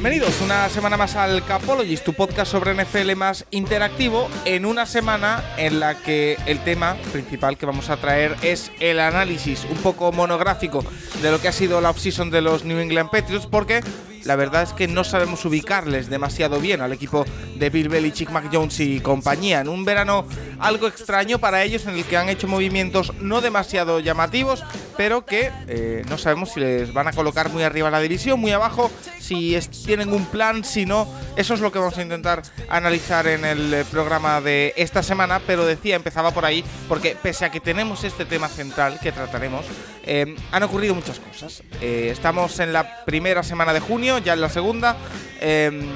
Bienvenidos una semana más al Capologist, tu podcast sobre NFL más interactivo, en una semana en la que el tema principal que vamos a traer es el análisis un poco monográfico de lo que ha sido la offseason de los New England Patriots, porque la verdad es que no sabemos ubicarles demasiado bien al equipo de Bill Belichick, Mac Jones y compañía. En un verano algo extraño para ellos en el que han hecho movimientos no demasiado llamativos, pero que eh, no sabemos si les van a colocar muy arriba la división, muy abajo, si tienen un plan, si no. Eso es lo que vamos a intentar analizar en el eh, programa de esta semana, pero decía, empezaba por ahí, porque pese a que tenemos este tema central que trataremos, eh, han ocurrido muchas cosas. estamos en la primera semana de junio, ya en la segunda. Em,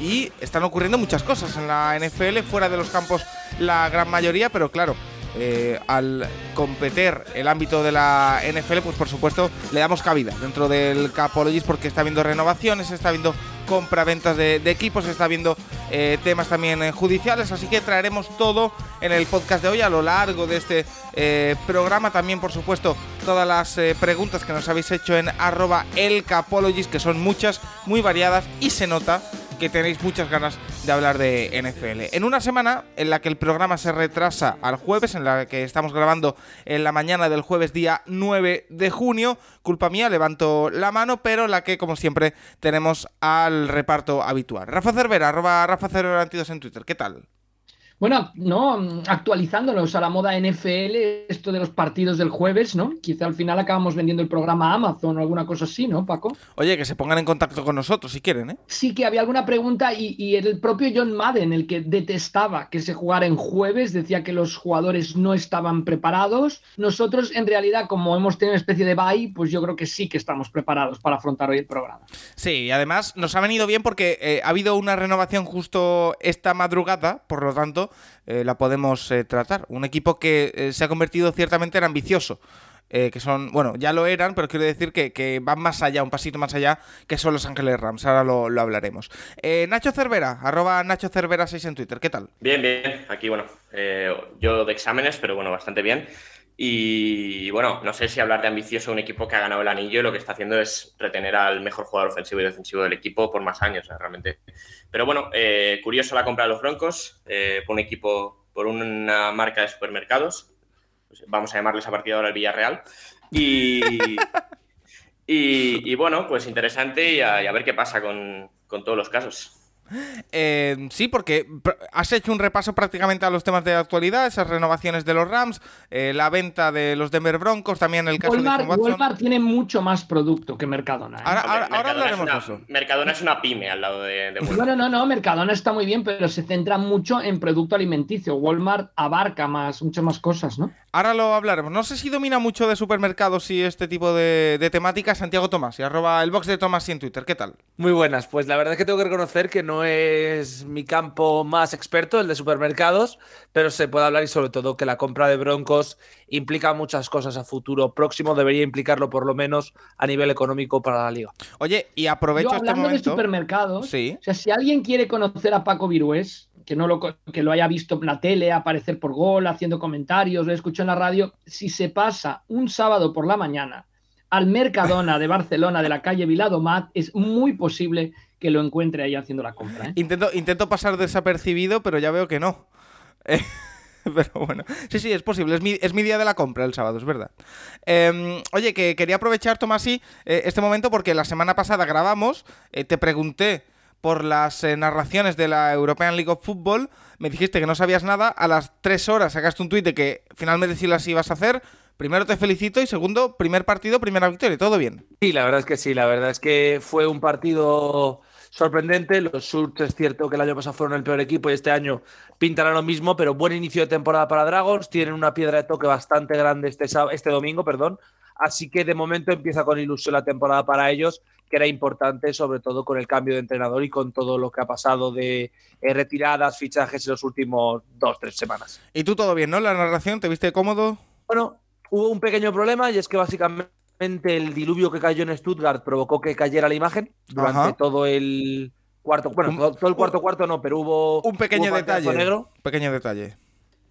y están ocurriendo muchas cosas en la NFL, fuera de los campos la gran mayoría, pero claro, eh, al competir el ámbito de la NFL, pues por supuesto le damos cabida dentro del Capologist porque está viendo renovaciones, está viendo compra-ventas de, equipos, está viendo eh, temas también eh, judiciales, así que traeremos todo en el podcast de hoy a lo largo de este programa. También, por supuesto, todas las preguntas que nos habéis hecho en arroba el Capologist, que son muchas, muy variadas y se nota que tenéis muchas ganas de hablar de NFL. En una semana en la que el programa se retrasa al jueves, en la que estamos grabando en la mañana del jueves día 9 de junio, culpa mía, levanto la mano, pero la que como siempre tenemos al reparto habitual. Rafa Cervera, arroba Rafa Cervera en Twitter, ¿qué tal? Bueno, no, actualizándonos a la moda NFL, esto de los partidos del jueves, ¿no? Quizá al final acabamos vendiendo el programa a Amazon o alguna cosa así, ¿no, Paco? Oye, que se pongan en contacto con nosotros si quieren, ¿eh? Sí, que había alguna pregunta y, y el propio John Madden, el que detestaba que se jugara en jueves, decía que los jugadores no estaban preparados. Nosotros, en realidad, como hemos tenido una especie de bye, pues yo creo que sí que estamos preparados para afrontar hoy el programa. Sí, y además nos ha venido bien porque eh, ha habido una renovación justo esta madrugada, por lo tanto eh, la podemos eh, tratar. Un equipo que eh, se ha convertido ciertamente en ambicioso. que son, bueno, ya lo eran, pero quiero decir que, van más allá, un pasito más allá, que son los Ángeles Rams. Ahora lo, hablaremos. Nacho Cervera, arroba Nacho Cervera 6 en Twitter, ¿qué tal? Bien, bien. Aquí, bueno, yo de exámenes, pero bueno, bastante bien. Y bueno, no sé si hablar de ambicioso un equipo que ha ganado el anillo y lo que está haciendo es retener al mejor jugador ofensivo y defensivo del equipo por más años, realmente. Pero bueno, eh, curioso la compra de los Broncos eh, por un equipo, por una marca de supermercados. Pues vamos a llamarles a partir de ahora el Villarreal. Y, y, bueno, pues interesante y a, ver qué pasa con, con todos los casos. Eh, sí, porque has hecho un repaso prácticamente a los temas de actualidad, esas renovaciones de los Rams, eh, la venta de los Denver Broncos, también el caso de Walmart tiene mucho más producto que Mercadona. ¿eh? Ahora, hablaremos de eso. Mercadona es una pyme al lado de, Walmart. Bueno, no, no, Mercadona está muy bien, pero se centra mucho en producto alimenticio. Walmart abarca más, muchas más cosas, ¿no? Ahora lo hablaremos. No sé si domina mucho de supermercados y este tipo de, de temáticas Santiago Tomás y arroba el box de Tomás y en Twitter. ¿Qué tal? Muy buenas. Pues la verdad es que tengo que reconocer que no es mi campo más experto, el de supermercados, pero se puede hablar y sobre todo que la compra de Broncos implica muchas cosas a futuro próximo, debería implicarlo por lo menos a nivel económico para la liga. Oye, y aprovecho este hablando de supermercados, ¿sí? o sea, si alguien quiere conocer a Paco Virués, que no lo, que lo haya visto en la tele, aparecer por gol, haciendo comentarios, lo escuchó en la radio, si se pasa un sábado por la mañana al Mercadona de Barcelona de la calle Viladomat, es muy posible que lo encuentre ahí haciendo la compra. ¿eh? Intento, intento pasar desapercibido, pero ya veo que no. pero bueno, sí, sí, es posible. Es mi, es mi, día de la compra el sábado, es verdad. Em, oye, que quería aprovechar, Tomasi, eh, este momento porque la semana pasada grabamos, eh, te pregunté por las narraciones de la European League of Football, me dijiste que no sabías nada, a las tres horas sacaste un tuit de que finalmente sí las ibas a hacer, primero te felicito y segundo, primer partido, primera victoria, todo bien. Sí, la verdad es que sí, la verdad es que fue un partido sorprendente. Los Surts es cierto que el año pasado fueron el peor equipo y este año pintarán lo mismo, pero buen inicio de temporada para Dragons. Tienen una piedra de toque bastante grande este, este domingo, perdón. Así que de momento empieza con ilusión la temporada para ellos, que era importante, sobre todo con el cambio de entrenador y con todo lo que ha pasado de eh, retiradas, fichajes en los últimos dos, tres semanas. ¿Y tú todo bien, no? La narración, ¿te viste cómodo? Bueno, hubo un pequeño problema y es que básicamente el diluvio que cayó en Stuttgart provocó que cayera la imagen durante todo el cuarto. Bueno, todo el cuarto cuarto no, pero hubo un pequeño detalle. Negro. Pequeño detalle.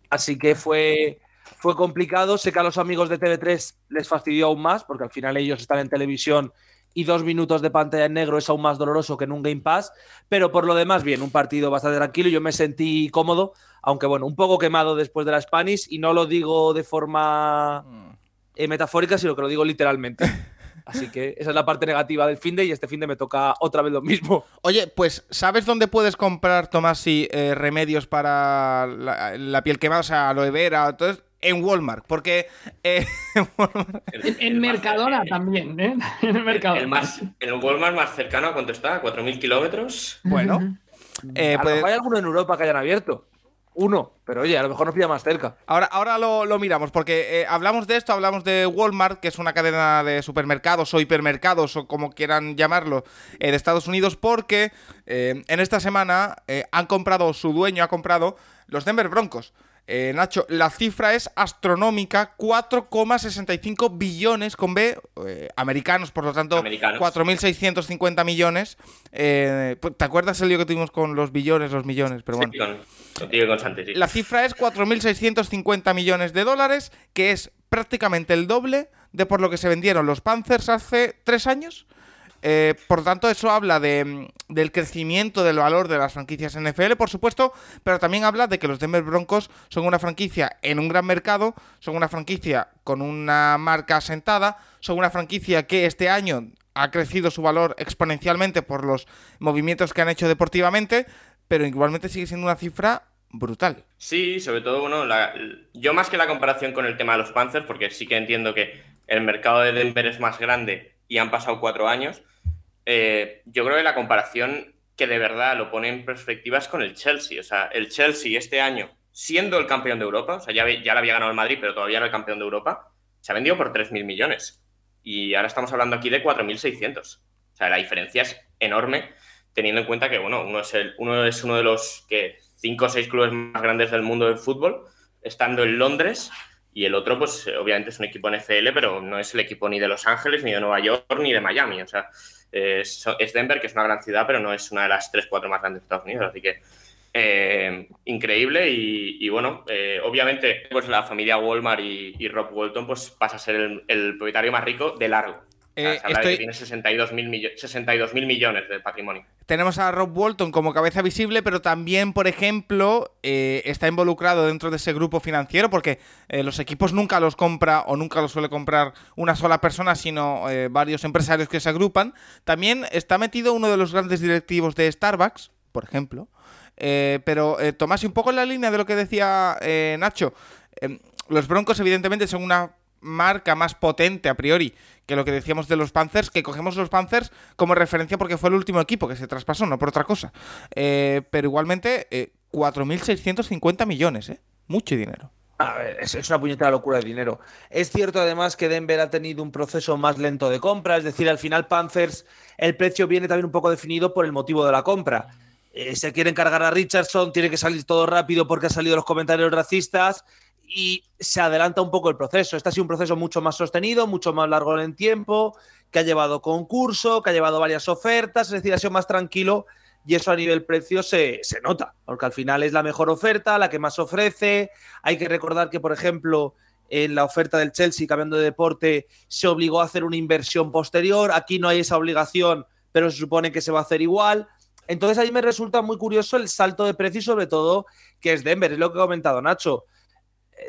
Así que fue, fue complicado. Sé que a los amigos de TV3 les fastidió aún más, porque al final ellos están en televisión y dos minutos de pantalla en negro es aún más doloroso que en un Game Pass. Pero por lo demás, bien, un partido bastante tranquilo. Yo me sentí cómodo, aunque bueno, un poco quemado después de la Spanish, y no lo digo de forma mm. Eh, metafórica, sino que lo digo literalmente. Así que esa es la parte negativa del fin de y este fin de me toca otra vez lo mismo. Oye, pues ¿sabes dónde puedes comprar, Tomás, y eh, remedios para la, piel quemada? O sea, aloe vera, entonces en Walmart, porque eh, en, Mercadona también, ¿eh? En el Mercadona. El, más, el Walmart más cercano, ¿cuánto está? ¿4.000 kilómetros? Bueno. Eh, pues hay alguno en Europa que hayan abierto. Uno, pero oye, a lo mejor nos pilla más cerca. Ahora, ahora lo, miramos, porque eh, hablamos de esto, hablamos de Walmart, que es una cadena de supermercados o hipermercados, o como quieran llamarlo, de Estados Unidos, porque en esta semana han comprado, su dueño ha comprado los Denver Broncos. Eh, Nacho, la cifra es astronómica, 4,65 billones con B, eh, americanos, por lo tanto, 4.650 millones. Eh, pues, ¿Te acuerdas el lío que tuvimos con los billones, los millones? Pero bueno. La cifra es 4.650 millones de dólares, que es prácticamente el doble de por lo que se vendieron los Panzers hace tres años. Eh, por tanto, eso habla de, del crecimiento del valor de las franquicias NFL, por supuesto, pero también habla de que los Denver Broncos son una franquicia en un gran mercado, son una franquicia con una marca asentada, son una franquicia que este año ha crecido su valor exponencialmente por los movimientos que han hecho deportivamente, pero igualmente sigue siendo una cifra brutal. Sí, sobre todo, bueno, yo más que la comparación con el tema de los Panthers, porque sí que entiendo que el mercado de Denver es más grande y han pasado cuatro años, eh, yo creo que la comparación que de verdad lo pone en perspectiva es con el Chelsea. O sea, el Chelsea este año, siendo el campeón de Europa, o sea, ya, ya había ganado el Madrid, pero todavía era el campeón de Europa, se ha vendido por 3.000 millones. Y ahora estamos hablando aquí de 4.600. O sea, la diferencia es enorme, teniendo en cuenta que, bueno, uno es, uno, es uno de los que cinco o seis clubes más grandes del mundo del fútbol, estando en Londres, y el otro, pues obviamente es un equipo NFL, pero no es el equipo ni de Los Ángeles, ni de Nueva York, ni de Miami. O sea, es, Denver, que es una gran ciudad, pero no es una de las tres, cuatro más grandes de Estados Unidos. Así que eh, increíble y, bueno, eh, obviamente pues la familia Walmart y, Rob Walton pues pasa a ser el propietario más rico de largo. Eh, tiene 62 mil millones de patrimonio. Tenemos a Rob Walton como cabeza visible, pero también, por ejemplo, eh, está involucrado dentro de ese grupo financiero, porque eh, los equipos nunca los compra o nunca los suele comprar una sola persona, sino varios empresarios que se agrupan. También está metido uno de los grandes directivos de Starbucks, por ejemplo. pero Tomás, un poco en la línea de lo que decía Nacho, los Broncos evidentemente son una marca más potente a priori que lo que decíamos de los Panthers, que cogemos los Panthers como referencia porque fue el último equipo que se traspasó, no por otra cosa. Eh, pero igualmente, eh, 4.650 millones, ¿eh? Mucho dinero. A ver, es, es una puñetera locura de dinero. Es cierto además que Denver ha tenido un proceso más lento de compra, es decir, al final Panthers, el precio viene también un poco definido por el motivo de la compra. Eh, se quieren cargar a Richardson, tiene que salir todo rápido porque han salido los comentarios racistas y se adelanta un poco el proceso. Este ha sido un proceso mucho más sostenido, mucho más largo en tiempo, que ha llevado concurso, que ha llevado varias ofertas, es decir, ha sido más tranquilo y eso a nivel precio se, nota, porque al final es la mejor oferta, la que más ofrece. Hay que recordar que, por ejemplo, en la oferta del Chelsea, cambiando de deporte, se obligó a hacer una inversión posterior. Aquí no hay esa obligación, pero se supone que se va a hacer igual. Entonces ahí me resulta muy curioso el salto de precio sobre todo que es Denver, es lo que ha comentado Nacho.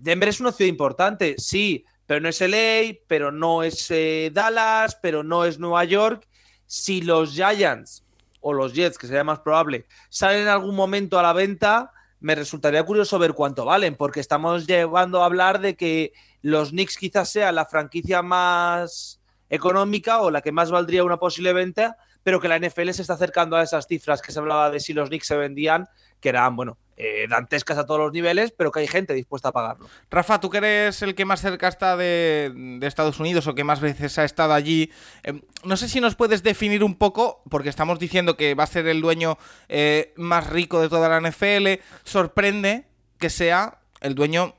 Denver es una ciudad importante, sí, pero no es LA, pero no es eh, Dallas, pero no es Nueva York. Si los Giants o los Jets, que sería más probable, salen en algún momento a la venta, me resultaría curioso ver cuánto valen, porque estamos llevando a hablar de que los Knicks quizás sea la franquicia más económica o la que más valdría una posible venta, pero que la NFL se está acercando a esas cifras que se hablaba de si los Knicks se vendían, que eran, bueno, eh, dantescas a todos los niveles, pero que hay gente dispuesta a pagarlo. Rafa, tú que eres el que más cerca está de, Estados Unidos o que más veces ha estado allí, em, no sé si nos puedes definir un poco, porque estamos diciendo que va a ser el dueño eh, más rico de toda la NFL, sorprende que sea el dueño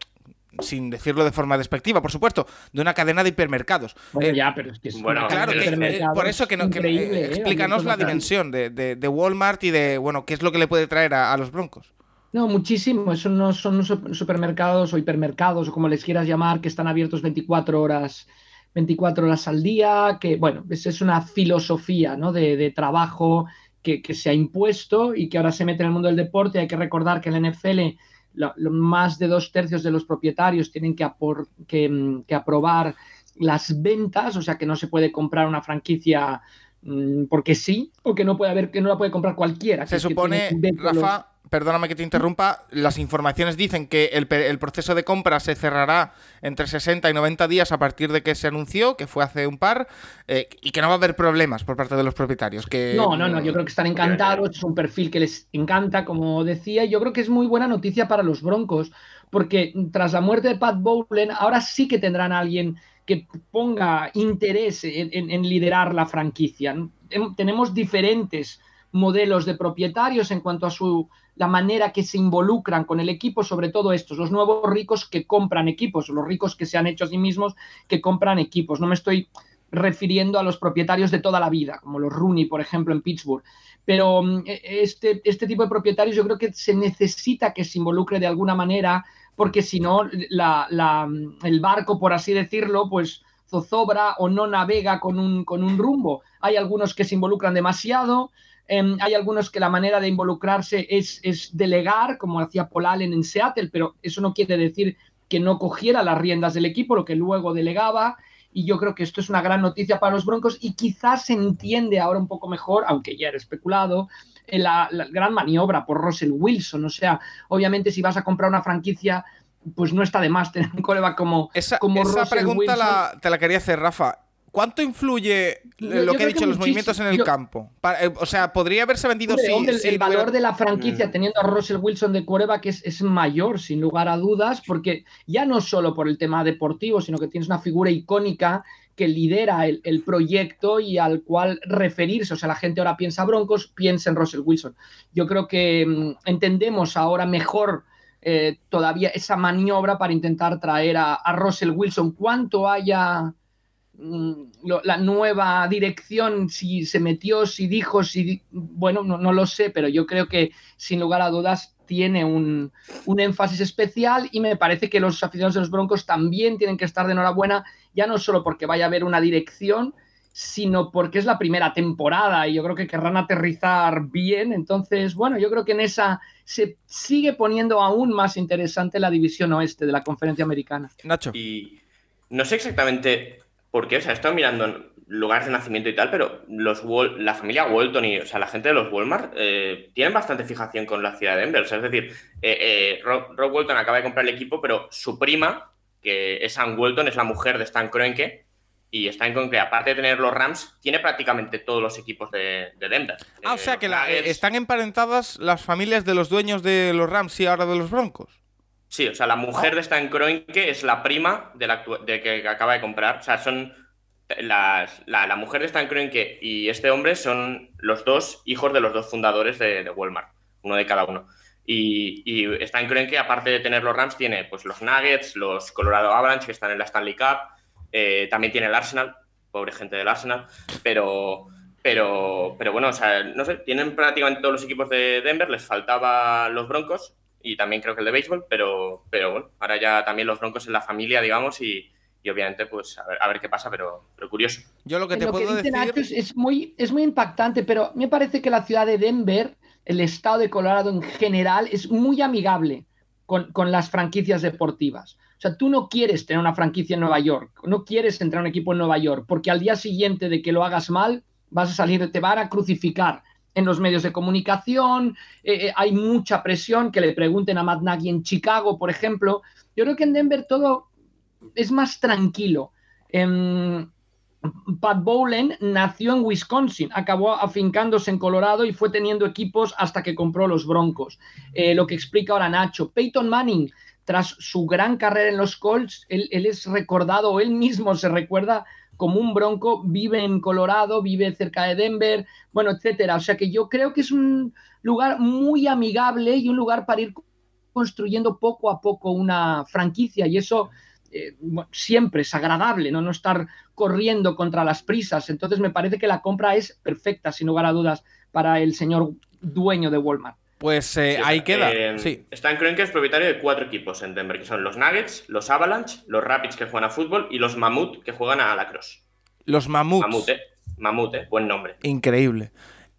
sin decirlo de forma despectiva, por supuesto, de una cadena de hipermercados. Bueno, eh, ya, pero es que es bueno, claro, por eso que, no, explícanos la dimensión de, Walmart y de, bueno, qué es lo que le puede traer a los Broncos. No, muchísimo. Eso no son supermercados o hipermercados o como les quieras llamar, que están abiertos 24 horas, 24 horas al día, que bueno, es, es una filosofía ¿no? de, trabajo que, se ha impuesto y que ahora se mete en el mundo del deporte. Hay que recordar que en la NFL más de dos tercios de los propietarios tienen que, que, aprobar las ventas, o sea que no se puede comprar una franquicia mm, porque sí, o que no puede haber, que no la puede comprar cualquiera. Se supone, Rafa, perdóname que te interrumpa, las informaciones dicen que el, proceso de compra se cerrará entre 60 y 90 días a partir de que se anunció, que fue hace un par, eh, y que no va a haber problemas por parte de los propietarios. No, no, no, yo creo que están encantados, es un perfil que les encanta, como decía, y yo creo que es muy buena noticia para los Broncos, porque tras la muerte de Pat Bowlen, ahora sí que tendrán a alguien que ponga interés en liderar la franquicia. Tenemos diferentes modelos de propietarios en cuanto a su la manera que se involucran con el equipo, sobre todo estos, los nuevos ricos que compran equipos, los ricos que se han hecho a sí mismos que compran equipos. No me estoy refiriendo a los propietarios de toda la vida, como los Rooney, por ejemplo, en Pittsburgh. Pero mm, e, este, este tipo de propietarios yo creo que se necesita que se involucre de alguna manera, porque si no, el barco, por así decirlo, pues zozobra o no navega con un, con un rumbo. Hay algunos que se involucran demasiado, Em, hay algunos que la manera de involucrarse es, es delegar, como hacía Paul Allen en Seattle, pero eso no quiere decir que no cogiera las riendas del equipo, lo que luego delegaba. Y yo creo que esto es una gran noticia para los Broncos y quizás se entiende ahora un poco mejor, aunque ya era especulado, la, la, gran maniobra por Russell Wilson. O sea, obviamente si vas a comprar una franquicia, pues no está de más tener un como, esa, como esa pregunta te la quería hacer, Rafa. ¿Cuánto influye lo que he dicho, los movimientos en el campo? Eh, o sea, podría haberse vendido si, El valor de la franquicia mm. teniendo a Russell Wilson de que es, es mayor, sin lugar a dudas, porque ya no solo por el tema deportivo, sino que tienes una figura icónica que lidera el, proyecto y al cual referirse. O sea, la gente ahora piensa Broncos, piensa en Russell Wilson. Yo creo que mm, entendemos ahora mejor eh, todavía esa maniobra para intentar traer a, a Russell Wilson. Cuánto haya la nueva dirección, si se metió, si dijo, si bueno, no, lo sé, pero yo creo que sin lugar a dudas tiene un, énfasis especial y me parece que los aficionados de los Broncos también tienen que estar de enhorabuena, ya no solo porque vaya a haber una dirección, sino porque es la primera temporada y yo creo que querrán aterrizar bien. Entonces, bueno, yo creo que en esa se sigue poniendo aún más interesante la división oeste de la conferencia americana. Nacho. Y no sé exactamente porque, o sea, he estado mirando lugares de nacimiento y tal, pero los la familia Walton y, o sea, la gente de los Walmart eh, tienen bastante fijación con la ciudad de Denver. O sea, es decir, eh, eh, Rob, Walton acaba de comprar el equipo, pero su prima, que es Ann Walton, es la mujer de Stan Kroenke, y Stan Kroenke, aparte de tener los Rams, tiene prácticamente todos los equipos de, Denver. Ah, o sea que están emparentadas las familias de los dueños de los Rams y ahora de los Broncos. Sí, o sea, la mujer de Stan Kroenke es la prima de, la, de que acaba de comprar. O sea, son las, la, mujer de Stan Kroenke y este hombre son los dos hijos de los dos fundadores de, Walmart, uno de cada uno. Y, y Stan Kroenke, aparte de tener los Rams, tiene pues los Nuggets, los Colorado Avalanche que están en la Stanley Cup, eh, también tiene el Arsenal, pobre gente del Arsenal, pero, pero, pero bueno, o sea, no sé, tienen prácticamente todos los equipos de Denver, les faltaba los Broncos y también creo que el de béisbol, pero, pero bueno, ahora ya también los Broncos en la familia, digamos, y, obviamente, pues a ver, qué pasa, pero, pero, curioso. Yo lo que te puedo decir. es, muy, es muy impactante, pero me parece que la ciudad de Denver, el estado de Colorado en general, es muy amigable con, con, las franquicias deportivas. O sea, tú no quieres tener una franquicia en Nueva York, no quieres entrar a un equipo en Nueva York, porque al día siguiente de que lo hagas mal, vas a salir, te van a crucificar en los medios de comunicación, eh, eh, hay mucha presión, que le pregunten a Matt Nagy en Chicago, por ejemplo. Yo creo que en Denver todo es más tranquilo. Em, Pat Bowlen nació en Wisconsin, acabó afincándose en Colorado y fue teniendo equipos hasta que compró los Broncos. Eh, lo que explica ahora Nacho. Peyton Manning, tras su gran carrera en los Colts, él, él es recordado, él mismo se recuerda como un bronco, vive en Colorado, vive cerca de Denver, bueno, etcétera. O sea que yo creo que es un lugar muy amigable y un lugar para ir construyendo poco a poco una franquicia y eso eh, siempre es agradable, ¿no? no estar corriendo contra las prisas. Entonces me parece que la compra es perfecta, sin lugar a dudas, para el señor dueño de Walmart. Pues eh, ahí queda. Eh, sí. Stan Kroenke es propietario de cuatro equipos en Denver, que son los Nuggets, los Avalanche, los Rapids que juegan a fútbol y los Mamut que juegan a lacrosse. Los Mamuts. Mamut, eh. Mamut, eh. Buen nombre. Increíble.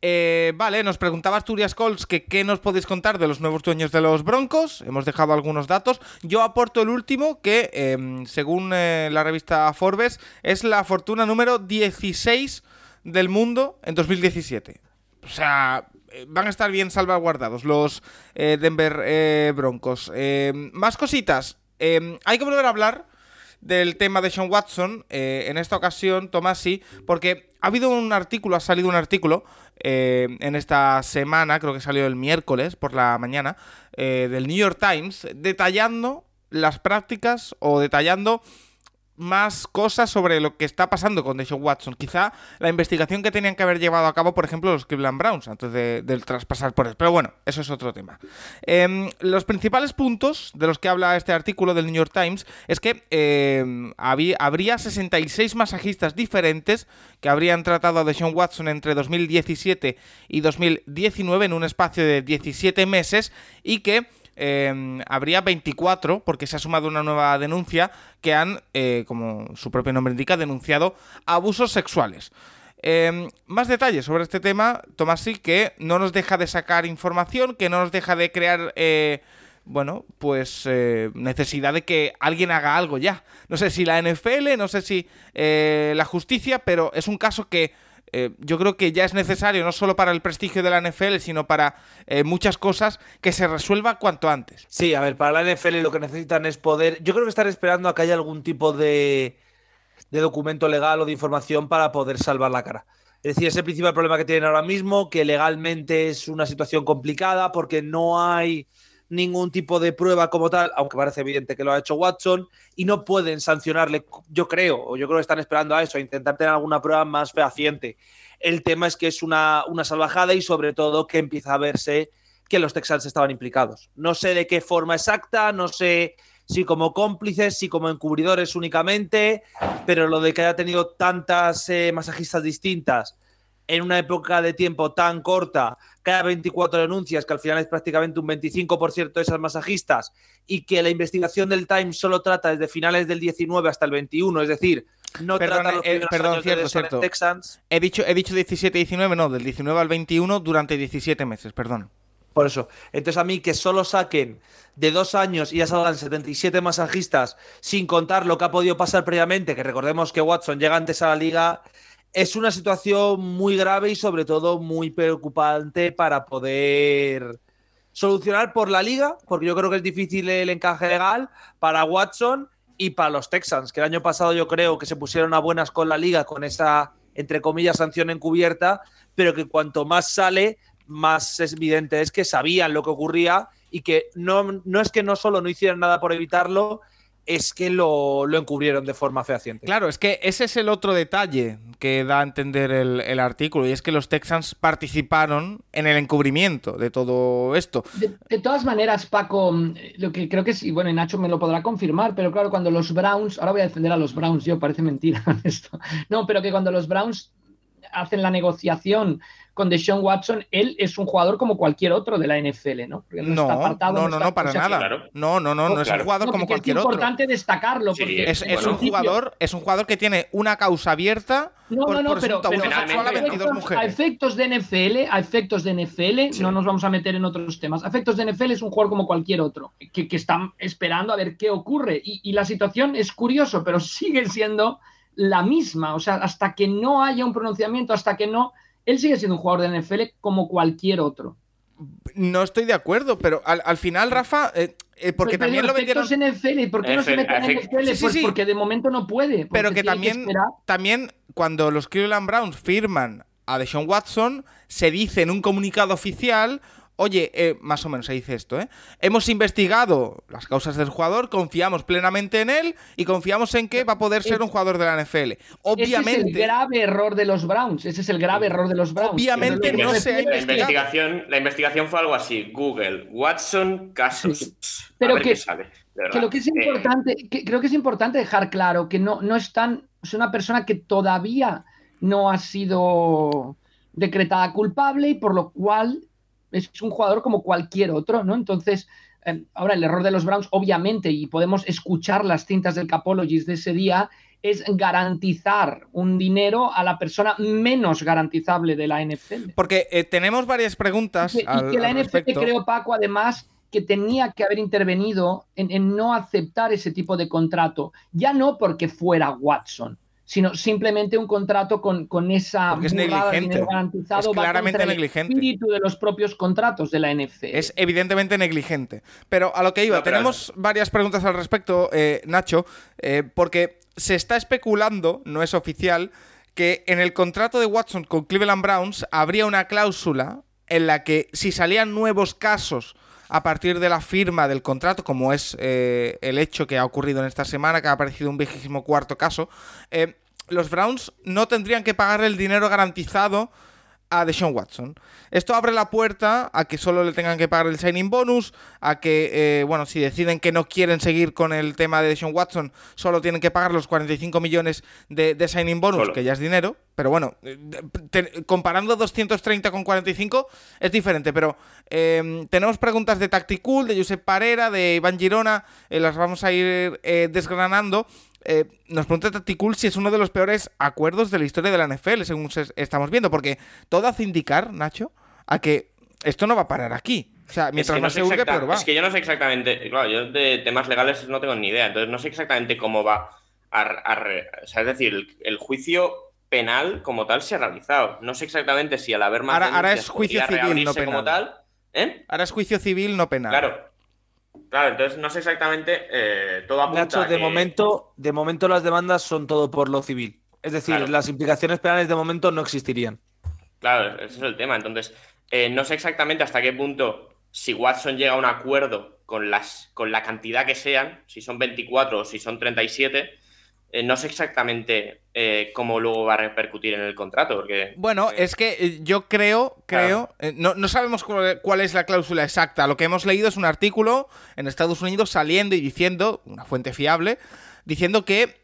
Eh, vale, nos preguntaba Asturias Colts que qué nos podéis contar de los nuevos dueños de los Broncos. Hemos dejado algunos datos. Yo aporto el último, que eh, según eh, la revista Forbes, es la fortuna número 16 del mundo en 2017. O sea, van a estar bien salvaguardados los eh, Denver eh, Broncos. Eh, más cositas. Eh, hay que volver a hablar del tema de Sean Watson, eh, en esta ocasión, Tomás, sí, porque ha habido un artículo, ha salido un artículo eh, en esta semana, creo que salió el miércoles por la mañana, eh, del New York Times, detallando las prácticas o detallando más cosas sobre lo que está pasando con Deshaun Watson. Quizá la investigación que tenían que haber llevado a cabo, por ejemplo, los Cleveland Browns antes de, del traspasar por él. Pero bueno, eso es otro tema. Eh, los principales puntos de los que habla este artículo del New York Times es que eh, había, habría 66 masajistas diferentes que habrían tratado a Deshaun Watson entre 2017 y 2019 en un espacio de 17 meses y que eh, habría 24, porque se ha sumado una nueva denuncia, que han, eh, como su propio nombre indica, denunciado abusos sexuales. Eh, más detalles sobre este tema, Tomás sí que no nos deja de sacar información, que no nos deja de crear, eh, bueno, pues eh, necesidad de que alguien haga algo ya. No sé si la NFL, no sé si eh, la justicia, pero es un caso que eh, yo creo que ya es necesario, no solo para el prestigio de la NFL, sino para eh, muchas cosas, que se resuelva cuanto antes. Sí, a ver, para la NFL lo que necesitan es poder. Yo creo que están esperando a que haya algún tipo de, de documento legal o de información para poder salvar la cara. Es decir, es el principal problema que tienen ahora mismo, que legalmente es una situación complicada porque no hay ningún tipo de prueba como tal, aunque parece evidente que lo ha hecho Watson, y no pueden sancionarle, yo creo, o yo creo que están esperando a eso, a intentar tener alguna prueba más fehaciente. El tema es que es una, una salvajada y sobre todo que empieza a verse que los Texans estaban implicados. No sé de qué forma exacta, no sé si como cómplices, si como encubridores únicamente, pero lo de que haya tenido tantas eh, masajistas distintas en una época de tiempo tan corta, haya 24 denuncias, que al final es prácticamente un 25% de esas masajistas, y que la investigación del Times solo trata desde finales del 19 hasta el 21, es decir, no Perdón, trata los eh, perdón, años cierto, de cierto. Texans. He dicho, he dicho 17-19, no, del 19 al 21 durante 17 meses, perdón. Por eso. Entonces, a mí que solo saquen de dos años y ya salgan 77 masajistas, sin contar lo que ha podido pasar previamente, que recordemos que Watson llega antes a la liga, es una situación muy grave y sobre todo muy preocupante para poder solucionar por la liga, porque yo creo que es difícil el encaje legal, para Watson y para los Texans, que el año pasado yo creo que se pusieron a buenas con la liga con esa, entre comillas, sanción encubierta, pero que cuanto más sale, más evidente es que sabían lo que ocurría y que no, no es que no solo no hicieran nada por evitarlo, es que lo, lo encubrieron de forma fehaciente. Claro, es que ese es el otro detalle que da a entender el, el artículo, y es que los Texans participaron en el encubrimiento de todo esto. De, de, todas maneras, Paco, lo que creo que sí, bueno, y Nacho me lo podrá confirmar, pero claro, cuando los Browns, ahora voy a defender a los Browns, yo, parece mentira esto, no, pero que cuando los Browns hacen la negociación con Deshaun Watson, él es un jugador como cualquier otro de la NFL, ¿no? Porque no, no, está apartado, no, no, no, para o sea, nada. Claro. No, no, no, no, no, es un jugador como cualquier otro. Es importante destacarlo. Sí, es, es un jugador, es un jugador que tiene una causa abierta no, por, no, no, por pero, pero sexual a 22 a mujeres. A efectos de NFL, a efectos de NFL, sí. no nos vamos a meter en otros temas. A efectos de NFL es un jugador como cualquier otro, que, que están esperando a ver qué ocurre. Y, y la situación es curioso, pero sigue siendo la misma. O sea, hasta que no haya un pronunciamiento, hasta que no él sigue siendo un jugador de NFL como cualquier otro. No estoy de acuerdo, pero al, final, Rafa, eh, eh, porque también lo vendieron. NFL, ¿por qué no se meten en NFL? pues porque de momento no puede. Pero que también, también cuando los Cleveland Browns firman a Deshaun Watson, se dice en un comunicado oficial, oye, eh, más o menos se dice esto, ¿eh? Hemos investigado las causas del jugador, confiamos plenamente en él y confiamos en que va a poder ser un jugador de la NFL. Obviamente. Ese es el grave error de los Browns. Ese es el grave error de los Browns. Obviamente no, se ha la investigación, la investigación fue algo así: Google, Watson, casos. Pero que, que, lo que es importante, creo que es importante dejar claro que no, no es tan. Es una persona que todavía no ha sido decretada culpable y por lo cual es un jugador como cualquier otro, ¿no? Entonces, em, ahora el error de los Browns, obviamente, y podemos escuchar las cintas del Capologist de ese día, es garantizar un dinero a la persona menos garantizable de la NFL. Porque eh, tenemos varias preguntas. Y, que la NFL, creo, Paco, además, que tenía que haber intervenido en, no aceptar ese tipo de contrato. Ya no porque fuera Watson, sino simplemente un contrato con, con esa es negligente. garantizado es claramente negligente. el espíritu de los propios contratos de la NFL. Es evidentemente negligente. Pero a lo que iba, tenemos varias preguntas al respecto, eh, Nacho, eh, porque se está especulando, no es oficial, que en el contrato de Watson con Cleveland Browns habría una cláusula en la que si salían nuevos casos a partir de la firma del contrato, como es eh, el hecho que ha ocurrido en esta semana, que ha aparecido un vigésimo cuarto caso, eh, los Browns no tendrían que pagar el dinero garantizado a Deshaun Watson. Esto abre la puerta a que solo le tengan que pagar el signing bonus, a que, eh, bueno, si deciden que no quieren seguir con el tema de Deshaun Watson, solo tienen que pagar los 45 millones de, signing bonus, que ya es dinero. Pero bueno, eh, comparando 230 con 45 es diferente. Pero em, tenemos preguntas de Tacticool, de Josep Parera, de Iván Girona, eh, las vamos a ir desgranando. Eh, nos pregunta Taticul si es uno de los peores acuerdos de la historia de la NFL, según estamos viendo, porque todo hace indicar, Nacho, a que esto no va a parar aquí. O sea, mientras más se peor va. Es que yo no sé exactamente, claro, yo de temas legales no tengo ni idea, entonces no sé exactamente cómo va a... o sea, es decir, el, juicio penal como tal se ha realizado. No sé exactamente si al haber más ahora, es juicio civil, no penal. tal, ¿eh? Ahora es juicio civil, no penal. Claro, Claro, entonces no sé exactamente eh, todo apunta Nacho, de momento, de momento las demandas son todo por lo civil. Es decir, las implicaciones penales de momento no existirían. Claro, ese es el tema. Entonces, eh, no sé exactamente hasta qué punto, si Watson llega a un acuerdo con, las, con la cantidad que sean, si son 24 o si son 37, eh, no sé exactamente eh, cómo luego va a repercutir en el contrato. Porque, bueno, eh, es que yo creo, creo, no, no, sabemos cuál es la cláusula exacta. Lo que hemos leído es un artículo en Estados Unidos saliendo y diciendo, una fuente fiable, diciendo que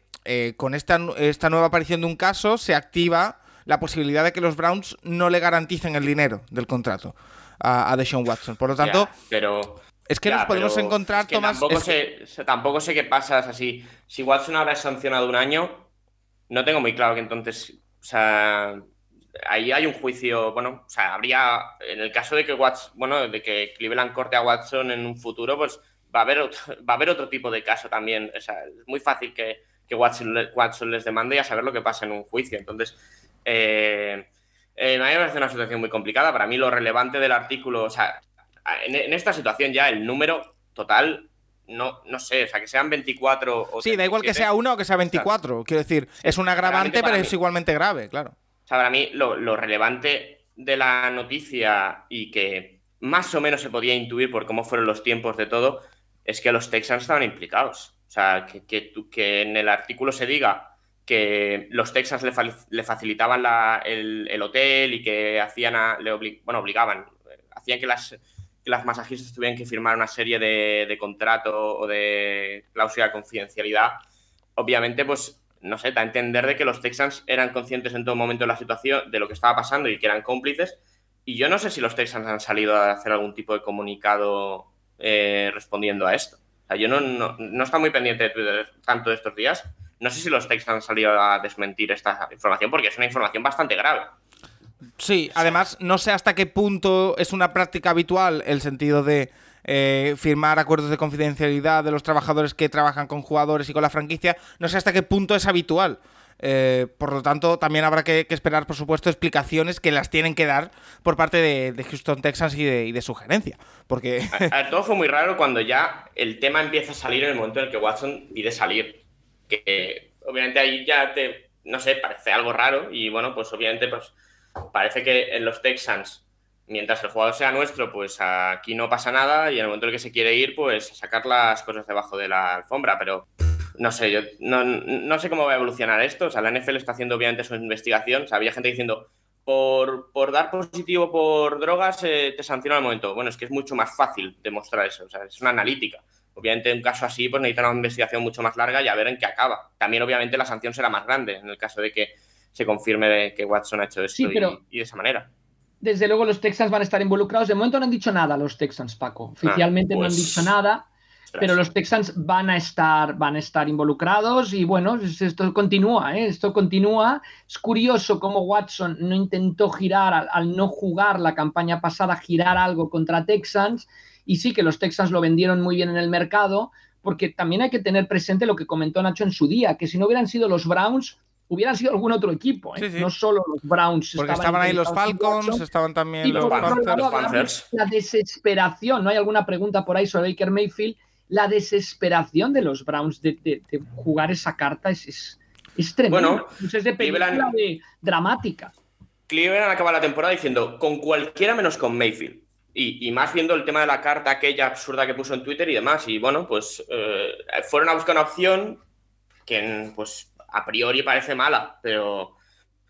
con esta, esta nueva aparición de un caso se activa la posibilidad de que los Browns no le garanticen el dinero del contrato a, a Deshaun Watson. Por lo tanto, pero es que nos podemos encontrar, Tomás. Tampoco, sé, tampoco sé qué pasa. así. si Watson ahora es sancionado un año, no tengo muy claro que entonces. O sea, ahí hay un juicio. Bueno, o sea, habría. En el caso de que Watson, bueno, de que Cleveland corte a Watson en un futuro, pues va a haber otro, va a haber otro tipo de caso también. O sea, es muy fácil que, Watson, Watson, les demande y a saber lo que pasa en un juicio. Entonces, eh, eh, a mí me parece una situación muy complicada. Para mí, lo relevante del artículo, o sea, en, esta situación ya el número total no, no sé, o sea, que sean 24 o Sí, da igual que sea uno o que sea 24. Quiero decir, es un agravante, pero es igualmente grave, claro. O sea, para mí lo, relevante de la noticia y que más o menos se podía intuir por cómo fueron los tiempos de todo, es que los Texans estaban implicados. O sea, que, que, en el artículo se diga que los Texans le, facilitaban el, hotel y que hacían le bueno, obligaban, hacían que las las masajistas tuvieran que firmar una serie de, de contrato o de cláusula de confidencialidad, obviamente, pues, no sé, da a entender de que los Texans eran conscientes en todo momento de la situación, de lo que estaba pasando y que eran cómplices. Y yo no sé si los Texans han salido a hacer algún tipo de comunicado eh, respondiendo a esto. O sea, yo no, no, no está muy pendiente de Twitter tanto de estos días. No sé si los Texans han salido a desmentir esta información porque es una información bastante grave. Sí, además no sé hasta qué punto es una práctica habitual el sentido de eh, firmar acuerdos de confidencialidad de los trabajadores que trabajan con jugadores y con la franquicia. No sé hasta qué punto es habitual. Eh, por lo tanto, también habrá que, esperar, por supuesto, explicaciones que las tienen que dar por parte de, Houston Texans y de, y su gerencia. Porque... todo fue muy raro cuando ya el tema empieza a salir en el momento en el que Watson pide salir. Que obviamente ahí ya te, no sé, parece algo raro y bueno, pues obviamente pues parece que en los Texans mientras el jugador sea nuestro, pues aquí no pasa nada y en el momento en el que se quiere ir, pues sacar las cosas debajo de la alfombra, pero no sé, yo no, sé cómo va a evolucionar esto. O sea, la NFL está haciendo obviamente su investigación. O sea, había gente diciendo, por, por dar positivo por drogas eh, te sanciona al momento. Bueno, es que es mucho más fácil demostrar eso. O sea, es una analítica. Obviamente, en un caso así, pues necesita una investigación mucho más larga y a ver en qué acaba. También, obviamente, la sanción será más grande en el caso de que se confirme que Watson ha hecho esto y, de esa manera desde luego los Texans van a estar involucrados. De momento no han dicho nada los Texans, Paco. Ah, Oficialmente no han pues dicho nada. Pero los Texans van a estar, van a estar involucrados y bueno, esto continúa, ¿eh? esto continúa. Es curioso cómo Watson no intentó girar al, no jugar la campaña pasada, girar algo contra Texans. Y sí que los Texans lo vendieron muy bien en el mercado, porque también hay que tener presente lo que comentó Nacho en su día, que si no hubieran sido los Browns, hubieran sido algún otro equipo, ¿eh? no solo los Browns. Porque estaban, ahí los Falcons, estaban también los, Panthers. La desesperación, ¿no hay alguna pregunta por ahí sobre Baker Mayfield? la desesperación de los Browns de, jugar esa carta es, es, es tremendo. Bueno, es de película dramática. Cleveland acaba la temporada diciendo con cualquiera menos con Mayfield. Y, más viendo el tema de la carta aquella absurda que puso en Twitter y demás. Y bueno, pues eh, fueron a buscar una opción que pues a priori parece mala, pero,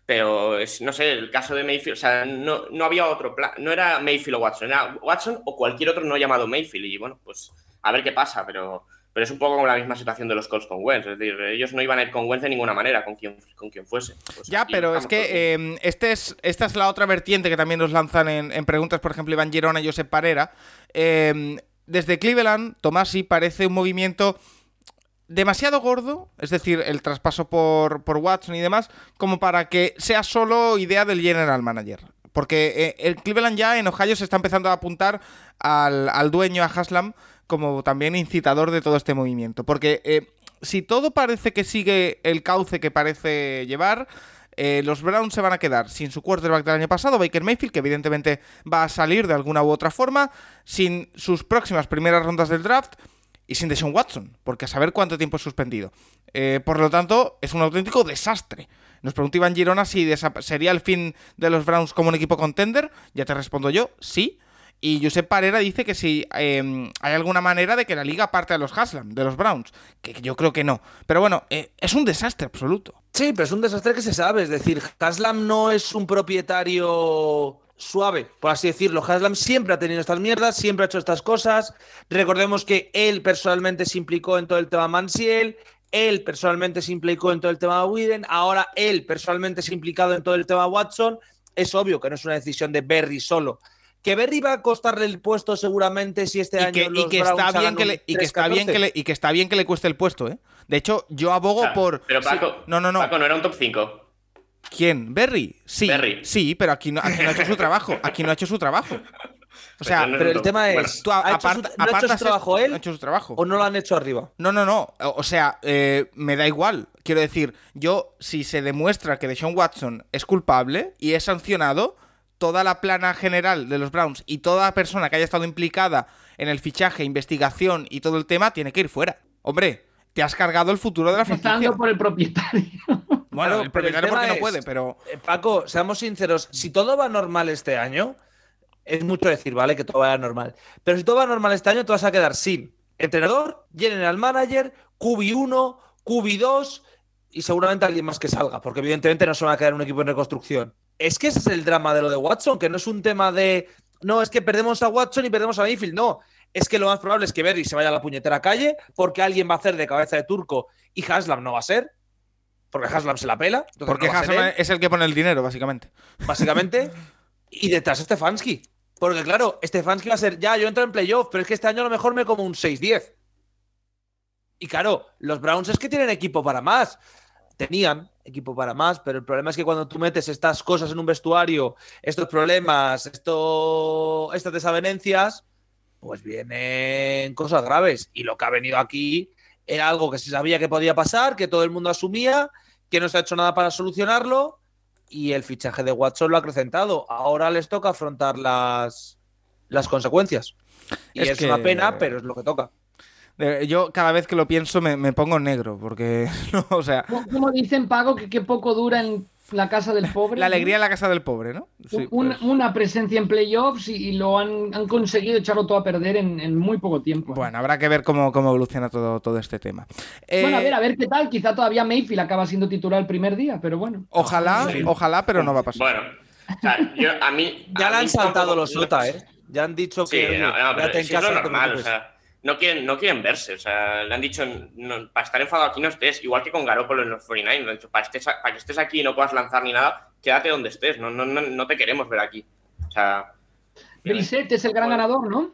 pero es, no sé, el caso de Mayfield, o sea, no, no había otro plan, no era Mayfield o Watson, era Watson o cualquier otro no llamado Mayfield. Y bueno, pues a ver qué pasa, pero, pero es un poco como la misma situación de los Colts con Wentz. Es decir, ellos no iban a ir con Wentz de ninguna manera, con quien, con quien fuese. Pues ya, pero es que em, este es, esta es la otra vertiente que también nos lanzan en, preguntas, por ejemplo, Iván Girona y Josep Parera. Em, desde Cleveland, Tomasi parece un movimiento demasiado gordo, es decir, el traspaso por, por Watson y demás, como para que sea solo idea del general manager. Porque eh, el Cleveland ya en Ohio se está empezando a apuntar al, al dueño, a Haslam, como también incitador de todo este movimiento. Porque eh, si todo parece que sigue el cauce que parece llevar, eh, los Browns se van a quedar sin su quarterback del año pasado, Baker Mayfield, que evidentemente va a salir de alguna u otra forma, sin sus próximas primeras rondas del draft y sin Deshaun Watson, porque a saber cuánto tiempo es suspendido. Eh, por lo tanto, es un auténtico desastre. Nos preguntó Iván Girona si sería el fin de los Browns como un equipo contender. Ya te respondo yo, sí. Y Josep Parera dice que si em, hay alguna manera de que la liga parte de los Haslam, de los Browns, que yo creo que no. Pero bueno, eh, es un desastre absoluto. Sí, pero es un desastre que se sabe. Es decir, Haslam no es un propietario suave, por así decirlo. Haslam siempre ha tenido estas mierdas, siempre ha hecho estas cosas. Recordemos que él personalmente se implicó en todo el tema Mansiel, él personalmente se implicó en todo el tema Widen, ahora él personalmente se ha implicado en todo el tema Watson. Es obvio que no es una decisión de Berry solo que Berry va a costarle el puesto seguramente si este año y que está bien que le, y que está bien que le y que está bien que le cueste el puesto, ¿eh? De hecho, yo abogo por Pero Paco, no, no, no. Paco no era un top 5. ¿Quién? ¿Berry? Sí. Berry. Sí, pero aquí no, aquí no ha hecho su trabajo. Aquí no ha hecho su trabajo. O sea, pero, el tema es, ¿tú ¿ha, hecho su, ¿no ha hecho su trabajo él? ¿Ha hecho su trabajo? ¿O no lo han hecho arriba? No, no, no. O sea, eh, me da igual. Quiero decir, yo, si se demuestra que Deshaun Watson es culpable y es sancionado, toda la plana general de los Browns y toda persona que haya estado implicada en el fichaje, investigación y todo el tema tiene que ir fuera. Hombre, te has cargado el futuro de la franquicia. por el propietario. Bueno, el propietario porque no puede, pero... Eh, Paco, seamos sinceros, si todo va normal este año, es mucho decir, ¿vale? Que todo vaya normal. Pero si todo va normal este año, te vas a quedar sin entrenador, general manager, QB1, QB2 y seguramente alguien más que salga, porque evidentemente no se va a quedar un equipo en reconstrucción es que ese es el drama de lo de Watson, que no es un tema de. No, es que perdemos a Watson y perdemos a Mayfield. No, es que lo más probable es que Berry se vaya a la puñetera calle porque alguien va a hacer de cabeza de turco y Haslam no va a ser. Porque Haslam se la pela. Porque Haslam es el que pone el dinero, básicamente. Básicamente. y detrás Stefanski. Porque claro, Stefanski va a ser, ya, yo entro en playoff, pero es que este año a lo mejor me como un 6-10. Y claro, los Browns es que tienen equipo para más tenían equipo para más, pero el problema es que cuando tú metes estas cosas en un vestuario, estos problemas, esto, estas desavenencias, pues vienen cosas graves. Y lo que ha venido aquí era algo que se sabía que podía pasar, que todo el mundo asumía, que no se ha hecho nada para solucionarlo y el fichaje de Watson lo ha acrecentado. Ahora les toca afrontar las, las consecuencias. Y es, una pena, pero es lo que toca. Yo cada vez que lo pienso me, pongo negro, porque, o sea... Como dicen, Pago, que qué poco dura en la casa del pobre. La alegría en la casa del pobre, ¿no? Pues. una, presencia en playoffs y, lo han, conseguido echarlo todo a perder en, muy poco tiempo. Bueno, habrá que ver cómo, cómo evoluciona todo, todo este tema. bueno, a ver, a ver qué tal. Quizá todavía Mayfield acaba siendo titular el primer día, pero bueno. Ojalá, ojalá, pero no va a pasar. Bueno, a mí. Ya le han saltado los SOTA, ¿eh? Ya han dicho que. No, no, es normal, o sea no quieren, no quieren verse. O sea, le han dicho, para estar enfadado aquí no estés, igual que con Garoppolo en los 49. Le han dicho, para, para que estés aquí y no puedas lanzar ni nada, quédate donde estés. No, no, no, te queremos ver aquí. O sea. Brissett es el gran ganador, ¿no?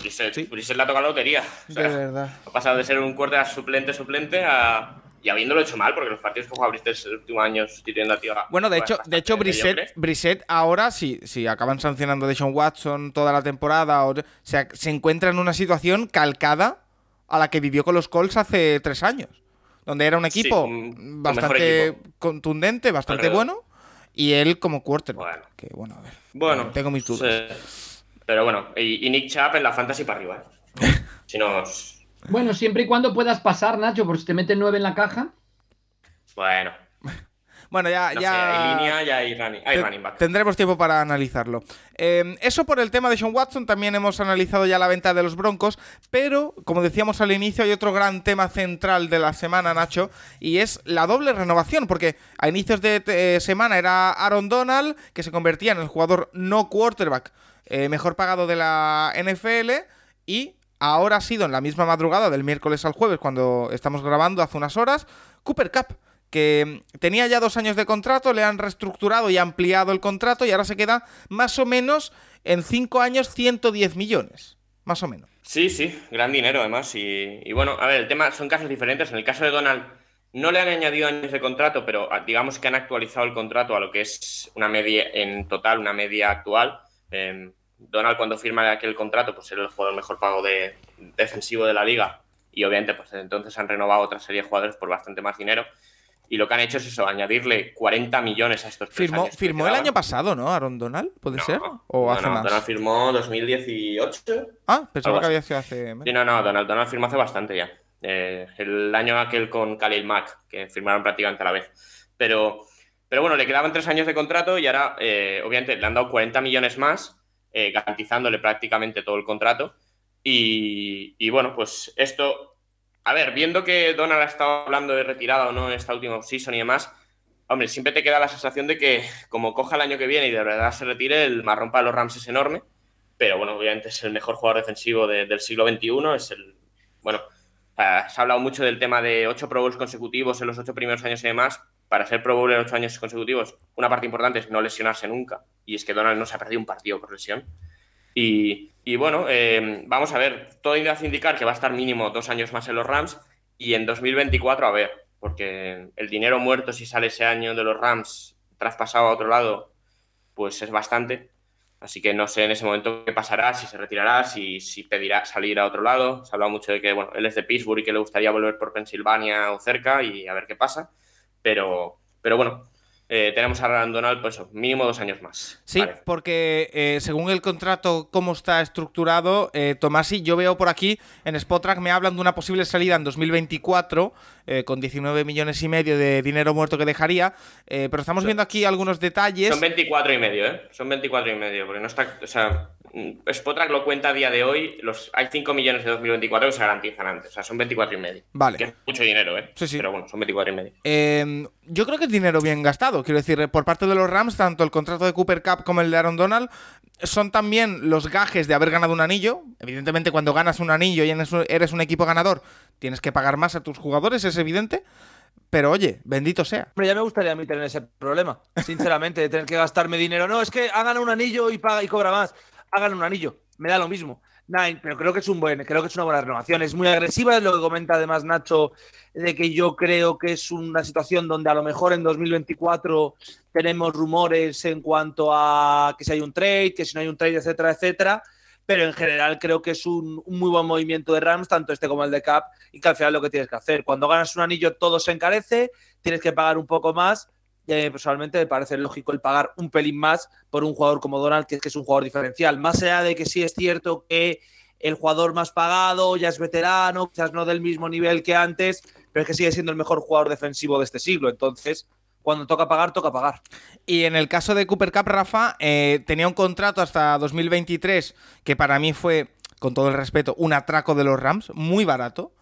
Brissett, sí. le ha tocado la lotería. de verdad. Ha pasado de ser un cuerda suplente suplente a, y habiéndolo hecho mal, porque los partidos que jugado Brissett el último año sustituyendo a Tío. Bueno, de hecho, de hecho Brissett, ahora, si, si acaban sancionando a Sean Watson toda la temporada, o, se encuentra en una situación calcada a la que vivió con los Colts hace tres años. Donde era un equipo bastante contundente, bastante bueno, y él como quarterback. Bueno, que, bueno, a ver. Bueno, tengo mis dudas. Pero bueno, y, Nick Chubb en la fantasy para arriba. ¿eh? si nos bueno, siempre y cuando puedas pasar, Nacho, por si te meten nueve en la caja. Bueno. Bueno, ya. ya... en línea ya hay running, back. Tendremos tiempo para analizarlo. Em, eso por el tema de Sean Watson. También hemos analizado ya la venta de los Broncos. Pero, como decíamos al inicio, hay otro gran tema central de la semana, Nacho. Y es la doble renovación. Porque a inicios de eh, semana era Aaron Donald, que se convertía en el jugador no quarterback eh, mejor pagado de la NFL. Y ahora ha sido en la misma madrugada del miércoles al jueves, cuando estamos grabando hace unas horas, Cooper Cup, que tenía ya dos años de contrato, le han reestructurado y ampliado el contrato y ahora se queda más o menos en cinco años 110 millones, más o menos. Sí, sí, gran dinero además. Y, bueno, a ver, el tema son casos diferentes. En el caso de Donald, no le han añadido años de contrato, pero ah, digamos que han actualizado el contrato a lo que es una media en total, una media actual. Em, Donald cuando firma aquel contrato, pues era el jugador mejor pago de, defensivo de la liga y obviamente pues entonces han renovado otra serie de jugadores por bastante más dinero. Y lo que han hecho es eso, añadirle 40 millones a estos Firmó, firmó el año pasado, ¿no? Aaron Donald, ¿puede ser? ¿O hace más? Donald firmó 2018. Ah, pensaba que había sido hace. Sí, no, no, Donald, Donald firmó hace bastante ya. Eh, el año aquel con Khalil Mack, que firmaron prácticamente a la vez. Pero, pero bueno, le quedaban tres años de contrato y ahora, eh, obviamente, le han dado 40 millones más eh, garantizándole prácticamente todo el contrato. Y, bueno, pues esto, a ver, viendo que Donald ha estado hablando de retirada o no en esta última season y demás, hombre, siempre te queda la sensación de que como coja el año que viene y de verdad se retire, el marrón para los Rams es enorme. Pero bueno, obviamente es el mejor jugador defensivo del siglo XXI, es el, bueno, se ha hablado mucho del tema de ocho Pro Bowls consecutivos en los ocho primeros años y demás. Para ser Pro Bowl en ocho años consecutivos, una parte importante es no lesionarse nunca. Y es que Donald no se ha perdido un partido por lesión. Y, bueno, eh, vamos a ver. Todo hace indicar que va a estar mínimo dos años más en los Rams. Y en 2024, a ver, porque el dinero muerto si sale ese año de los Rams traspasado a otro lado, pues es bastante. Así que no sé en ese momento qué pasará, si se retirará, si, si pedirá salir a otro lado. Se ha hablado mucho de que bueno, él es de Pittsburgh y que le gustaría volver por Pensilvania o cerca y a ver qué pasa. Pero, pero bueno, eh, tenemos a Randonal, pues mínimo dos años más. Sí, porque eh, según el contrato, cómo está estructurado, eh, Tomasi, yo veo por aquí en Spotrack me hablan de una posible salida en 2024 eh, con 19 millones y medio de dinero muerto que dejaría, pero estamos viendo aquí algunos detalles. Son 24 y medio, ¿eh? Son 24 y medio, porque no está, o sea, Spotrack lo cuenta a día de hoy, los, hay 5 millones de 2024 que se garantizan antes, o sea, son 24 y medio. Vale. Que es mucho dinero, ¿eh? Sí, sí. Pero bueno, son 24 y medio. Em, yo creo que es dinero bien gastado, quiero decir, por parte de los Rams, tanto el contrato de Cooper Cup como el de Aaron Donald son también los gajes de haber ganado un anillo. Evidentemente, cuando ganas un anillo y eres un equipo ganador, tienes que pagar más a tus jugadores, es evidente. Pero oye, bendito sea. Hombre, ya me gustaría a mí tener ese problema, sinceramente, de tener que gastarme dinero. No, es que hagan un anillo y paga y cobra más hagan un anillo. Me da lo mismo. Nine, pero creo que es un buen, creo que es una buena renovación. Es muy agresiva, es lo que comenta además Nacho, de que yo creo que es una situación donde a lo mejor en 2024 tenemos rumores en cuanto a que si hay un trade, que si no hay un trade, etcétera, etcétera. pero en general creo que es un, muy buen movimiento de Rams, tanto este como el de Cap, y que al final lo que tienes que hacer. Cuando ganas un anillo todo se encarece, tienes que pagar un poco más. Eh, personalmente me parece lógico el pagar un pelín más por un jugador como Donald, que es, que es un jugador diferencial. Más allá de que sí es cierto que el jugador más pagado ya es veterano, quizás no del mismo nivel que antes, pero es que sigue siendo el mejor jugador defensivo de este siglo. Entonces, cuando toca pagar, toca pagar. Y en el caso de Cooper Cup, Rafa, eh, tenía un contrato hasta 2023 que para mí fue, con todo el respeto, un atraco de los Rams, muy barato.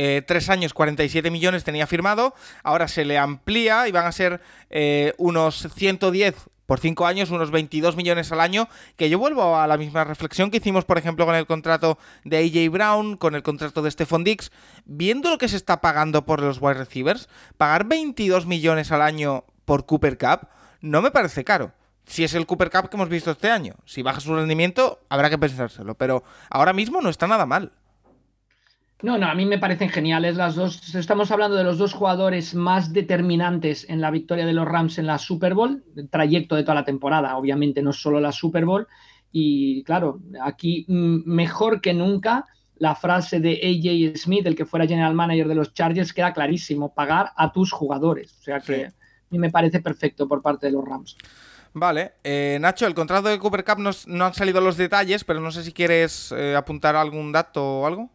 Eh, tres años, 47 millones tenía firmado. Ahora se le amplía y van a ser eh, unos 110 por cinco años, unos 22 millones al año, que yo vuelvo a la misma reflexión que hicimos, por ejemplo, con el contrato de AJ Brown, con el contrato de Stephon Dix, viendo lo que se está pagando por los wide receivers, pagar 22 millones al año por Cooper Cup no me parece caro. Si es el Cooper Cup que hemos visto este año, si baja su rendimiento, habrá que pensárselo, pero ahora mismo no está nada mal. No, no, a mí me parecen geniales las dos. Estamos hablando de los dos jugadores más determinantes en la victoria de los Rams en la Super Bowl, el trayecto de toda la temporada, obviamente no solo la Super Bowl. Y claro, aquí mm, mejor que nunca la frase de AJ Smith, el que fuera general manager de los Chargers, queda clarísimo, pagar a tus jugadores. O sea que a mí me parece perfecto por parte de los Rams. Vale, eh, Nacho, el contrato de Cooper Cup no, han salido los detalles, pero no sé si quieres eh, apuntar algún dato o algo.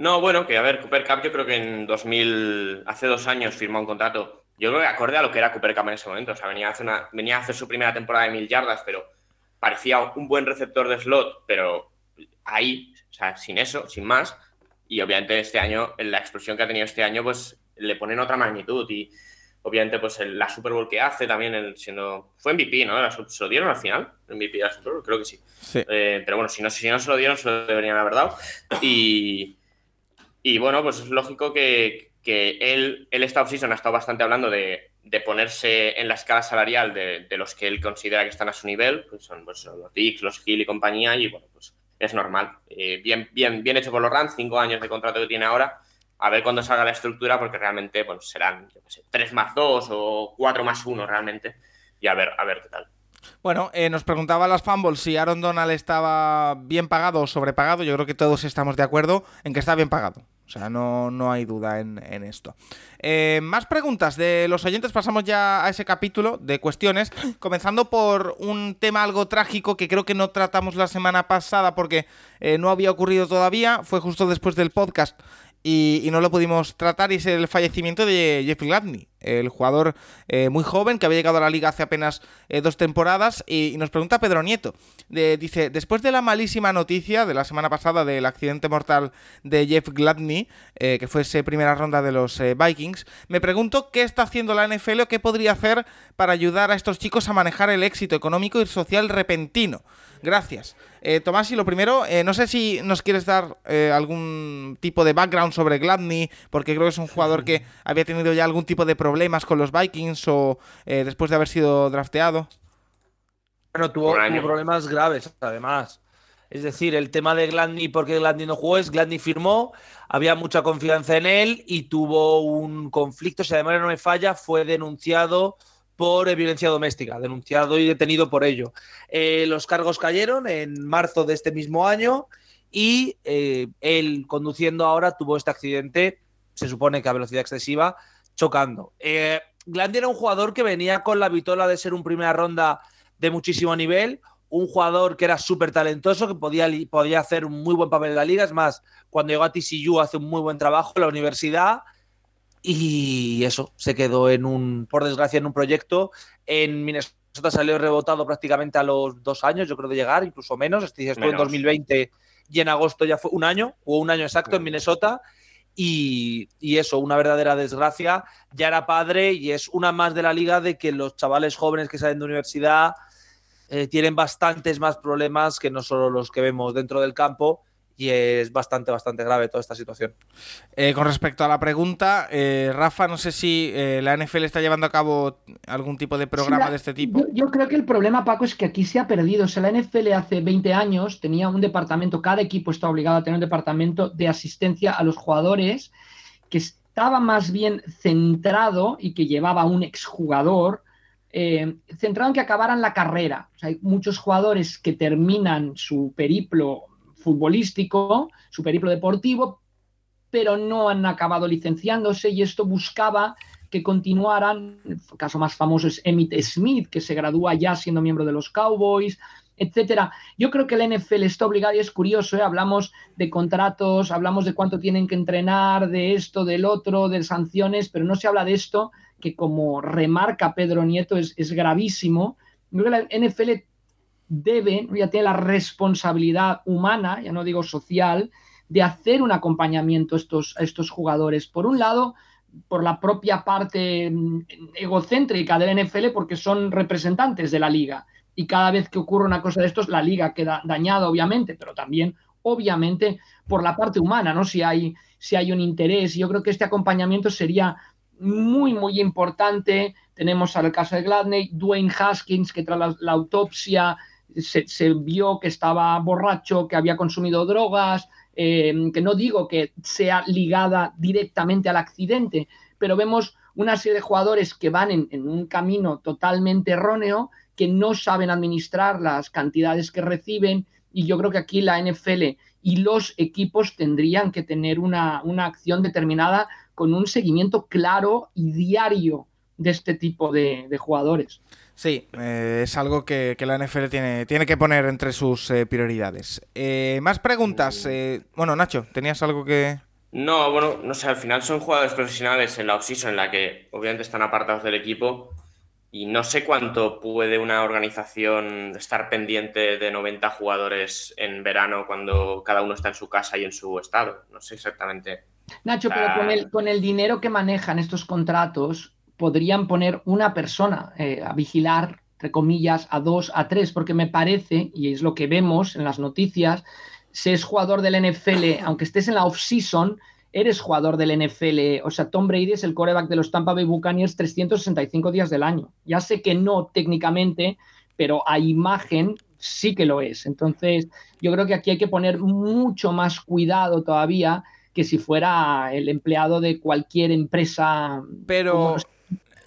No, bueno, que a ver, Cooper Cup yo creo que en 2000, hace dos años firmó un contrato, yo creo que acorde a lo que era Cooper Cup en ese momento, o sea, venía a hacer, una, venía a hacer su primera temporada de mil yardas, pero parecía un buen receptor de slot, pero ahí, o sea, sin eso, sin más, y obviamente este año, la explosión que ha tenido este año, pues le ponen otra magnitud y obviamente pues la Super Bowl que hace también siendo fue MVP no se lo dieron al final MVP de la Super Bowl creo que sí, eh, pero bueno si no si no se lo dieron se lo deberían haber dado. Y y bueno, pues es lógico que, él, él esta offseason ha estado bastante hablando de, ponerse en la escala salarial de, los que él considera que están a su nivel, pues son, pues los Dix, los Hill y compañía, y bueno, pues es normal. Eh, bien, bien, bien hecho por los Rams, cinco años de contrato que tiene ahora, a ver cuándo salga la estructura, porque realmente bueno, serán tres más dos o cuatro más uno realmente, y a ver, a ver qué tal. Bueno, eh, nos preguntaba las Fumbles si Aaron Donald estaba bien pagado o sobrepagado. Yo creo que todos estamos de acuerdo en que está bien pagado. O sea, no, no hay duda en, esto. Eh, más preguntas de los oyentes. Pasamos ya a ese capítulo de cuestiones. Comenzando por un tema algo trágico que creo que no tratamos la semana pasada porque eh, no había ocurrido todavía. Fue justo después del podcast y, no lo pudimos tratar y es el fallecimiento de Jeff Gladney, el jugador eh, muy joven que había llegado a la liga hace apenas eh, dos temporadas y, nos pregunta Pedro Nieto, dice, después de la malísima noticia de la semana pasada del accidente mortal de Jeff Gladney, eh, que fue esa primera ronda de los Vikings, me pregunto qué está haciendo la NFL o qué podría hacer para ayudar a estos chicos a manejar el éxito económico y social repentino. Gracias. Tomás, y lo primero, no sé si nos quieres dar algún tipo de background sobre Gladney, porque creo que es un jugador que había tenido ya algún tipo de problemas con los Vikings o después de haber sido drafteado. Bueno, tuvo, problemas graves, además. Es decir, el tema de Gladney, porque Gladney no jugó, es Gladney firmó, había mucha confianza en él y tuvo un conflicto, si además no me falla, fue denunciado por violencia doméstica, denunciado y detenido por ello. Eh, los cargos cayeron en marzo de este mismo año y eh, él conduciendo ahora tuvo este accidente, se supone que a velocidad excesiva, chocando. Eh, era un jugador que venía con la vitola de ser un primera ronda de muchísimo nivel, un jugador que era súper talentoso, que podía, podía hacer un muy buen papel en la liga. Es más, cuando llegó a TCU hace un muy buen trabajo en la universidad y eso, se quedó en un, por desgracia, en un proyecto. En Minnesota salió rebotado prácticamente a los dos años, yo creo, de llegar, incluso menos. Estuvo en 2020 y en agosto ya fue un año, o un año exacto en Minnesota. Y, eso, una verdadera desgracia. Ya era padre y es una más de la liga de que los chavales jóvenes que salen de universidad eh, tienen bastantes más problemas que no solo los que vemos dentro del campo y es bastante, bastante grave toda esta situación. Eh, con respecto a la pregunta, eh, Rafa, no sé si eh, la NFL está llevando a cabo algún tipo de programa de este tipo. Yo, creo que el problema, Paco, es que aquí se ha perdido. O sea, la NFL hace 20 años tenía un departamento, cada equipo está obligado a tener un departamento de asistencia a los jugadores que estaba más bien centrado y que llevaba un exjugador eh, centrado en que acabaran la carrera. hay muchos jugadores que terminan su periplo futbolístico, su periplo deportivo, pero no han acabado licenciándose y esto buscaba que continuaran. El caso más famoso es Emmitt Smith, que se gradúa ya siendo miembro de los Cowboys, etcétera. Yo creo que el NFL está obligado y es curioso, ¿eh? hablamos de contratos, hablamos de cuánto tienen que entrenar, de esto, del otro, de sanciones, pero no se habla de esto, que como remarca Pedro Nieto es, gravísimo. Yo creo que la NFL debe, ya tiene la responsabilidad humana, ya no digo social, de hacer un acompañamiento estos, a estos jugadores. Por un lado, por la propia parte mm, egocéntrica del NFL, porque son representantes de la liga. Y cada vez que ocurre una cosa de estos, la liga queda dañada, obviamente, pero también, obviamente, por la parte humana, ¿no? Si hay, si hay un interés. Yo creo que este acompañamiento sería muy, muy importante. Tenemos al caso de Gladney, Dwayne Haskins, que tras la, autopsia se, vio que estaba borracho, que había consumido drogas, eh, que no digo que sea ligada directamente al accidente, pero vemos una serie de jugadores que van en, un camino totalmente erróneo, que no saben administrar las cantidades que reciben, y yo creo que aquí la NFL y los equipos tendrían que tener una, acción determinada con un seguimiento claro y diario de este tipo de jugadores. Sí, eh, es algo que, la NFL tiene, tiene que poner entre sus eh, prioridades. Eh, más preguntas. bueno, Nacho, ¿tenías algo que...? No, bueno, no sé, al final son jugadores profesionales en la offseason en la que obviamente están apartados del equipo y no sé cuánto puede una organización estar pendiente de 90 jugadores en verano cuando cada uno está en su casa y en su estado. No sé exactamente. Nacho, pero con el, con el dinero que manejan estos contratos, podrían poner una persona eh, a vigilar, entre comillas, a dos, a tres, porque me parece, y es lo que vemos en las noticias, si es jugador del NFL, aunque estés en la off-season, eres jugador del NFL. O sea, Tom Brady es el coreback de los Tampa Bay Buccaneers 365 días del año. Ya sé que no técnicamente, pero a imagen sí que lo es. Entonces, yo creo que aquí hay que poner mucho más cuidado todavía que si fuera el empleado de cualquier empresa. Pero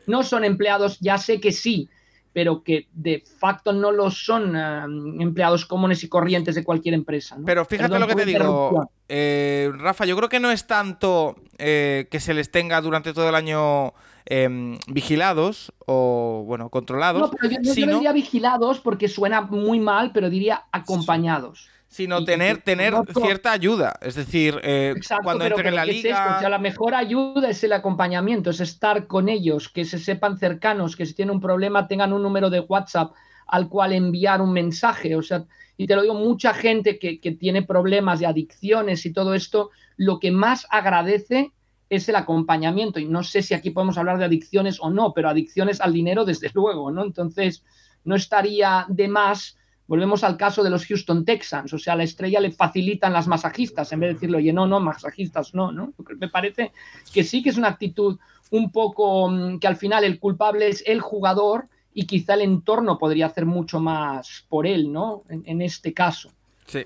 no son empleados, ya sé que sí, pero que de facto no lo son eh, empleados comunes y corrientes de cualquier empresa. Pero fíjate lo que te digo, eh, Rafa, yo creo que no es tanto eh, que se les tenga durante todo el año em, vigilados o, bueno, controlados. No, pero yo, no diría vigilados porque suena muy mal, pero diría acompañados sino tener, tener cierta ayuda. Es decir, eh, cuando entren en la liga. la mejor ayuda es el acompañamiento, es estar con ellos, que se sepan cercanos, que si tienen un problema tengan un número de WhatsApp al cual enviar un mensaje. O sea, y te lo digo, mucha gente que, que tiene problemas de adicciones y todo esto, lo que más agradece es el acompañamiento. Y no sé si aquí podemos hablar de adicciones o no, pero adicciones al dinero, desde luego, ¿no? Entonces, no estaría de más Volvemos al caso de los Houston Texans, o sea, a la estrella le facilitan las masajistas, en vez de decirle, oye, no, no, masajistas no, ¿no? Me parece que sí que es una actitud un poco mm, que al final el culpable es el jugador y quizá el entorno podría hacer mucho más por él, ¿no? En, este caso. Sí.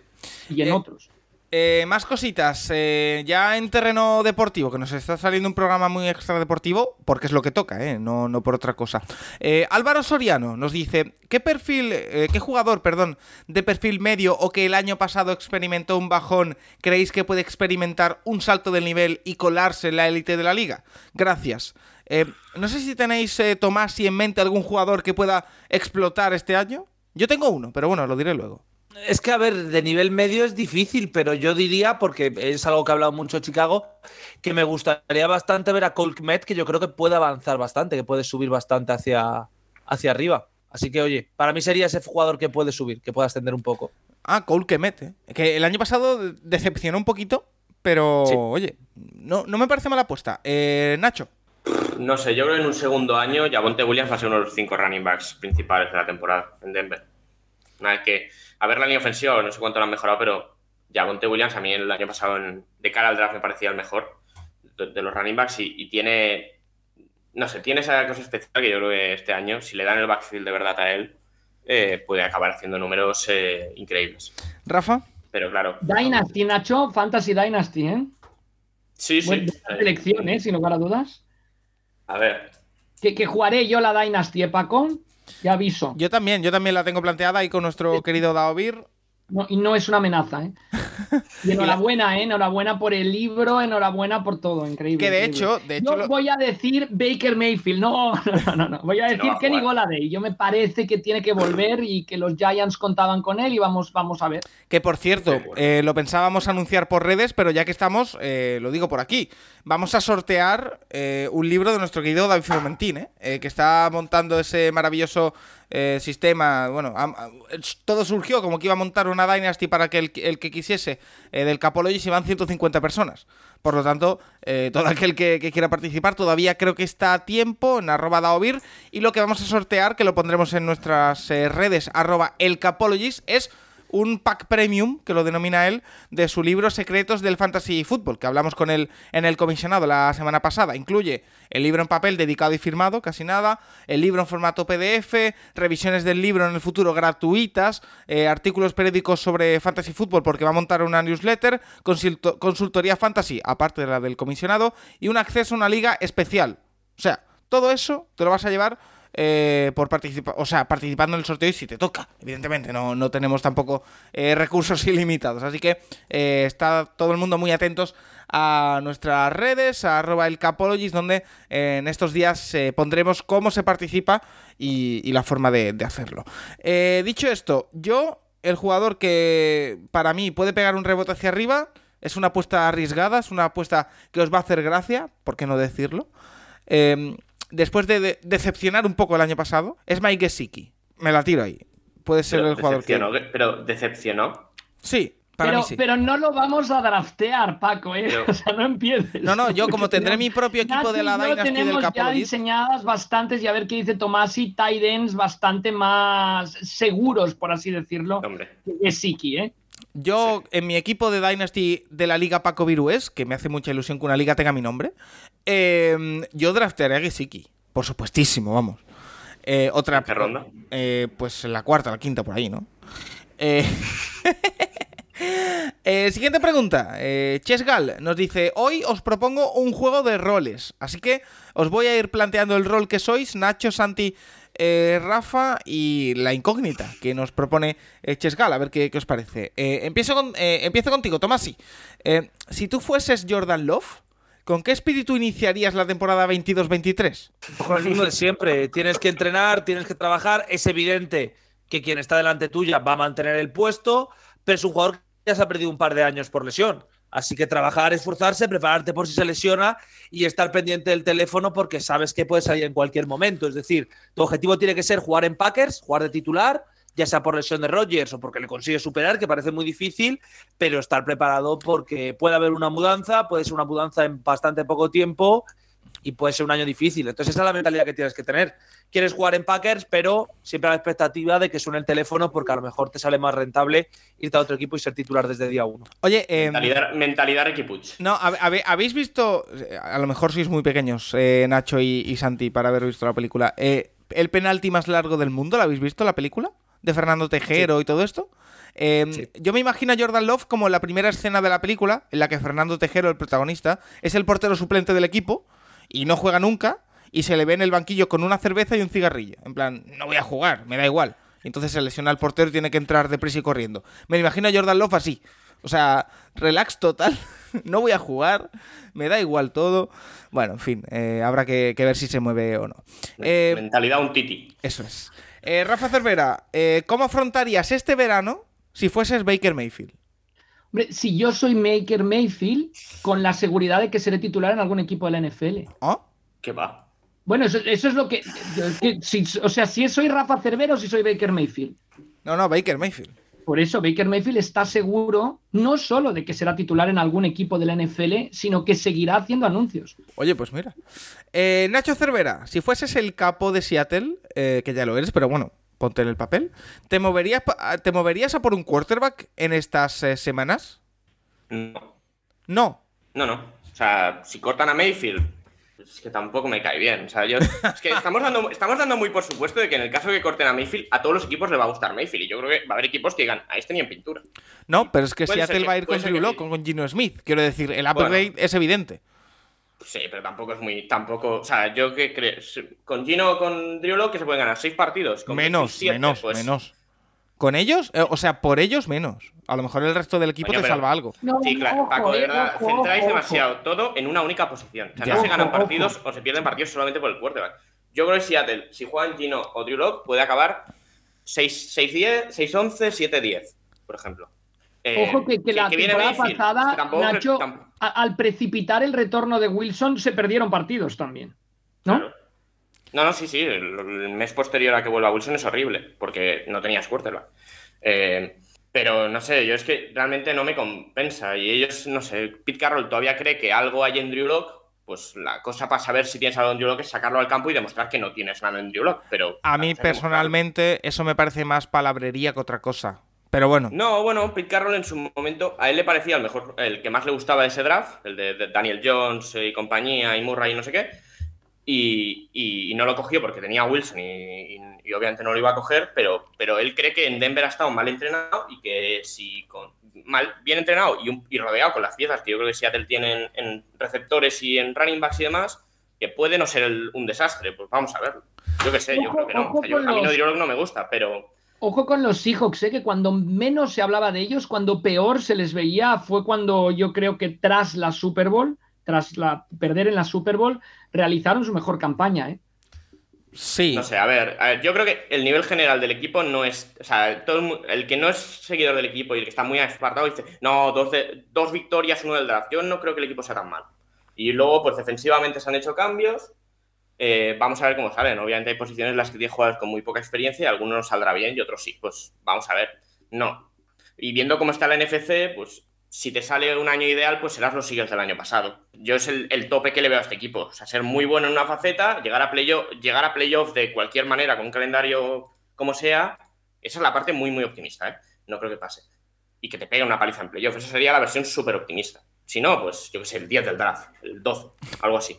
Y en eh, otros. Eh, más cositas. Eh, ya en terreno deportivo, que nos está saliendo un programa muy extra deportivo, porque es lo que toca, eh, no, no por otra cosa. Álvaro Soriano nos dice: ¿qué perfil, qué jugador, perdón, de perfil medio o que el año pasado experimentó un bajón creéis que puede experimentar un salto del nivel y colarse en la élite de la liga? Gracias. no sé si tenéis, Tomás, y en mente algún jugador que pueda explotar este año. Yo tengo uno, pero bueno, lo diré luego. Es que, a ver, de nivel medio es difícil, pero yo diría, porque es algo que ha hablado mucho Chicago, que me gustaría bastante ver a Cole Kmet, que yo creo que puede avanzar bastante, que puede subir bastante hacia, hacia arriba. Así que, oye, para mí sería ese jugador que puede subir, que pueda ascender un poco. Ah, Cole Kmet, ¿eh? que el año pasado decepcionó un poquito, pero, oye, no, no me parece mala apuesta. Eh, Nacho. No sé, yo creo que en un segundo año Javonte Williams va a ser uno de los cinco running backs principales de la temporada en Denver. Una vez que a ver la línea ofensiva, no sé cuánto lo han mejorado, pero ya Monte Williams a mí el año pasado de cara al draft me parecía el mejor de, los running backs y, tiene, no sé, tiene esa cosa especial que yo creo que este año, si le dan el backfield de verdad a él, eh, puede acabar haciendo números eh, increíbles. Rafa. Pero claro. Dynasty, Nacho, Fantasy Dynasty, ¿eh? Sí, sí. Selección, ¿eh? Sin lugar a dudas. A ver, que, que jugaré yo la Dynasty, ¿eh, Paco? Ya aviso. Yo también, yo también la tengo planteada ahí con nuestro querido Daovir. No, y no es una amenaza, ¿eh? Y enhorabuena, ¿eh? Enhorabuena por el libro, enhorabuena por todo, increíble. Que de increíble. hecho, de hecho. Yo lo- voy a decir Baker Mayfield, no, no, no, no. Voy a decir Kenny. Goladay. Yo me parece que tiene que volver y que los Giants contaban con él y vamos, vamos a ver. Que por cierto, eh, lo pensábamos anunciar por redes, pero ya que estamos, eh, lo digo por aquí. Vamos a sortear eh, un libro de nuestro querido David Fromentín. Eh, que está montando ese maravilloso eh, sistema. Bueno, todo surgió como que iba a montar una Dynasty para que el, el que quisiese eh, del Capology se van 150 personas. Por lo tanto, eh, todo aquel que, que quiera participar todavía creo que está a tiempo en arroba daovir. Y lo que vamos a sortear, que lo pondremos en nuestras eh, redes, arroba es un pack premium, que lo denomina él, de su libro Secretos del Fantasy Football, que hablamos con él en el comisionado la semana pasada. Incluye el libro en papel dedicado y firmado, casi nada, el libro en formato PDF, revisiones del libro en el futuro gratuitas, eh, artículos periódicos sobre Fantasy Football, porque va a montar una newsletter, consulto- consultoría fantasy, aparte de la del comisionado, y un acceso a una liga especial. O sea, todo eso te lo vas a llevar eh, por participar, o sea, participando en el sorteo y si te toca, evidentemente, no, no tenemos tampoco eh, recursos ilimitados. Así que eh, está todo el mundo muy atentos a nuestras redes, a arroba el donde en estos días pondremos cómo se participa y, la forma de, hacerlo. Dicho esto, yo, el jugador que para mí puede pegar un rebote hacia arriba, es una apuesta arriesgada, es una apuesta que os va a hacer gracia, ¿por qué no decirlo? Eh, después de, de- decepcionar un poco el año pasado, es Mike Gesicki. Me la tiro ahí. Puede ser Pero el jugador que. decepcionó, pero decepcionó. Sí, para pero, mí sí. pero no lo vamos a draftear, Paco, ¿eh? Pero- O sea, no empieces. No, no, yo como tendré mi propio equipo de la Dynasty del tenemos ya Capologist. diseñadas bastantes, y a ver qué dice Tomás, y tight ends bastante más seguros, por así decirlo, Hombre. que Siki, ¿eh? Yo, en mi equipo de Dynasty de la Liga Paco Virués, que me hace mucha ilusión que una liga tenga mi nombre, eh, yo draftearé a Gesicki. Por supuestísimo, vamos. Eh, otra. ¿En qué ronda? Eh, pues la cuarta, la quinta, por ahí, ¿no? Eh, siguiente pregunta. Chesgal nos dice: Hoy os propongo un juego de roles. Así que os voy a ir planteando el rol que sois, Nacho, Santi, Rafa y la incógnita que nos propone Chesgal. A ver qué, qué os parece. Empiezo, con, empiezo contigo, Tomasi. Si tú fueses Jordan Love, ¿con qué espíritu iniciarías la temporada 22-23? Con mismo de siempre. Tienes que entrenar, tienes que trabajar. Es evidente que quien está delante tuya va a mantener el puesto, pero es un jugador que ya se ha perdido un par de años por lesión. Así que trabajar, esforzarse, prepararte por si se lesiona y estar pendiente del teléfono porque sabes que puede salir en cualquier momento. Es decir, tu objetivo tiene que ser jugar en Packers, jugar de titular, ya sea por lesión de Rodgers o porque le consigues superar, que parece muy difícil, pero estar preparado porque puede haber una mudanza, puede ser una mudanza en bastante poco tiempo y puede ser un año difícil. Entonces esa es la mentalidad que tienes que tener. Quieres jugar en Packers, pero siempre a la expectativa de que suene el teléfono porque a lo mejor te sale más rentable irte a otro equipo y ser titular desde día uno. Oye, eh, Mentalidad, mentalidad. No, a- a- habéis visto, eh, a lo mejor sois muy pequeños, eh, Nacho y, y Santi, para haber visto la película. eh, ¿El penalti más largo del mundo, ¿la habéis visto la película? De Fernando Tejero y todo esto. Eh, Sí. Yo me imagino a Jordan Love como la primera escena de la película, en la que Fernando Tejero, el protagonista, es el portero suplente del equipo y no juega nunca, y se le ve en el banquillo con una cerveza y un cigarrillo. En plan, no voy a jugar, me da igual. Y entonces se lesiona el portero y tiene que entrar deprisa y corriendo. Me lo imagino a Jordan Love así. O sea, relax total. no voy a jugar. Me da igual todo. Bueno, en fin, eh, habrá que, que ver si se mueve o no. Eh, Mentalidad un titi. eso es. Eh, Rafa Cervera, eh, ¿cómo afrontarías este verano si fueses Baker Mayfield? Hombre, si yo soy Maker Mayfield, con la seguridad de que seré titular en algún equipo de la NFL. ¿Oh? ¿Qué va? Bueno, eso, eso es lo que. que si- o sea, si soy Rafa Cervera o si soy Baker Mayfield. No, no, Baker Mayfield. Por eso Baker Mayfield está seguro no solo de que será titular en algún equipo de la NFL, sino que seguirá haciendo anuncios. Oye, pues mira. Eh, Nacho Cervera, si fueses el capo de Seattle, eh, que ya lo eres, pero bueno, ponte en el papel, ¿te moverías, pa- ¿te moverías a por un quarterback en estas eh, semanas? No. No. No, no. O sea, si cortan a Mayfield, es que tampoco me cae bien. O sea, yo. Es que estamos dando, estamos dando muy por supuesto de que en el caso que corten a Mayfield, a todos los equipos le va a gustar Mayfield. Y yo creo que va a haber equipos que digan, a este ni en pintura. No, pero es que Seattle va a ir con Drew que Lock, sí. con Gino Smith. Quiero decir, el upgrade Bueno. es evidente. Sí, pero tampoco es muy. Tampoco. O sea, yo que creo. Con Gino o con Driolo que se pueden ganar seis partidos. Con menos, menos, pues menos. ¿Con ellos? Eh, o sea, por ellos menos. A lo mejor el resto del equipo te salva algo. sí, claro, Paco, de verdad, centráis demasiado todo en una única posición. O sea, no se ganan partidos o se pierden partidos solamente por el quarterback. Yo creo que Seattle, si juegan Gino o Drew puede acabar 6-11, 7-10, por ejemplo. Eh, Ojo que, la temporada pasada, Nacho, al precipitar el retorno de Wilson, se perdieron partidos también. ¿No? No, no, sí, sí. El, mes posterior a que vuelva Wilson es horrible, porque no tenías quarterback. Eh, pero no sé, yo es que realmente no me compensa. Y ellos, no sé, Pete Carroll todavía cree que algo hay en Drew Lock. Pues la cosa para saber si tienes algo en Drew Lock es sacarlo al campo y demostrar que no tienes nada en Drew Lock. Pero a mí personalmente eso me parece más palabrería que otra cosa. Pero bueno. No, bueno, Pete Carroll en su momento, a él le parecía el mejor, el que más le gustaba de ese draft, el de, de Daniel Jones y compañía y Murray y no sé qué y, no lo cogió porque tenía Wilson y, obviamente no lo iba a coger, pero, pero él cree que en Denver ha estado mal entrenado y que si con, mal, bien entrenado y, rodeado con las piezas que yo creo que Seattle tiene en, receptores y en running backs y demás, que puede no ser un desastre. Pues vamos a verlo. Yo qué sé, yo creo que no. O yo, a mí no, no me gusta, pero... Ojo con los Seahawks, ¿eh? que cuando menos se hablaba de ellos, cuando peor se les veía, fue cuando yo creo que tras la Super Bowl tras la, perder en la Super Bowl, realizaron su mejor campaña, ¿eh? Sí. No sé, a ver, yo creo que el nivel general del equipo no es. O sea, todo el, que no es seguidor del equipo y el que está muy apartado dice, no, dos, dos victorias, uno del draft. Yo no creo que el equipo sea tan mal. Y luego, pues defensivamente se han hecho cambios. Eh, vamos a ver cómo salen. Obviamente hay posiciones en las que tiene jugadores con muy poca experiencia y algunos nos saldrá bien y otros sí. Pues vamos a ver. No. Y viendo cómo está la NFC, pues si te sale un año ideal, pues serás los siguientes del año pasado. Yo es el, tope que le veo a este equipo. O sea, ser muy bueno en una faceta, llegar a playoff, llegar a playoff de cualquier manera, con un calendario como sea, esa es la parte muy, muy optimista, ¿eh? No creo que pase. Y que te pegue una paliza en playoff. Esa sería la versión súper optimista. Si no, pues yo qué sé, el 10 del draft, el 12, algo así.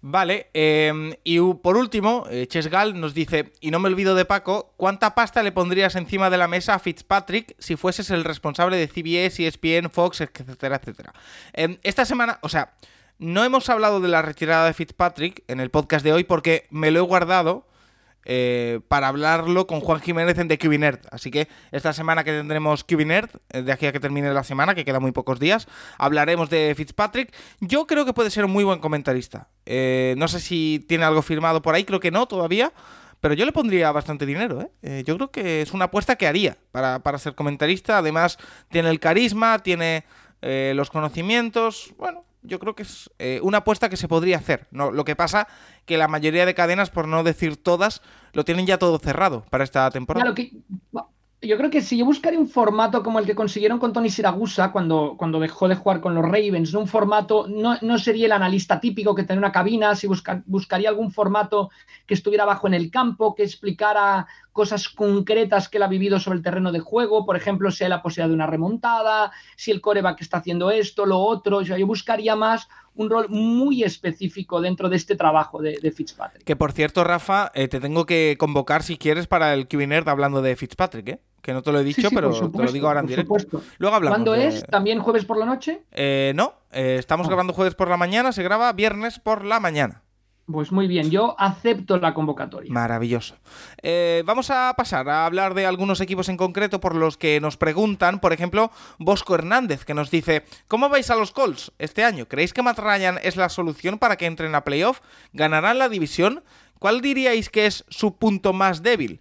Vale, em, y por último, eh, Chesgal nos dice, y no me olvido de Paco, ¿cuánta pasta le pondrías encima de la mesa a Fitzpatrick si fueses el responsable de CBS, ESPN, Fox, etcétera, etcétera? Em, esta semana, o sea, no hemos hablado de la retirada de Fitzpatrick en el podcast de hoy porque me lo he guardado eh, para hablarlo con Juan Jiménez en The QB Nerd. Así que esta semana que tendremos QB Nerd, eh, de aquí a que termine la semana, que queda muy pocos días, hablaremos de Fitzpatrick. Yo creo que puede ser un muy buen comentarista. Eh, no sé si tiene algo firmado por ahí, creo que no todavía. Pero yo le pondría bastante dinero, yo creo que es una apuesta que haría para, para ser comentarista. Además, tiene el carisma, tiene los conocimientos. Bueno, yo creo que es eh, una apuesta que se podría hacer. ¿no? Lo que pasa que la mayoría de cadenas, por no decir todas, lo tienen ya todo cerrado para esta temporada. yo creo que si yo buscaría un formato como el que consiguieron con Tony Siragusa cuando, cuando dejó de jugar con los Ravens, un formato, no, no sería el analista típico que tiene una cabina, si buscaría algún formato que estuviera abajo en el campo, que explicara cosas concretas que él ha vivido sobre el terreno de juego, por ejemplo, si hay la posibilidad de una remontada, si el coreback está haciendo esto, lo otro, yo buscaría más un rol muy específico dentro de este trabajo de, Fitzpatrick. Que por cierto, Rafa, eh, te tengo que convocar si quieres para el QB hablando de Fitzpatrick, ¿eh? Que no te lo he dicho, pero te lo digo ahora en directo. Luego hablamos. ¿Cuándo es? ¿También jueves por la noche? Eh, no, eh, estamos ah. grabando jueves por la mañana, se graba viernes por la mañana. Pues muy bien, yo acepto la convocatoria. Maravilloso. Eh, vamos a pasar a hablar de algunos equipos en concreto por los que nos preguntan. Por ejemplo, Bosco Hernández, que nos dice: ¿Cómo vais a los Colts este año? ¿Creéis que Matt Ryan es la solución para que entren a playoff? ¿Ganarán la división? ¿Cuál diríais que es su punto más débil?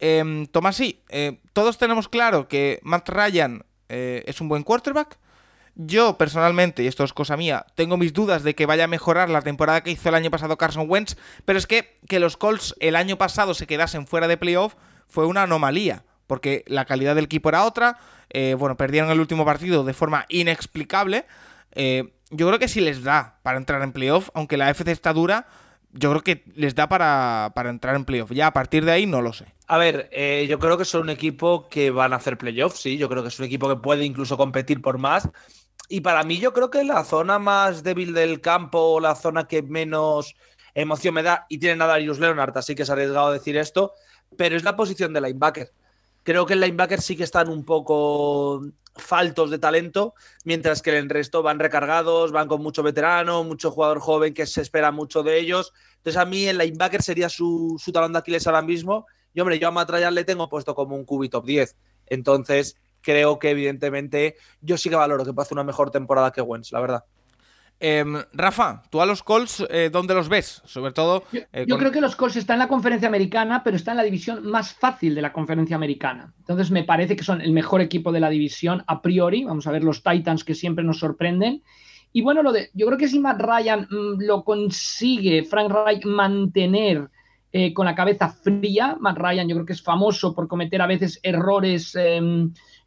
Eh, Tomás, sí, eh, todos tenemos claro que Matt Ryan eh, es un buen quarterback. Yo personalmente, y esto es cosa mía, tengo mis dudas de que vaya a mejorar la temporada que hizo el año pasado Carson Wentz, pero es que que los Colts el año pasado se quedasen fuera de playoff fue una anomalía, porque la calidad del equipo era otra, eh, bueno, perdieron el último partido de forma inexplicable. Eh, yo creo que sí les da para entrar en playoff, aunque la FC está dura, yo creo que les da para, entrar en playoff. Ya a partir de ahí no lo sé. A ver, eh, yo creo que son un equipo que van a hacer playoff, sí. Yo creo que es un equipo que puede incluso competir por más. Y para mí yo creo que la zona más débil del campo, la zona que menos emoción me da, y tienen a Darius Leonard, así que es arriesgado decir esto, pero es la posición de linebacker. Creo que el linebacker sí que están un poco faltos de talento, mientras que el resto van recargados, van con mucho veterano, mucho jugador joven que se espera mucho de ellos. Entonces, a mí el linebacker sería su, su talón de Aquiles ahora mismo. Y hombre, yo a Matt le tengo puesto como un QB top 10. Entonces, creo que evidentemente yo sí que valoro que hacer una mejor temporada que Wentz, la verdad. Em, Rafa, tú a los Colts, eh, ¿dónde los ves? Sobre todo. Yo, eh, creo que los Colts están en la conferencia americana, pero está en la división más fácil de la conferencia americana. Entonces me parece que son el mejor equipo de la división a priori. Vamos a ver los Titans que siempre nos sorprenden. Y bueno, lo de, yo creo que si Matt Ryan mmm, lo consigue, Frank Reich, mantener eh, con la cabeza fría, Matt Ryan yo creo que es famoso por cometer a veces errores.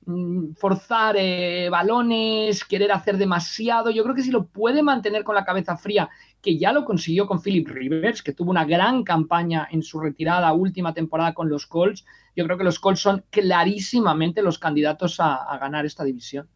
Mm, forzar eh, balones, querer hacer demasiado. Yo creo que si lo puede mantener con la cabeza fría, que ya lo consiguió con Philip Rivers, que tuvo una gran campaña en su retirada última temporada con los Colts, yo creo que los Colts son clarísimamente los candidatos a, a ganar esta división.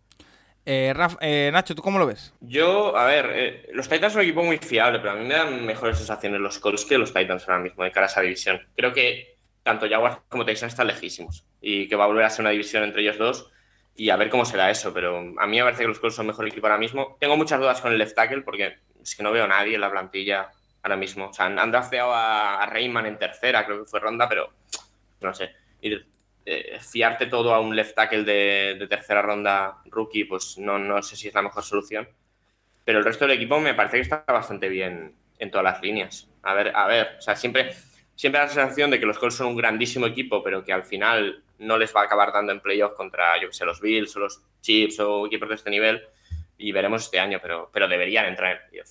Eh, Raf, eh, Nacho, ¿tú cómo lo ves? Yo, a ver, eh, los Titans son un equipo muy fiable, pero a mí me dan mejores sensaciones los Colts que los Titans ahora mismo de cara a esa división. Creo que tanto Jaguars como Texans están lejísimos y que va a volver a ser una división entre ellos dos y a ver cómo será eso, pero a mí me parece que los Colts son mejor equipo ahora mismo. Tengo muchas dudas con el left tackle porque es que no veo a nadie en la plantilla ahora mismo. O sea, han drafteado a, a en tercera, creo que fue ronda, pero no sé. Ir, eh, fiarte todo a un left tackle de, de, tercera ronda rookie, pues no, no sé si es la mejor solución. Pero el resto del equipo me parece que está bastante bien en todas las líneas. A ver, a ver, o sea, siempre siempre da la sensación de que los Colts son un grandísimo equipo, pero que al final no les va a acabar dando en playoff contra, yo que sé, los Bills o los Chiefs o equipos de este nivel. Y veremos este año, pero, pero deberían entrar en playoff.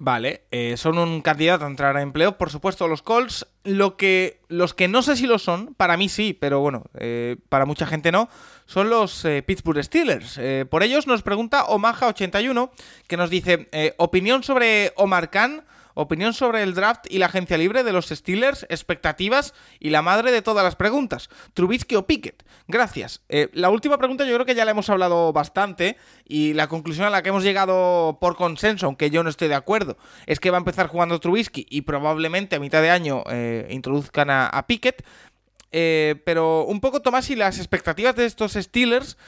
Vale, eh, son un candidato a entrar en playoff, por supuesto, los Colts. Lo que, los que no sé si lo son, para mí sí, pero bueno, eh, para mucha gente no, son los eh, Pittsburgh Steelers. Por ellos nos pregunta Omaha81, que nos dice, opinión sobre Omar Khan opinión sobre el draft y la agencia libre de los Steelers, expectativas y la madre de todas las preguntas. ¿Trubisky o Pickett? Gracias. Eh, la última pregunta yo creo que ya la hemos hablado bastante y la conclusión a la que hemos llegado por consenso, aunque yo no estoy de acuerdo, es que va a empezar jugando Trubisky y probablemente a mitad de año eh, introduzcan a, a Pickett. Eh, pero un poco, Tomás, y las expectativas de estos Steelers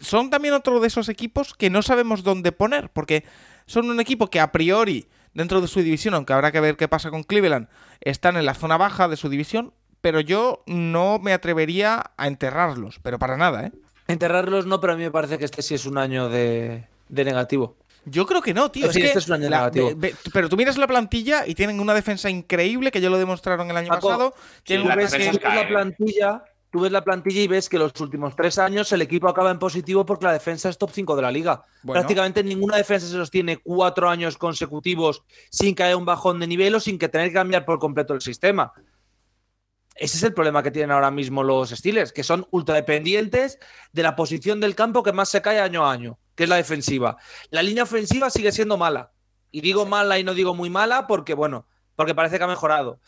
son también otro de esos equipos que no sabemos dónde poner, porque son un equipo que a priori dentro de su división, aunque habrá que ver qué pasa con Cleveland, están en la zona baja de su división, pero yo no me atrevería a enterrarlos, pero para nada, ¿eh? Enterrarlos no, pero a mí me parece que este sí es un año de, de negativo. Yo creo que no, tío. Sí, es este que es un año la, negativo. pero tú miras la plantilla y tienen una defensa increíble, que ya lo demostraron el año Paco, pasado. Tienen la plantilla, tú ves la plantilla y ves que los últimos tres años el equipo acaba en positivo porque la defensa es top 5 de la liga. Bueno. Prácticamente ninguna defensa se sostiene cuatro años consecutivos sin caer un bajón de nivel o sin que tener que cambiar por completo el sistema. Ese es el problema que tienen ahora mismo los Steelers, que son ultradependientes de la posición del campo que más se cae año a año, que es la defensiva. La línea ofensiva sigue siendo mala. Y digo mala y no digo muy mala porque, bueno, porque parece que ha mejorado.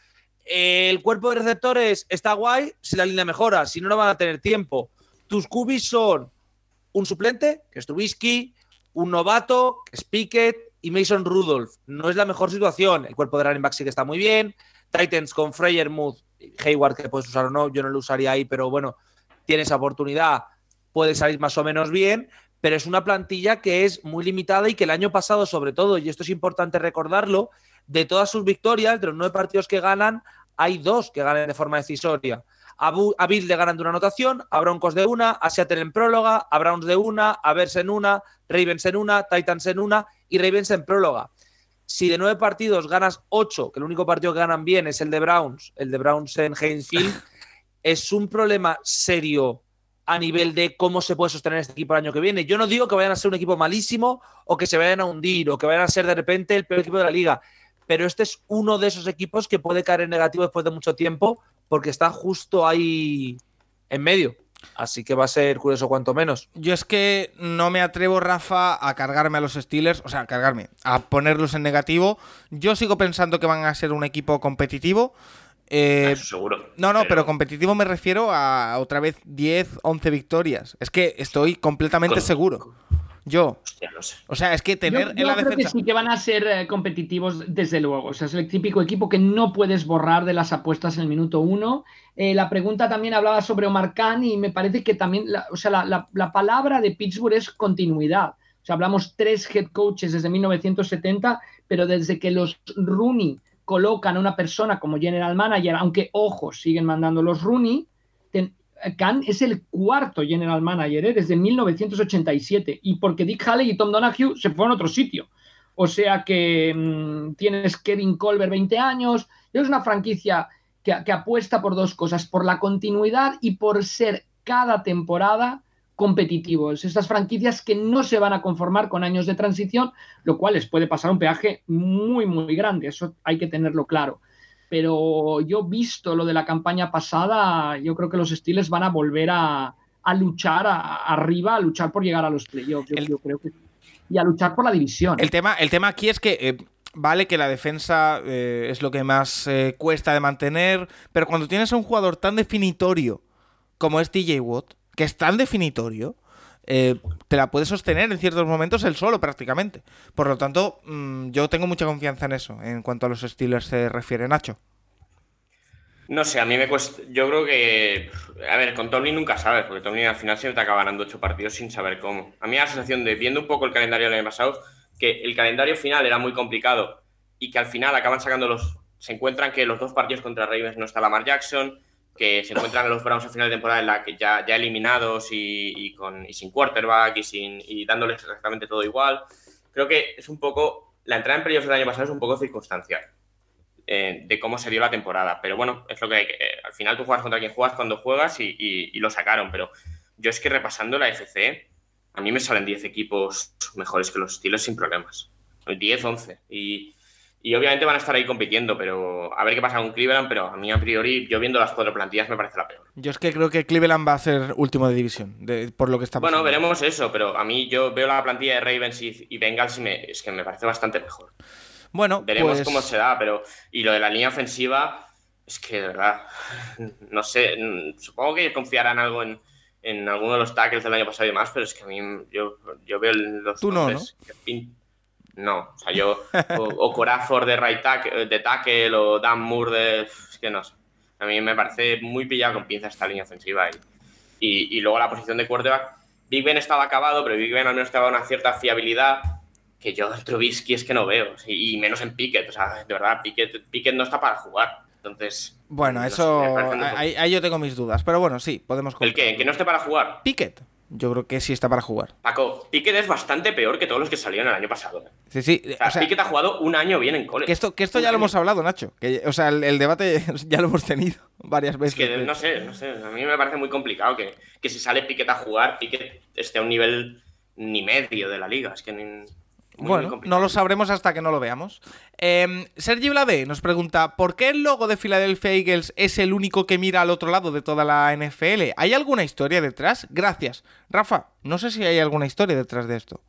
El cuerpo de receptores está guay si la línea mejora, si no, no van a tener tiempo. Tus cubis son un suplente, que es Trubisky, un novato, que es Pickett, y Mason Rudolph. No es la mejor situación. El cuerpo de running back sí que está muy bien. Titans con Freyermuth, Hayward, que puedes usar o no, yo no lo usaría ahí, pero bueno, tiene esa oportunidad, puede salir más o menos bien, pero es una plantilla que es muy limitada y que el año pasado, sobre todo, y esto es importante recordarlo, de todas sus victorias, de los nueve partidos que ganan, hay dos que ganan de forma decisoria. A, Bu- a Bills le ganan de una anotación, a Broncos de una, a Seattle en próloga, a Browns de una, a Bears en una, Ravens en una, Titans en una y Ravens en próloga. Si de nueve partidos ganas ocho, que el único partido que ganan bien es el de Browns, el de Browns en Heinz Field, es un problema serio a nivel de cómo se puede sostener este equipo el año que viene. Yo no digo que vayan a ser un equipo malísimo o que se vayan a hundir o que vayan a ser de repente el peor equipo de la liga, pero este es uno de esos equipos que puede caer en negativo después de mucho tiempo porque está justo ahí en medio. Así que va a ser curioso cuanto menos. Yo es que no me atrevo, Rafa, a cargarme a los Steelers, o sea, a cargarme, a ponerlos en negativo. Yo sigo pensando que van a ser un equipo competitivo. Eh, Eso seguro. no, no, pero... competitivo me refiero a otra vez 10, 11 victorias. Es que estoy completamente Con- seguro. Yo. Hostia, no sé. O sea, es que tener Yo- en la creo que defensa. sí que van a ser eh, competitivos desde luego. O sea, es el típico equipo que no puedes borrar de las apuestas en el minuto uno. Eh, la pregunta también hablaba sobre Omar Khan y me parece que también, la, o sea, la, la- la palabra de Pittsburgh es continuidad. O sea, hablamos tres head coaches desde 1970, pero desde que los Rooney colocan a una persona como general manager, aunque ojo, siguen mandando los Rooney, Khan es el cuarto general manager ¿eh? desde 1987 y porque Dick Haley y Tom Donahue se fueron a otro sitio. O sea que mm, tienes Kevin Colbert 20 años. Es una franquicia que, que apuesta por dos cosas, por la continuidad y por ser cada temporada competitivos. Estas franquicias que no se van a conformar con años de transición, lo cual les puede pasar un peaje muy, muy grande. Eso hay que tenerlo claro. Pero yo visto lo de la campaña pasada, yo creo que los Steelers van a volver a, a luchar a- arriba, a luchar por llegar a los playoffs. Yo, El- yo creo que y a luchar por la división. El tema, el tema aquí es que eh, vale que la defensa eh, es lo que más eh, cuesta de mantener, pero cuando tienes a un jugador tan definitorio como es TJ Watt, que es tan definitorio, eh, te la puede sostener en ciertos momentos él solo prácticamente. Por lo tanto, mm, yo tengo mucha confianza en eso, en cuanto a los Steelers se refiere, Nacho. No sé, a mí me cuesta. Yo creo que. A ver, con Tomlin nunca sabes, porque Tomlin al final siempre te acaba ganando ocho partidos sin saber cómo. A mí la sensación de, viendo un poco el calendario del año pasado, que el calendario final era muy complicado y que al final acaban sacando los. Se encuentran que los dos partidos contra Ravens no está Lamar Jackson, que se encuentran en los Browns a final de temporada en la que ya, ya eliminados y, y con, y sin quarterback y, sin, y dándoles exactamente todo igual. Creo que es un poco. La entrada en playoffs del año pasado es un poco circunstancial eh, de cómo se dio la temporada. Pero bueno, es lo que hay que. eh, al final tú juegas contra quien juegas cuando juegas y lo sacaron. Pero yo es que repasando la FC, a mí me salen 10 equipos mejores que los Steelers sin problemas. 10, 11. Y, y obviamente van a estar ahí compitiendo, pero a ver qué pasa con Cleveland. Pero a mí, a priori, yo viendo las cuatro plantillas, me parece la peor. Yo es que creo que Cleveland va a ser último de división, de- por lo que está pasando. Bueno, veremos eso, pero a mí yo veo la plantilla de Ravens y, y Bengals y me- es que me parece bastante mejor. Bueno, Veremos pues, cómo se da, pero. Y lo de la línea ofensiva, es que de verdad. No sé. mm, Supongo que confiarán algo en, en alguno de los tackles del año pasado y demás, pero es que a mí. Yo, yo veo los. Tú no, que pin- No, o sea, yo. O, o Corafor de right tackle, de tackle, o Dan Moore de. Es que no sé. A mí me parece muy pillado con pinza esta línea ofensiva. Y, y, y luego la posición de quarterback. Big Ben estaba acabado, pero Big Ben al menos te daba una cierta fiabilidad que yo Trubisky es que no veo. Y menos en Pickett. O sea, de verdad, Pickett, Pickett no está para jugar. Entonces. Bueno, no eso. ahí, ahí yo tengo mis dudas. Pero bueno, sí, podemos ¿El qué? ¿Que no esté para jugar? Pickett. Yo creo que sí está para jugar. Paco, Pickett es bastante peor que todos los que salieron el año pasado. ¿eh? Sí, sí. O sea, o sea, Pickett ha jugado un año bien en college. que esto, que esto Un ya lo hemos hablado, Nacho. Que, o sea, el, el debate ya lo hemos tenido varias Es veces. que no sé, no sé. A mí me parece muy complicado que, que si sale Pickett a jugar, Pickett esté a un nivel ni medio de la liga. Es que ni- muy, Bueno, no lo sabremos hasta que no lo veamos. Eh, Sergi Blade nos pregunta: ¿Por qué el logo de Philadelphia Eagles es el único que mira al otro lado de toda la NFL? ¿Hay alguna historia detrás? Gracias. Rafa, no sé si hay alguna historia detrás de esto.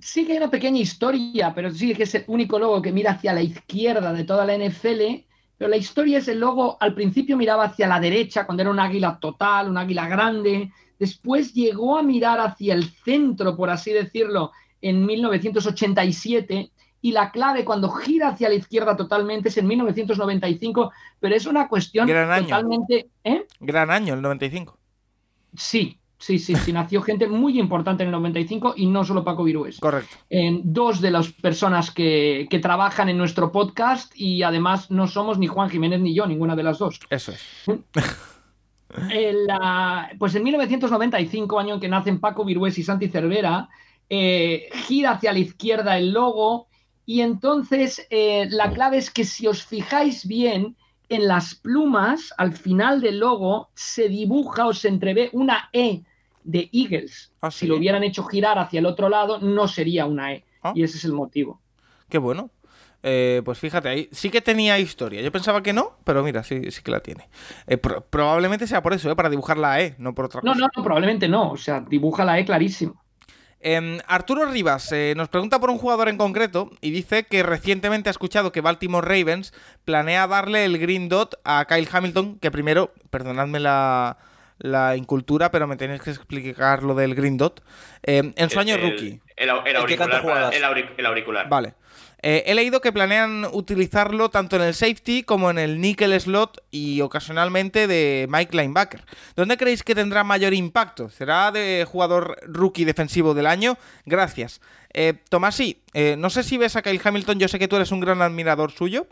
Sí que hay una pequeña historia, pero sí que es el único logo que mira hacia la izquierda de toda la NFL. Pero la historia es el logo, al principio miraba hacia la derecha, cuando era un águila total, un águila grande. Después llegó a mirar hacia el centro, por así decirlo, en 1987. Y la clave cuando gira hacia la izquierda totalmente es en 1995, pero es una cuestión Gran año. totalmente... ¿eh? Gran año, el 95. Sí, sí, sí, sí, nació gente muy importante en el 95 y no solo Paco Virués Correcto. en dos de las personas que, que trabajan en nuestro podcast y además no somos ni Juan Jiménez ni yo, ninguna de las dos. Eso es. El, ah, pues en 1995, año en que nacen Paco Virués y Santi Cervera, eh, gira hacia la izquierda el logo y entonces eh, la clave es que si os fijáis bien, en las plumas, al final del logo, se dibuja o se entrevé una E de Eagles. Ah, Si lo hubieran hecho girar hacia el otro lado, no sería una E. Ah. Y ese es el motivo. Qué bueno. Eh, pues fíjate, ahí sí que tenía historia. Yo pensaba que no, pero mira, sí, sí que la tiene. Eh, pro- probablemente sea por eso, ¿eh? para dibujar la E, no por otra No, cosa. no, no, probablemente no. O sea, dibuja la E clarísimo. Em, Arturo Rivas eh, nos pregunta por un jugador en concreto y dice que recientemente ha escuchado que Baltimore Ravens planea darle el green dot a Kyle Hamilton, que primero, perdonadme la, la incultura, pero me tenéis que explicar lo del Green Dot. Eh, en su año rookie. El, auricular, el, auricular. Vale. Eh, he leído que planean utilizarlo tanto en el safety como en el nickel slot y ocasionalmente de Mike Linebacker. ¿Dónde creéis que tendrá mayor impacto? ¿Será de jugador rookie defensivo del año? Gracias. Eh, Tomasi, eh, no sé si ves a Kyle Hamilton, yo sé que tú eres un gran admirador suyo,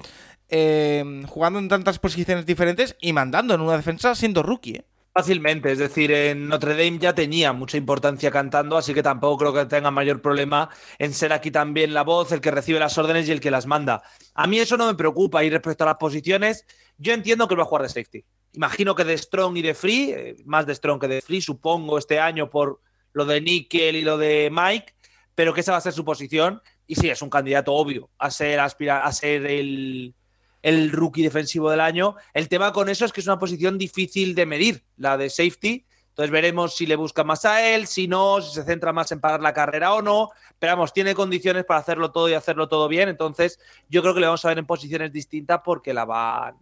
eh, jugando en tantas posiciones diferentes y mandando en una defensa siendo rookie. Fácilmente, es decir, en Notre Dame ya tenía mucha importancia cantando, así que tampoco creo que tenga mayor problema en ser aquí también la voz, el que recibe las órdenes y el que las manda. A mí eso no me preocupa y respecto a las posiciones, yo entiendo que va a jugar de safety. Imagino que de strong y de free, más de strong que de free, supongo, este año por lo de Nickel y lo de Mike, pero que esa va a ser su posición. Y sí, es un candidato obvio a ser, aspira a ser el, el rookie defensivo del año. El tema con eso es que es una posición difícil de medir, la de safety. Entonces veremos si le busca más a él, si no, si se centra más en pagar la carrera o no. Pero vamos, tiene condiciones para hacerlo todo y hacerlo todo bien. Entonces yo creo que le vamos a ver en posiciones distintas porque la van,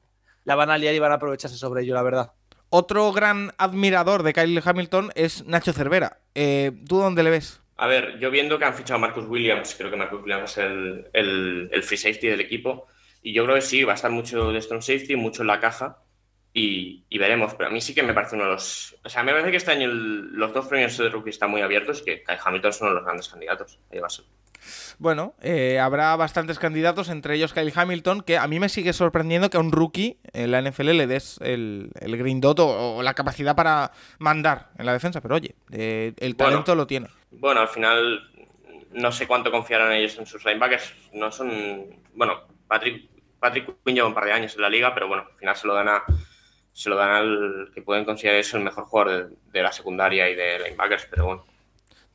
la van a liar y van a aprovecharse sobre ello, la verdad. Otro gran admirador de Kyle Hamilton es Nacho Cervera. Eh, ¿Tú dónde le ves? A ver, yo viendo que han fichado a Marcus Williams, creo que Marcus Williams es el, el, free safety del equipo. Y yo creo que sí, va a estar mucho de strong safety, mucho en la caja. Y, veremos. Pero a mí sí que me parece uno de los. O sea, me parece que este año los dos premios de rookie están muy abiertos y que Kyle Hamilton es uno de los grandes candidatos. A. Bueno, eh, habrá bastantes candidatos, entre ellos Kyle Hamilton, que a mí me sigue sorprendiendo que a un rookie en la NFL le des el, el green dot o, la capacidad para mandar en la defensa, pero oye, eh, el talento lo tiene. Bueno, al final no sé cuánto confiarán ellos en sus linebackers. No son. Bueno, Patrick, Patrick Quinn lleva un par de años en la liga, pero bueno, al final se lo dan a. Se lo dan al que pueden considerar eso el mejor jugador de la secundaria y de linebackers, pero bueno.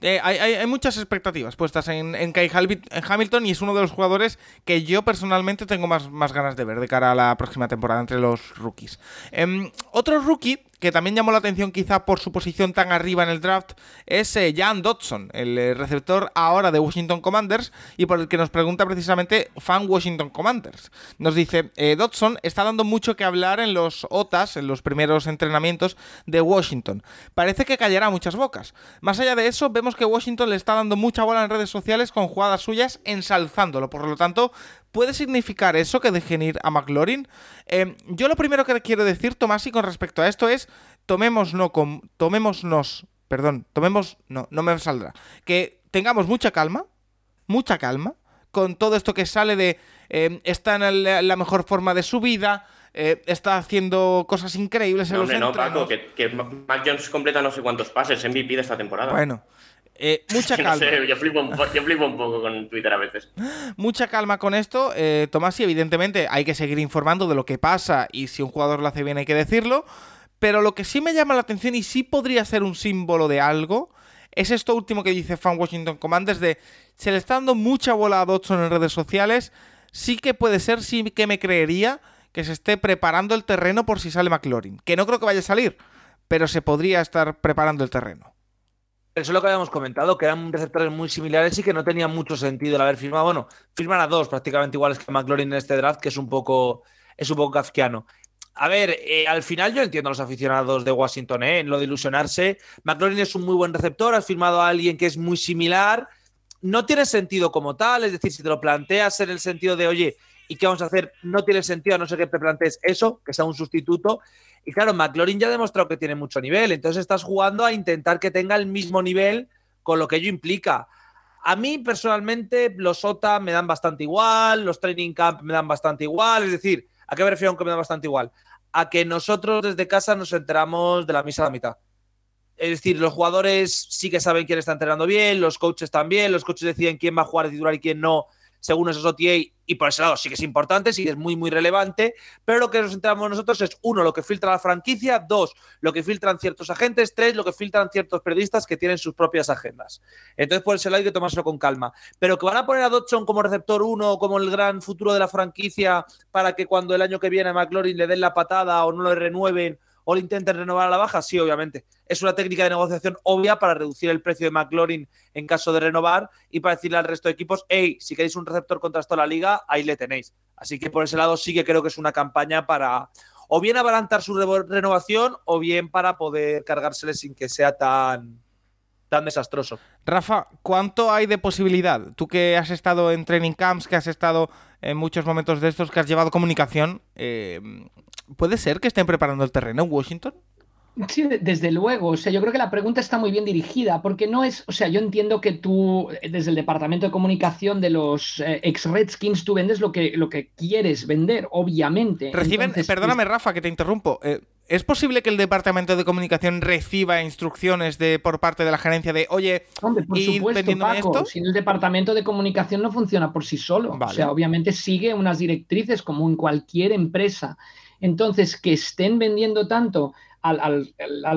Eh, hay, muchas expectativas puestas en, en Kai Hamilton y es uno de los jugadores que yo personalmente tengo más, más ganas de ver de cara a la próxima temporada entre los rookies. Em, otro rookie que también llamó la atención quizá por su posición tan arriba en el draft, es eh, Jan Dodson, el eh, receptor ahora de Washington Commanders y por el que nos pregunta precisamente fan Washington Commanders. Nos dice, eh, Dodson está dando mucho que hablar en los OTAS, en los primeros entrenamientos de Washington. Parece que callará muchas bocas. Más allá de eso, vemos que Washington le está dando mucha bola en redes sociales con jugadas suyas ensalzándolo. Por lo tanto, ¿Puede significar eso que dejen ir a McLaurin? Em, yo lo primero que quiero decir, Tomás, y con respecto a esto es, tomémosnos, con, tomémonos, perdón, tomemos, no, no me saldrá, que tengamos mucha calma, mucha calma, con todo esto que sale de, em, está en la, mejor forma de su vida, eh, está haciendo cosas increíbles en los no, Paco, que, que Mac Jones completa no sé cuántos pases, MVP de esta temporada. Bueno, eh, mucha calma. yo, flipo un, poco con Twitter a veces. Mucha calma con esto, eh, Tomás, y evidentemente hay que seguir informando de lo que pasa y si un jugador lo hace bien hay que decirlo. Pero lo que sí me llama la atención y sí podría ser un símbolo de algo es esto último que dice Fan Washington Commanders de se le está dando mucha bola a Dodson en redes sociales. Sí que puede ser, sí que me creería que se esté preparando el terreno por si sale McLaurin. Que no creo que vaya a salir, pero se podría estar preparando el terreno. Eso es lo que habíamos comentado, que eran receptores muy similares y que no tenía mucho sentido el haber firmado. Bueno, firman a dos prácticamente iguales que McLaurin en este draft, que es un poco, es un poco kafkiano. A ver, eh, al final yo entiendo a los aficionados de Washington ¿eh? en lo de ilusionarse. McLaurin es un muy buen receptor, has firmado a alguien que es muy similar. No tiene sentido como tal, es decir, si te lo planteas en el sentido de, oye, ¿y qué vamos a hacer? No tiene sentido a no ser que te plantees eso, que sea un sustituto. Y claro, McLaurin ya ha demostrado que tiene mucho nivel, entonces estás jugando a intentar que tenga el mismo nivel con lo que ello implica. A mí personalmente los OTA me dan bastante igual, los training camp me dan bastante igual, es decir, ¿a qué me refiero que me dan bastante igual? A que nosotros desde casa nos enteramos de la misa a la mitad. Es decir, los jugadores sí que saben quién está entrenando bien, los coaches también, los coaches deciden quién va a jugar de titular y quién no, según esos OTA, y por ese lado sí que es importante, sí que es muy, muy relevante, pero lo que nos enteramos nosotros es, uno, lo que filtra la franquicia, dos, lo que filtran ciertos agentes, tres, lo que filtran ciertos periodistas que tienen sus propias agendas. Entonces, por ese lado hay que tomárselo con calma. Pero que van a poner a Dodson como receptor uno, como el gran futuro de la franquicia, para que cuando el año que viene a McLaurin le den la patada o no le renueven o le intenten renovar a la baja? Sí, obviamente. Es una técnica de negociación obvia para reducir el precio de McLaurin en caso de renovar y para decirle al resto de equipos, hey, si queréis un receptor contra toda la liga, ahí le tenéis. Así que por ese lado sí que creo que es una campaña para o bien abalanzar su renovación o bien para poder cargársele sin que sea tan, tan desastroso. Rafa, ¿cuánto hay de posibilidad? Tú que has estado en training camps, que has estado en muchos momentos de estos, que has llevado comunicación, eh, ¿puede ser que estén preparando el terreno en Washington? Sí, desde luego. O sea, yo creo que la pregunta está muy bien dirigida, porque no es, o sea, yo entiendo que tú, desde el departamento de comunicación de los eh, ex Redskins, tú vendes lo que, lo que quieres vender, obviamente. Reciben, perdóname, Rafa, que te interrumpo. Eh, ¿Es posible que el departamento de comunicación reciba instrucciones de por parte de la gerencia de, oye, Hombre, por supuesto, Paco, Si el departamento de comunicación no funciona por sí solo. O sea, obviamente sigue unas directrices como en cualquier empresa. Entonces, que estén vendiendo tanto al,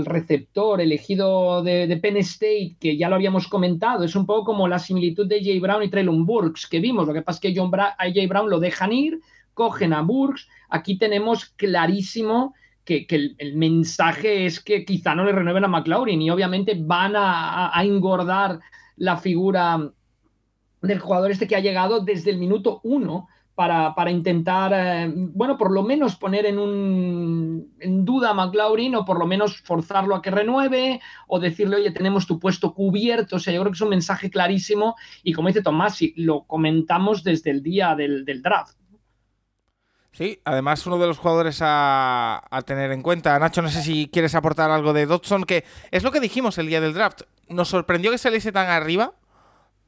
receptor elegido de, Penn State, que ya lo habíamos comentado, es un poco como la similitud de Jay Brown y Traylon Burks que vimos. Lo que pasa es que John a Jay Brown lo dejan ir, cogen a Burks. Aquí tenemos clarísimo que, el, mensaje es que quizá no le renueven a McLaurin y obviamente van a engordar la figura del jugador este que ha llegado desde el minuto uno para, intentar, eh, bueno, por lo menos poner en, un, en duda a McLaurin o por lo menos forzarlo a que renueve o decirle, oye, tenemos tu puesto cubierto. O sea, yo creo que es un mensaje clarísimo y como dice Tomás, lo comentamos desde el día del, draft. Sí, además uno de los jugadores a, a, tener en cuenta. Nacho, no sé si quieres aportar algo de Dodson, que es lo que dijimos el día del draft. Nos sorprendió que saliese tan arriba,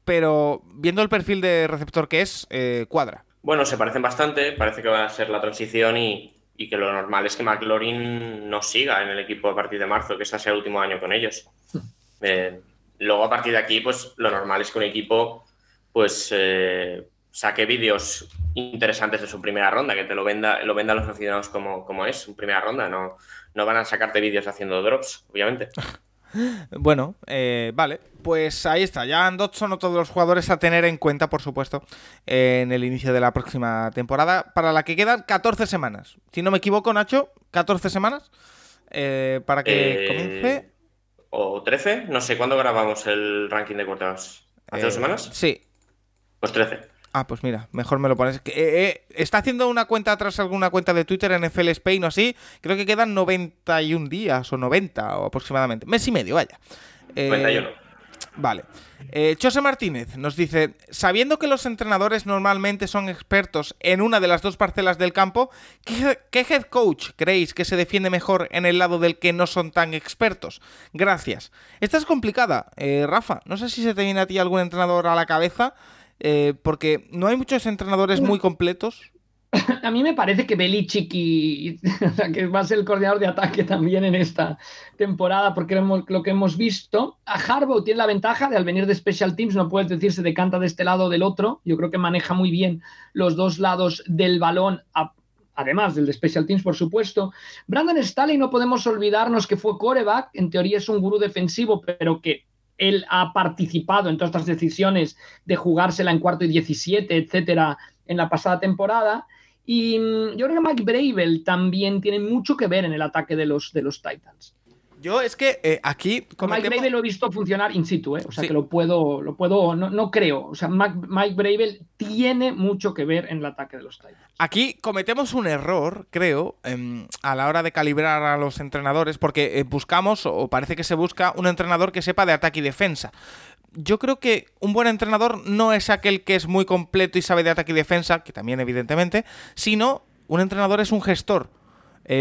pero viendo el perfil de receptor que es, eh, cuadra. Bueno, se parecen bastante, parece que va a ser la transición y, que lo normal es que McLaurin no siga en el equipo a partir de marzo, que este sea el último año con ellos. Eh, luego a partir de aquí, pues lo normal es que un equipo pues eh, saque vídeos interesantes de su primera ronda, que te lo venda, lo venda a los aficionados como, como es, su primera ronda. No, no van a sacarte vídeos haciendo drops, obviamente. Bueno, eh, vale, pues ahí está. Ya Dodson, todos los jugadores a tener en cuenta, por supuesto, en el inicio de la próxima temporada, para la que quedan 14 semanas. Si no me equivoco, Nacho, 14 semanas eh, para que eh, comience. O 13, no sé, ¿cuándo grabamos el ranking de cortados? ¿Hace dos semanas? Sí. Pues 13. Ah, pues mira, mejor me lo pones. Eh, eh, está haciendo una cuenta atrás, alguna cuenta de Twitter en FL Spain o así. Creo que quedan 91 días o 90 o aproximadamente. Mes y medio, vaya. 91. Eh, vale. José Martínez nos dice, sabiendo que los entrenadores normalmente son expertos en una de las dos parcelas del campo, ¿qué, head coach creéis que se defiende mejor en el lado del que no son tan expertos? Gracias. Esta es complicada, Rafa. No sé si se te viene a ti algún entrenador a la cabeza eh, porque no hay muchos entrenadores muy completos. A mí me parece que Belichick y, que va a ser el coordinador de ataque también en esta temporada, porque lo que hemos visto, a Harbaugh tiene la ventaja de al venir de Special Teams no puedes decir se decanta de este lado o del otro. Yo creo que maneja muy bien los dos lados del balón, además del de Special Teams, por supuesto. Brandon Staley no podemos olvidarnos que fue coreback, en teoría es un gurú defensivo, pero que él ha participado en todas estas decisiones de jugársela en cuarto y 17, etcétera, en la pasada temporada. Y mm, yo creo que Mike también tiene mucho que ver en el ataque de los, de los Titans. Yo es que eh, aquí. Mike Bravel lo he visto funcionar in situ, ¿eh? o sea que lo puedo, lo puedo, no, creo. O sea, Mike, Bravel tiene mucho que ver en el ataque de los Titans. Aquí cometemos un error, creo, em, a la hora de calibrar a los entrenadores, porque eh, buscamos, o parece que se busca, un entrenador que sepa de ataque y defensa. Yo creo que un buen entrenador no es aquel que es muy completo y sabe de ataque y defensa, que también evidentemente, sino un entrenador es un gestor.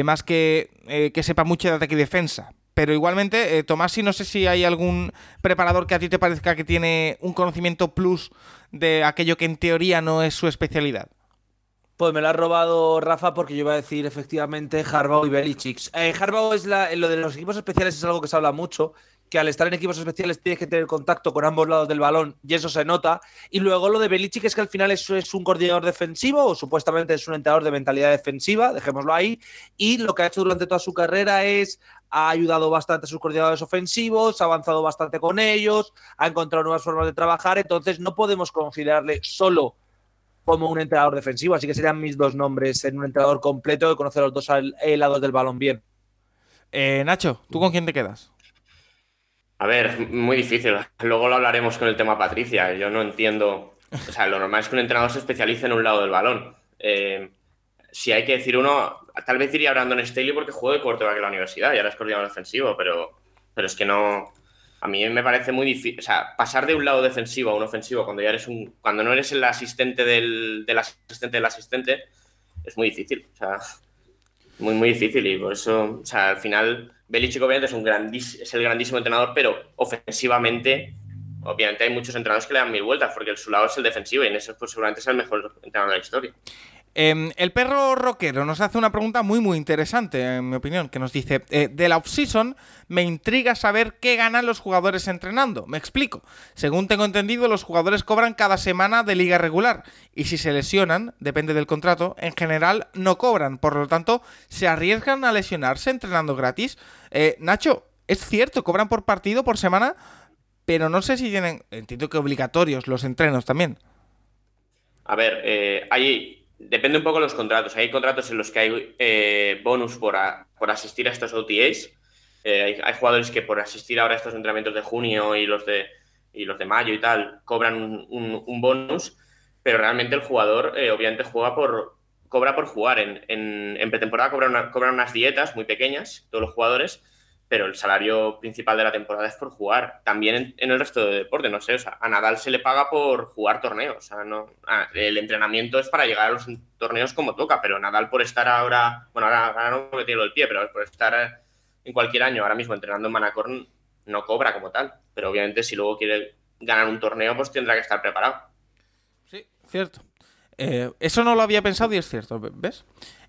más que que sepa mucho de ataque y defensa. Pero igualmente, eh, Tomás, si no sé si hay algún preparador que a ti te parezca que tiene un conocimiento plus de aquello que en teoría no es su especialidad. Pues me lo ha robado Rafa porque yo iba a decir efectivamente Harbaugh y Belichick. Eh, Harbaugh es la, lo de los equipos especiales es algo que se habla mucho que al estar en equipos especiales tienes que tener contacto con ambos lados del balón y eso se nota. Y luego lo de Belichick es que al final eso es un coordinador defensivo o supuestamente es un entrenador de mentalidad defensiva, dejémoslo ahí. Y lo que ha hecho durante toda su carrera es ha ayudado bastante a sus coordinadores ofensivos, ha avanzado bastante con ellos, ha encontrado nuevas formas de trabajar. Entonces no podemos considerarle solo como un entrenador defensivo. Así que serían mis dos nombres en un entrenador completo de conocer los dos lados del balón bien. Eh, Nacho, ¿tú con quién te quedas? A ver, muy difícil. Luego lo hablaremos con el tema Patricia. Yo no entiendo. O sea, lo normal es que un entrenador se especialice en un lado del balón. Eh, si hay que decir uno, tal vez iría a Brandon Staley porque juego de quarterback en la universidad y ahora es coordinador defensivo, pero, pero es que no. A mí me parece muy difícil. O sea, pasar de un lado defensivo a un ofensivo cuando ya eres un. Cuando no eres el asistente del, del asistente del asistente, es muy difícil. O sea, muy, muy difícil. Y por eso, o sea, al final, Belichick obviamente es, un es el grandísimo entrenador, pero ofensivamente obviamente hay muchos entrenadores que le dan mil vueltas porque su lado es el defensivo y en eso pues, seguramente es el mejor entrenador de la historia. Em, el perro rockero nos hace una pregunta muy muy interesante, en mi opinión, que nos dice, eh, de la off-season me intriga saber qué ganan los jugadores entrenando. Me explico. Según tengo entendido, los jugadores cobran cada semana de liga regular y si se lesionan, depende del contrato, en general no cobran. Por lo tanto, se arriesgan a lesionarse entrenando gratis. Eh, Nacho, ¿es cierto? ¿Cobran por partido, por semana? Pero no sé si tienen, entiendo que obligatorios los entrenos también. A ver, eh, depende un poco de los contratos. Hay contratos en los que hay eh, bonus por, por, asistir a estos OTAs. Eh, hay, jugadores que por asistir ahora a estos entrenamientos de junio y los de, y los de mayo y tal, cobran un, bonus, pero realmente el jugador eh, obviamente juega por, cobra por jugar. En, en, pretemporada cobran, cobran unas dietas muy pequeñas, todos los jugadores, pero el salario principal de la temporada es por jugar. También en, el resto de deporte, no sé, o sea, a Nadal se le paga por jugar torneos, o sea, no, el entrenamiento es para llegar a los torneos como toca, pero Nadal por estar ahora, bueno, ahora, no porque tiene el pie, pero por estar en cualquier año ahora mismo entrenando en Manacorn no cobra como tal, pero obviamente si luego quiere ganar un torneo, pues tendrá que estar preparado. Sí, cierto. Eh, eso no lo había pensado y es cierto, ¿ves?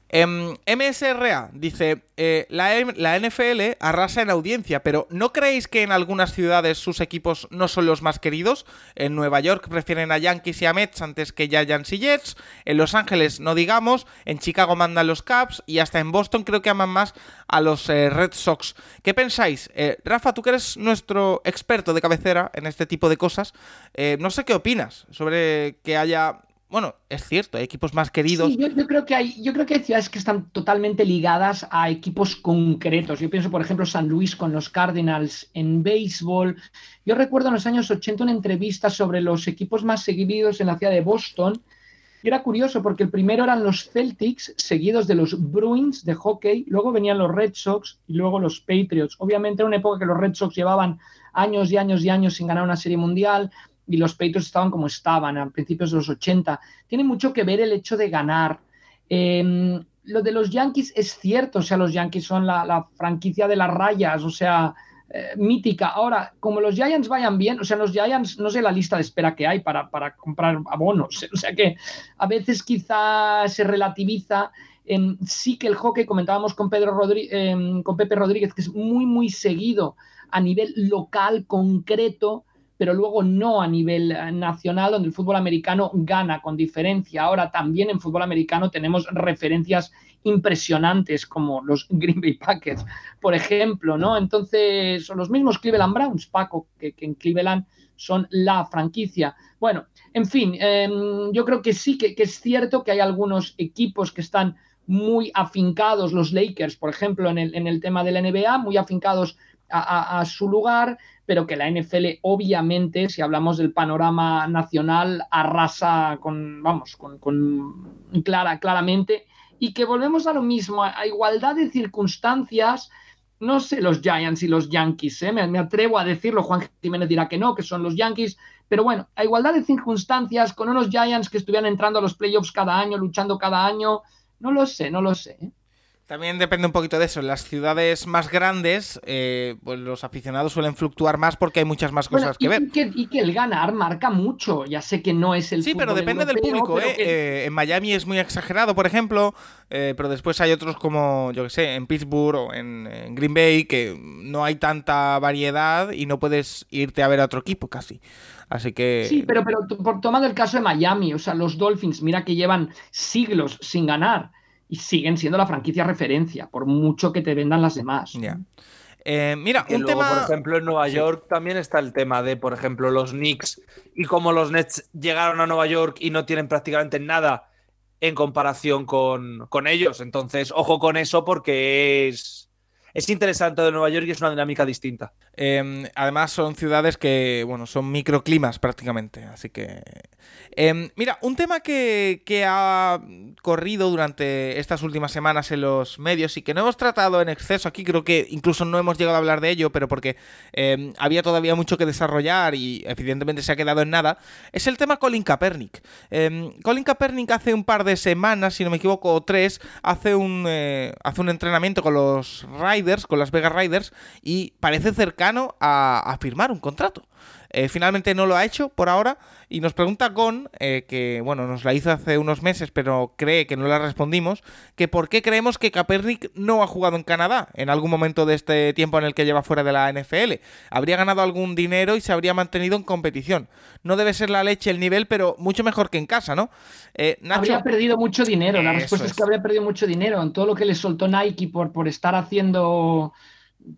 MSRA em, dice, eh, la, NFL arrasa en audiencia, pero ¿no creéis que en algunas ciudades sus equipos no son los más queridos? En Nueva York prefieren a Yankees y a Mets antes que Giants y Jets, en Los Ángeles no digamos, en Chicago mandan los Cubs y hasta en Boston creo que aman más a los eh, Red Sox. ¿Qué pensáis? Eh, Rafa, tú que eres nuestro experto de cabecera en este tipo de cosas, no sé qué opinas sobre que haya bueno, es cierto, hay equipos más queridos. Yo, creo que hay, yo creo que ciudades que están totalmente ligadas a equipos concretos. Yo pienso, por ejemplo, San Luis con los Cardinals en béisbol. Yo recuerdo en los años 80 una entrevista sobre los equipos más seguidos en la ciudad de Boston. Era curioso porque el primero eran los Celtics, seguidos de los Bruins de hockey, luego venían los Red Sox y luego los Patriots. Obviamente era una época que los Red Sox llevaban años y años y años sin ganar una serie mundial y los Patriots estaban como estaban a principios de los 80. Tiene mucho que ver el hecho de ganar. Em, lo de los Yankees es cierto, o sea, los Yankees son la, franquicia de las rayas, o sea, eh, mítica. Ahora, como los Giants vayan bien, o sea, los Giants, no sé la lista de espera que hay para, para comprar abonos, o sea que a veces quizá se relativiza. en sí que el hockey, comentábamos con, Pedro em, con Pepe Rodríguez, que es muy, muy seguido a nivel local, concreto, pero luego no a nivel eh, nacional, donde el fútbol americano gana con diferencia. Ahora también en fútbol americano tenemos referencias impresionantes como los Green Bay Packers, por ejemplo, ¿no? Entonces, son los mismos Cleveland Browns, Paco, que, en Cleveland son la franquicia. Bueno, en fin, em, yo creo que sí, que, es cierto que hay algunos equipos que están muy afincados, los Lakers, por ejemplo, en el, en el tema de la NBA, muy afincados a, su lugar, pero que la NFL obviamente, si hablamos del panorama nacional, arrasa con, vamos, con, clara, claramente, y que volvemos a lo mismo, a, igualdad de circunstancias, no sé los Giants y los Yankees, ¿eh? me, atrevo a decirlo, Juan Jiménez dirá que no, que son los Yankees, pero bueno, a igualdad de circunstancias, con unos Giants que estuvieran entrando a los playoffs cada año, luchando cada año, no lo sé, no lo sé. ¿eh? También depende un poquito de eso. En las ciudades más grandes, eh, pues los aficionados suelen fluctuar más porque hay muchas más cosas que ver. Y que, el ganar marca mucho. Ya sé que no es el. Sí, pero depende del público. ¿eh? ¿eh? en Miami es muy exagerado, por ejemplo. Eh, pero después hay otros como, yo que sé, en Pittsburgh o en, Green Bay que no hay tanta variedad y no puedes irte a ver a otro equipo casi. Así que. Sí, pero, pero por tomando el caso de Miami, o sea, los Dolphins, mira que llevan siglos sin ganar y siguen siendo la franquicia referencia, por mucho que te vendan las demás. Eh, mira, un tema... Por ejemplo, en Nueva York también está el tema de, por ejemplo, los Knicks y cómo los Nets llegaron a Nueva York y no tienen prácticamente nada en comparación con, con ellos. Entonces, ojo con eso porque es, es interesante de Nueva York y es una dinámica distinta. Em, además, son ciudades que, bueno, son microclimas prácticamente, así que Em, mira, un tema que, ha corrido durante estas últimas semanas en los medios y que no hemos tratado en exceso aquí, creo que incluso no hemos llegado a hablar de ello, pero porque em, había todavía mucho que desarrollar y evidentemente se ha quedado en nada, es el tema Colin Kaepernick. Colin Kaepernick hace un par de semanas, si no me equivoco, o tres, hace un, eh, hace un entrenamiento con los Riders, con las Vegas Riders, y parece cercano a firmar un contrato. Eh, finalmente no lo ha hecho por ahora y nos pregunta Gon, eh, que bueno, nos la hizo hace unos meses, pero cree que no la respondimos, que por qué creemos que Kaepernick no ha jugado en Canadá en algún momento de este tiempo en el que lleva fuera de la NFL. Habría ganado algún dinero y se habría mantenido en competición. No debe ser la leche el nivel, pero mucho mejor que en casa, ¿no? Eh, habría perdido mucho dinero. La respuesta es. es que habría perdido mucho dinero en todo lo que le soltó Nike por, por estar haciendo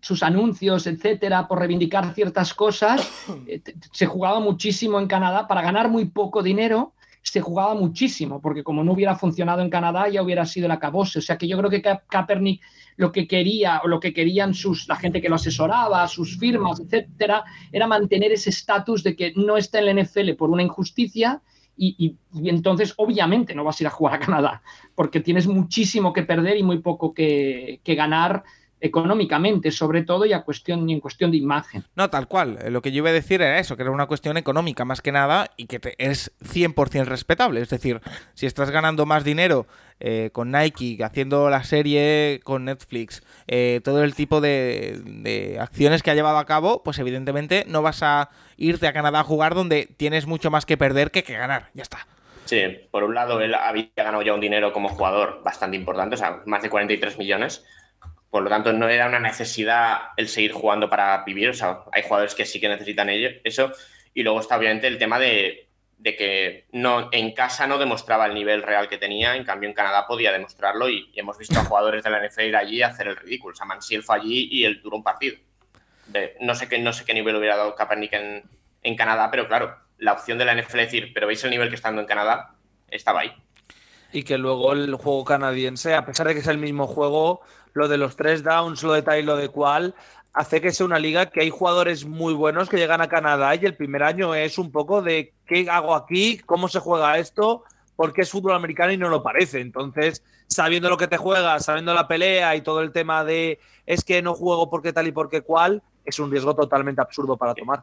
sus anuncios, etcétera, por reivindicar ciertas cosas, eh, se jugaba muchísimo en Canadá para ganar muy poco dinero. Se jugaba muchísimo, porque como no hubiera funcionado en Canadá, ya hubiera sido el acabose. O sea que yo creo que Kaepernick lo que quería, o lo que querían sus, la gente que lo asesoraba, sus firmas, etcétera, era mantener ese estatus de que no está en la NFL por una injusticia y, entonces obviamente no vas a ir a jugar a Canadá, porque tienes muchísimo que perder y muy poco que, que ganar económicamente, sobre todo, y, a cuestión, en cuestión de imagen. No, tal cual. Eh, lo que yo iba a decir era eso, que era una cuestión económica más que nada y que es 100% respetable. Es decir, si estás ganando más dinero eh, con Nike, haciendo la serie con Netflix, eh, todo el tipo de, acciones que ha llevado a cabo, pues evidentemente no vas a irte a Canadá a jugar donde tienes mucho más que perder que que ganar. Ya está. Sí, por un lado él había ganado ya un dinero como jugador bastante importante, o sea, más de 43 millones por lo tanto, no era una necesidad el seguir jugando para vivir. O sea, hay jugadores que sí que necesitan ello, eso. Y luego está obviamente el tema de, que no, en casa no demostraba el nivel real que tenía, en cambio en Canadá podía demostrarlo y, hemos visto a jugadores de la NFL ir allí hacer el ridículo. O sea, Mansiel fue allí y él duró un partido. no, sé qué, no sé qué nivel hubiera dado Kaepernick en, en Canadá, pero claro, la opción de la NFL es decir, pero veis el nivel que está dando en Canadá, estaba ahí. Y que luego el juego canadiense, a pesar de que es el mismo juego, lo de los tres downs, lo de tal y lo de cual, hace que sea una liga que hay jugadores muy buenos que llegan a Canadá y el primer año es un poco de qué hago aquí, cómo se juega esto, porque es fútbol americano y no lo parece. Entonces, sabiendo lo que te juegas, sabiendo la pelea y todo el tema de es que no juego porque tal y porque cual, es un riesgo totalmente absurdo para tomar.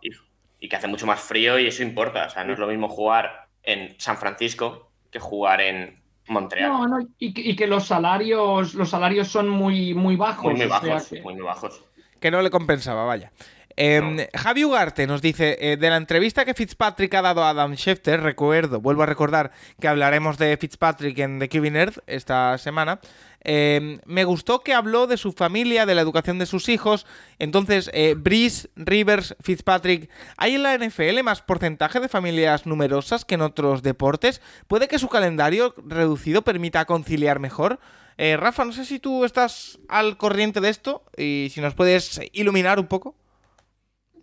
Y, que hace mucho más frío y eso importa. O sea, no es lo mismo jugar en San Francisco que jugar en, Montreal. No, no, y, que, los salarios, los salarios son muy, muy bajos. Muy, bajos, muy, bajos. Que no le compensaba, vaya. Eh, Javi Ugarte nos dice, eh, de la entrevista que Fitzpatrick ha dado a Adam Schefter, recuerdo, vuelvo a recordar que hablaremos de Fitzpatrick en The Cubing Earth esta semana, eh, me gustó que habló de su familia, de la educación de sus hijos. Entonces, eh, Brice, Rivers, Fitzpatrick, ¿hay en la NFL más porcentaje de familias numerosas que en otros deportes? ¿Puede que su calendario reducido permita conciliar mejor? Rafa, no sé si tú estás al corriente de esto y si nos puedes iluminar un poco.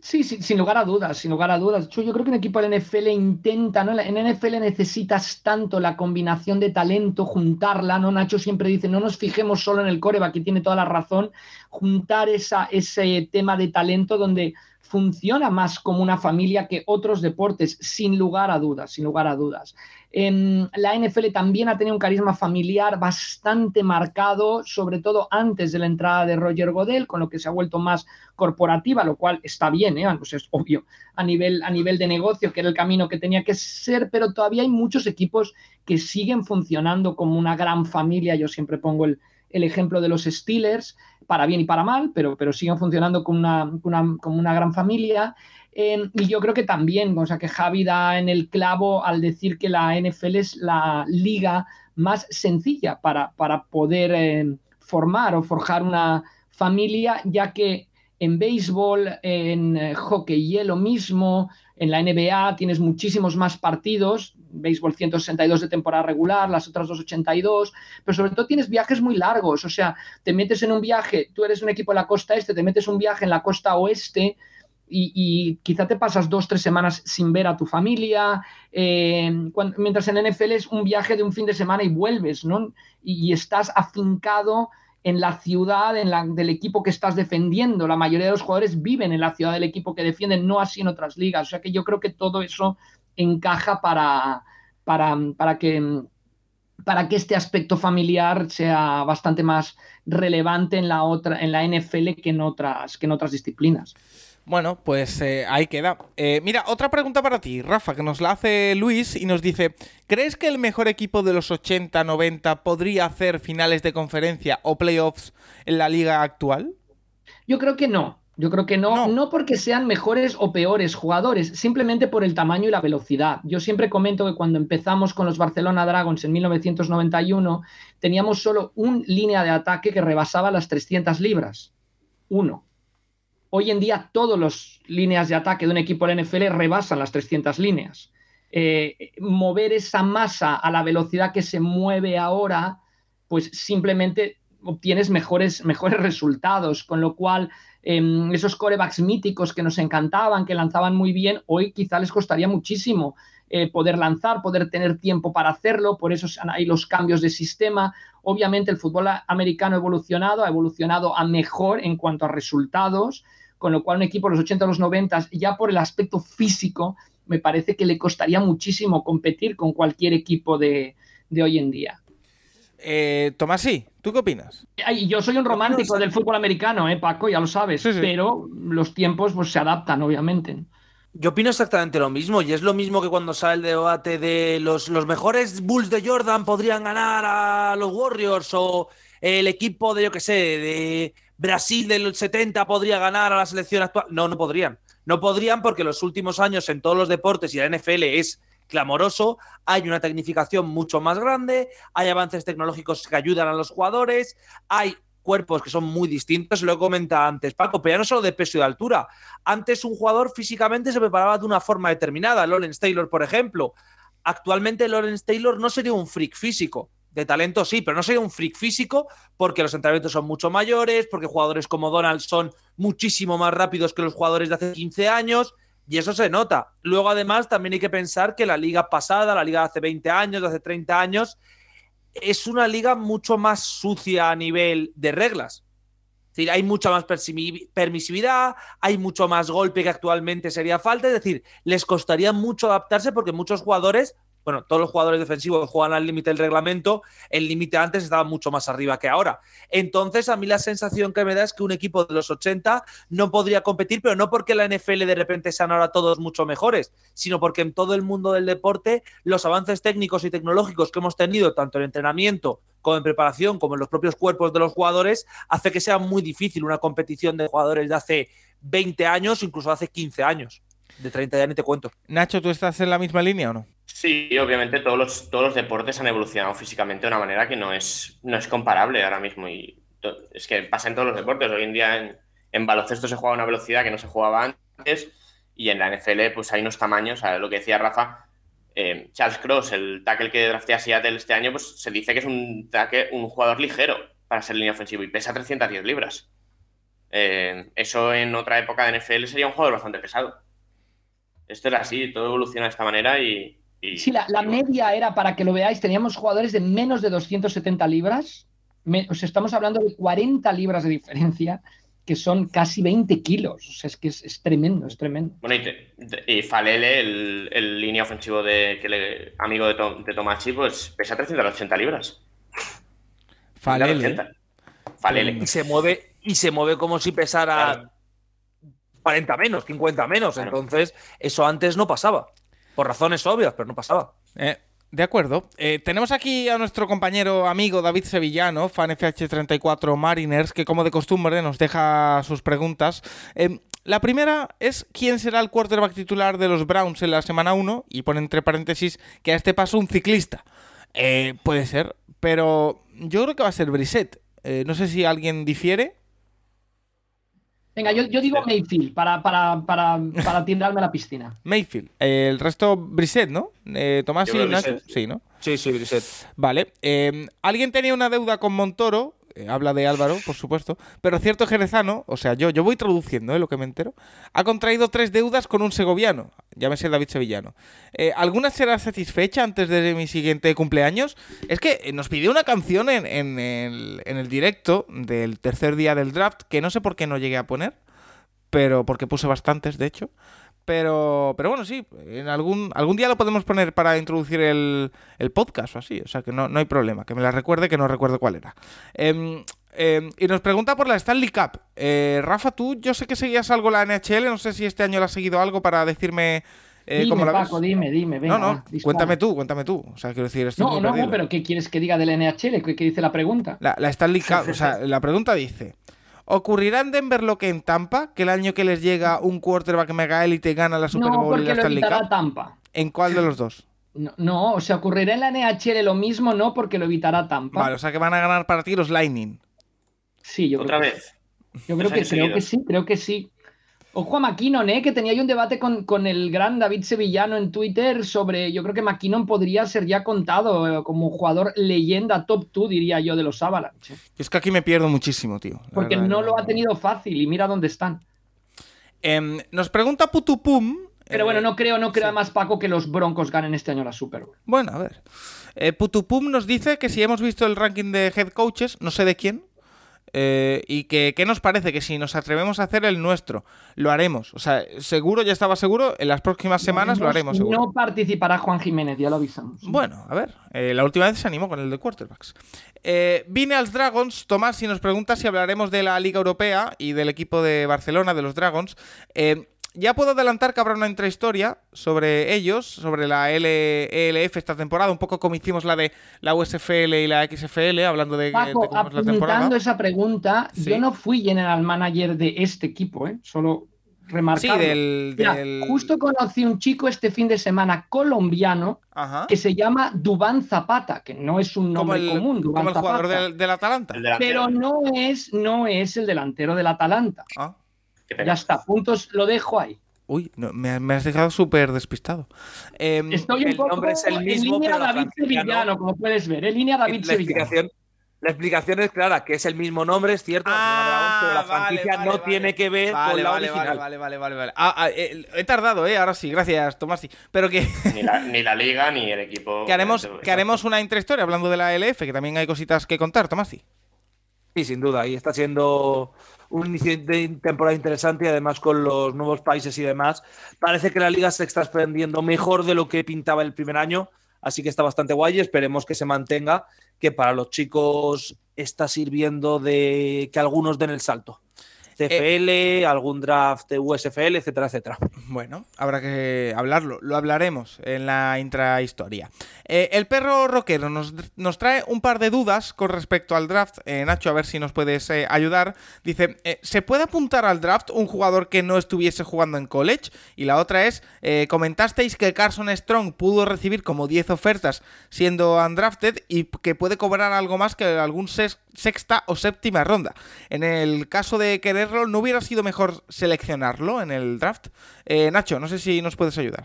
Sí, sin lugar a dudas, sin lugar a dudas. Yo, creo que un equipo de NFL intenta, ¿no? En NFL necesitas tanto la combinación de talento, juntarla, ¿no? Nacho siempre dice, no nos fijemos solo en el coreback, que tiene toda la razón, juntar esa, ese tema de talento donde funciona más como una familia que otros deportes, sin lugar a dudas, sin lugar a dudas. En la NFL también ha tenido un carisma familiar bastante marcado, sobre todo antes de la entrada de Roger Godel, con lo que se ha vuelto más corporativa, lo cual está bien, ¿eh? pues es obvio, a nivel, a nivel de negocio, que era el camino que tenía que ser, pero todavía hay muchos equipos que siguen funcionando como una gran familia. Yo siempre pongo el, el ejemplo de los Steelers, para bien y para mal, pero, pero siguen funcionando como una, como una gran familia. Y yo creo que también, o sea, que Javi da en el clavo al decir que la NFL es la liga más sencilla para, para poder em, formar o forjar una familia, ya que en béisbol, en eh, hockey hielo mismo, en la NBA tienes muchísimos más partidos, béisbol 162 de temporada regular, las otras 282, pero sobre todo tienes viajes muy largos, o sea, te metes en un viaje, tú eres un equipo en la costa este, te metes un viaje en la costa oeste, y, quizá te pasas dos, tres semanas sin ver a tu familia, eh, mientras en NFL es un viaje de un fin de semana y vuelves, ¿no? Y, estás afincado en la ciudad en la, del equipo que estás defendiendo. La mayoría de los jugadores viven en la ciudad del equipo que defienden, no así en otras ligas. O sea que yo creo que todo eso encaja para, para, para que para que este aspecto familiar sea bastante más relevante en la otra en la NFL que en otras que en otras disciplinas. Bueno, pues eh, ahí queda. Eh, mira, otra pregunta para ti, Rafa, que nos la hace Luis y nos dice, ¿crees que el mejor equipo de los 80-90 podría hacer finales de conferencia o playoffs en la liga actual? Yo creo que no. Yo creo que no, no, porque sean mejores o peores jugadores, simplemente por el tamaño y la velocidad. Yo siempre comento que cuando empezamos con los Barcelona Dragons en 1991, teníamos solo un línea de ataque que rebasaba las 300 libras. Uno. Hoy en día todas las líneas de ataque de un equipo de NFL rebasan las 300 líneas. Eh, mover esa masa a la velocidad que se mueve ahora, pues simplemente obtienes mejores, mejores resultados, con lo cual Em, esos corebacks míticos que nos encantaban, que lanzaban muy bien, hoy quizá les costaría muchísimo eh, poder lanzar, poder tener tiempo para hacerlo, por eso hay los cambios de sistema. Obviamente el fútbol americano ha evolucionado, ha evolucionado a mejor en cuanto a resultados, con lo cual un equipo de los 80 a los 90, ya por el aspecto físico, me parece que le costaría muchísimo competir con cualquier equipo de hoy en día. Eh, Tomás, sí, ¿tú qué opinas? yo soy un romántico del fútbol americano, ¿eh, Paco? Ya lo sabes, pero los tiempos pues, se adaptan, obviamente. Yo opino exactamente lo mismo, y es lo mismo que cuando sale el debate de los, los mejores Bulls de Jordan podrían ganar a los Warriors o el equipo de, yo qué sé, de Brasil del 70 podría ganar a la selección actual. No, no podrían. No podrían porque los últimos años en todos los deportes y la NFL es clamoroso, hay una tecnificación mucho más grande, hay avances tecnológicos que ayudan a los jugadores, hay cuerpos que son muy distintos, lo he comentado antes, Paco, pero ya no solo de peso y de altura. Antes un jugador físicamente se preparaba de una forma determinada, Lawrence Taylor, por ejemplo. Actualmente Lawrence Taylor no sería un freak físico, de talento sí, pero no sería un freak físico porque los entrenamientos son mucho mayores, porque jugadores como Donald son muchísimo más rápidos que los jugadores de hace 15 años. Y eso se nota. Luego, además, también hay que pensar que la liga pasada, la liga de hace 20 años, de hace 30 años, es una liga mucho más sucia a nivel de reglas. Es decir, hay mucha más permisividad, hay mucho más golpe que actualmente sería falta. Es decir, les costaría mucho adaptarse porque muchos jugadores bueno, todos los jugadores defensivos juegan al límite del reglamento, el límite antes estaba mucho más arriba que ahora. Entonces, a mí la sensación que me da es que un equipo de los 80 no podría competir, pero no porque la NFL de repente sean ahora todos mucho mejores, sino porque en todo el mundo del deporte los avances técnicos y tecnológicos que hemos tenido, tanto en entrenamiento como en preparación, como en los propios cuerpos de los jugadores, hace que sea muy difícil una competición de jugadores de hace 20 años, incluso hace 15 años. De 30 ya ni te cuento. Nacho, ¿tú estás en la misma línea o no? Sí, obviamente todos los, todos los deportes han evolucionado físicamente de una manera que no es, no es comparable ahora mismo. Y es que pasa en todos los deportes. Hoy en día en, baloncesto se juega a una velocidad que no se jugaba antes y en la NFL pues hay unos tamaños, lo que decía Rafa, eh, Charles Cross, el tackle que draftea Seattle este año, pues se dice que es un, tackle, un jugador ligero para ser línea ofensivo y pesa 310 libras. Eh, eso en otra época de NFL sería un jugador bastante pesado esto es así, todo evoluciona de esta manera y... sí, la, media era, para que lo veáis, teníamos jugadores de menos de 270 libras, o sea, estamos hablando de 40 libras de diferencia, que son casi 20 kilos, o sea, es que es, tremendo, es tremendo. Bueno, y, Falele, el, línea ofensivo de que le, amigo de, de Tomachi, pues pesa 380 libras. Falele. Falele. Y se mueve, y se mueve como si pesara... 40 menos, 50 menos. Entonces, eso antes no pasaba. Por razones obvias, pero no pasaba. Eh, de acuerdo. Eh, tenemos aquí a nuestro compañero amigo David Sevillano, fan FH34 Mariners, que como de costumbre nos deja sus preguntas. Eh, la primera es quién será el quarterback titular de los Browns en la semana 1 y pone entre paréntesis que a este paso un ciclista. puede ser, pero yo creo que va a ser Brissett. no sé si alguien difiere. Venga, yo, digo Mayfield para, para, para, para a la piscina. Mayfield. el resto, Brisset, ¿no? Eh, Tomás y Nacho. Sí, ¿no? Sí, sí, Brisset. Vale. Eh, Alguien tenía una deuda con Montoro eh, habla de Álvaro, por supuesto, pero cierto jerezano, o sea, yo, yo voy traduciendo ¿eh? lo que me entero, ha contraído tres deudas con un segoviano, llámese David Sevillano. Eh, ¿Alguna será satisfecha antes de mi siguiente cumpleaños? Es que nos pidió una canción en, en, el, en el directo del tercer día del draft, que no sé por qué no llegué a poner, pero porque puse bastantes, de hecho Pero, pero bueno, sí, en algún, algún día lo podemos poner para introducir el, el podcast o así. O sea que no, no hay problema. Que me la recuerde, que no recuerdo cuál era. Em, em, y nos pregunta por la Stanley Cup. Eh, Rafa, tú, yo sé que seguías algo la NHL. No sé si este año la has seguido algo para decirme. Eh, dime, cómo la Paco, ves. dime, dime. Venga, no, no, dispara. cuéntame tú, cuéntame tú. O sea, quiero decir, estoy No, muy no, perdido. no, pero ¿qué quieres que diga del NHL? ¿Qué, qué dice la pregunta? La, la Stanley Cup, o sea, la pregunta dice: ¿Ocurrirá en Denver lo que en Tampa? Que el año que les llega un quarterback mega élite gana la Super No, Bowl y porque la lo Stanley evitará Cup? Tampa. ¿En cuál de los dos? No, no, o sea, ocurrirá en la NHL lo mismo, no, porque lo evitará Tampa. Vale, o sea que van a ganar para ti los Lightning. Sí, yo Otra creo que vez. Yo creo que, creo que sí, creo que sí. Ojo a McKinnon, ¿eh? que tenía yo un debate con, con el gran David Sevillano en Twitter sobre, yo creo que McKinnon podría ser ya contado eh, como jugador leyenda top 2, diría yo, de los Avalanche. Es que aquí me pierdo muchísimo, tío. Porque verdad, no lo ha tenido fácil y mira dónde están. Em, nos pregunta Putupum. Pero eh, bueno, no creo, no creo sí. además, Paco, que los Broncos ganen este año la Super Bowl. Bueno, a ver. Eh, Putupum nos dice que si hemos visto el ranking de head coaches, no sé de quién, eh, y que qué nos parece que si nos atrevemos a hacer el nuestro, lo haremos. O sea, seguro, ya estaba seguro, en las próximas semanas lo haremos, seguro. No participará Juan Jiménez, ya lo avisamos. Bueno, a ver, eh, la última vez se animó con el de quarterbacks. Eh, vine als Dragons, Tomás, y nos pregunta si hablaremos de la Liga Europea y del equipo de Barcelona, de los Dragons. Eh, ya puedo adelantar que habrá una intrahistoria sobre ellos, sobre la L ELF esta temporada, un poco como hicimos la de la USFL y la XFL, hablando de, de Paco, cómo es la temporada. apuntando esa pregunta, Sí. yo no fui general manager de este equipo, ¿eh? solo Sí, del... Mira, del- justo conocí un chico este fin de semana colombiano Ajá. que se llama Dubán Zapata, que no es un Como nombre el, común, Dubán como el jugador del, del Atalanta. Pero no es, no es el delantero del Atalanta. Ah. Ya está, puntos, lo dejo ahí. Uy, no, me, me has dejado súper despistado. Em, Estoy un el poco nombre es el en mismo, línea pero David. Sevillano, como puedes ver, en línea David la Sevillano. explicación, la explicación es clara, que es el mismo nombre, es cierto, Ah, pero la vale, franquicia vale, no vale. tiene que ver Vale, con la vale, original. Vale, vale, vale, vale. Ah, ah, eh, he tardado, ¿eh? Ahora sí, gracias, Tomasi. Pero que, Ni, la, ni la liga ni el equipo. que haremos, que haremos una intrahistoria hablando de la LF, que también hay cositas que contar, Tomasi. Sí, sin duda, y está siendo un inicio de temporada interesante y además con los nuevos países y demás. Parece que la liga se está expandiendo mejor de lo que pintaba el primer año, así que está bastante guay y esperemos que se mantenga, que para los chicos está sirviendo de que algunos den el salto. CFL, algún draft de USFL, etcétera, etcétera. Bueno, habrá que hablarlo, lo hablaremos en la intrahistoria. Eh, el perro rockero nos, nos trae un par de dudas con respecto al draft. Eh, Nacho, a ver si nos puedes eh, ayudar. Dice, eh, ¿se puede apuntar al draft un jugador que no estuviese jugando en college? Y la otra es, eh, comentasteis que Carson Strong pudo recibir como 10 ofertas siendo undrafted y que puede cobrar algo más que algún sex- sexta o séptima ronda. En el caso de ¿no hubiera sido mejor seleccionarlo en el draft? Eh, Nacho, no sé si nos puedes ayudar.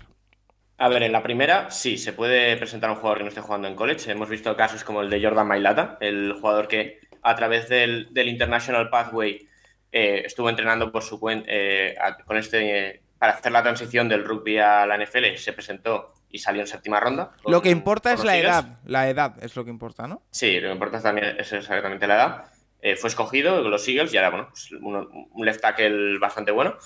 A ver, en la primera, sí, se puede presentar un jugador que no esté jugando en college. Hemos visto casos como el de Jordan Mailata, el jugador que a través del, del International Pathway eh, estuvo entrenando por su cuenta con este eh, para hacer la transición del rugby a la NFL, se presentó y salió en séptima ronda. con- Lo que importa es la edad. La edad es lo que importa, ¿no? Sí, lo que importa también es exactamente la edad. Eh, fue escogido con los Eagles y ahora, bueno, pues un, un left tackle bastante bueno.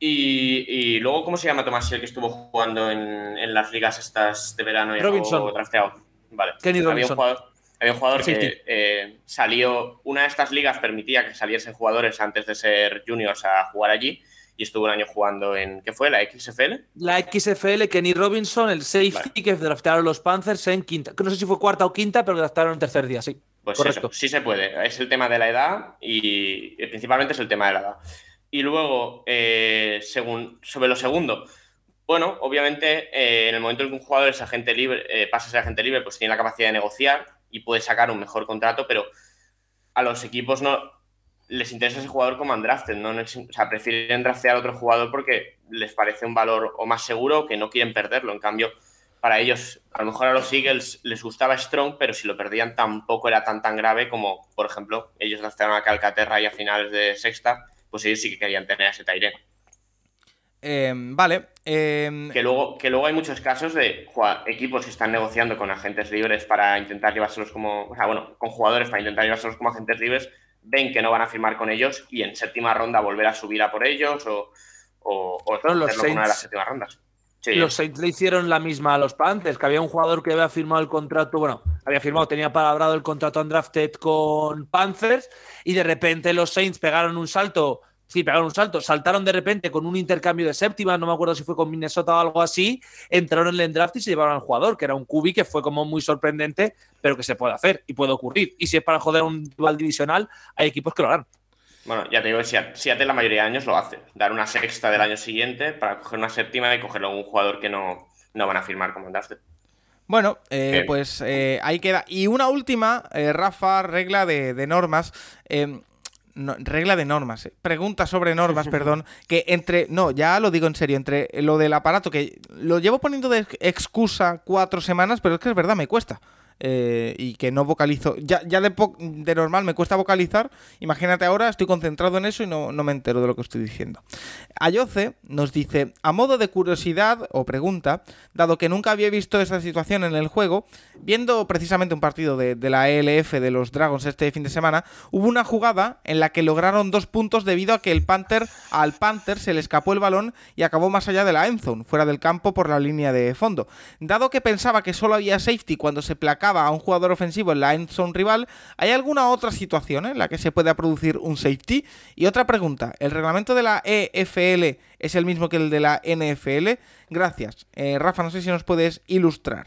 Y, y luego, ¿cómo se llama Tomás, el que estuvo jugando en, en las ligas estas de verano y Robinson. drafteado? Vale. Kenny Había Robinson. un jugador, había un jugador que eh, salió, una de estas ligas permitía que saliesen jugadores antes de ser juniors a jugar allí y estuvo un año jugando en, ¿qué fue? ¿La XFL? La XFL, Kenny Robinson, el safety Vale. que draftaron los Panthers en quinta. que No sé si fue cuarta o quinta, pero draftaron en tercer día, sí. Pues Correcto. eso, sí se puede. Es el tema de la edad y principalmente es el tema de la edad. Y luego, eh, según, sobre lo segundo, bueno, obviamente eh, en el momento en que un jugador es agente libre, eh, pasa a ser agente libre, pues tiene la capacidad de negociar y puede sacar un mejor contrato, pero a los equipos no les interesa ese jugador como undrafted, ¿no? No es- o sea, prefieren draftear a otro jugador porque les parece un valor o más seguro que no quieren perderlo. En cambio, para ellos, a lo mejor a los Eagles les gustaba Strong, pero si lo perdían tampoco era tan tan grave como, por ejemplo, ellos draftearon a Calcaterra y a finales de sexta, pues ellos sí que querían tener a ese Tyren. Eh, vale. eh, Que luego, que luego hay muchos casos de equipos que están negociando con agentes libres para intentar llevárselos como, o sea, bueno, con jugadores para intentar llevárselos como agentes libres, ven que no van a firmar con ellos y en séptima ronda volver a subir a por ellos o, o, o los con una de las Saints- séptimas rondas. Los Saints le hicieron la misma a los Panthers, que había un jugador que había firmado el contrato, bueno, había firmado, tenía palabrado el contrato undrafted con Panthers y de repente los Saints pegaron un salto, sí, pegaron un salto, saltaron de repente con un intercambio de séptimas, no me acuerdo si fue con Minnesota o algo así, entraron en el draft y se llevaron al jugador, que era un QB que fue como muy sorprendente, pero que se puede hacer y puede ocurrir. Y si es para joder un rival divisional, hay equipos que lo harán. Bueno, ya te digo que Seattle la mayoría de años lo hace. Dar una sexta del año siguiente para coger una séptima y cogerlo a un jugador que no, no van a firmar como drafted. Bueno, eh, pues eh, ahí queda. Y una última, eh, Rafa, regla de, de normas. eh, no, regla de normas. eh, Pregunta sobre normas, perdón. Que entre. No, ya lo digo en serio. Entre lo del aparato, que lo llevo poniendo de excusa cuatro semanas, pero es que es verdad, me cuesta. Eh, y que no vocalizo. Ya, ya de, normal me cuesta vocalizar. Imagínate ahora, estoy concentrado en eso y no, no me entero de lo que estoy diciendo. Ayoce nos dice, a modo de curiosidad o pregunta, dado que nunca había visto esta situación en el juego, viendo precisamente un partido de, de la ELF de los Dragons este fin de semana, hubo una jugada en la que lograron dos puntos debido a que el Panther, al Panther se le escapó el balón y acabó más allá de la endzone, fuera del campo por la línea de fondo. Dado que pensaba que solo había safety cuando se placaba a un jugador ofensivo en la endzone rival, ¿hay alguna otra situación en la que se pueda producir un safety? Y otra pregunta, ¿el reglamento de la EFL es el mismo que el de la NFL? Gracias. Eh, Rafa, no sé si nos puedes ilustrar.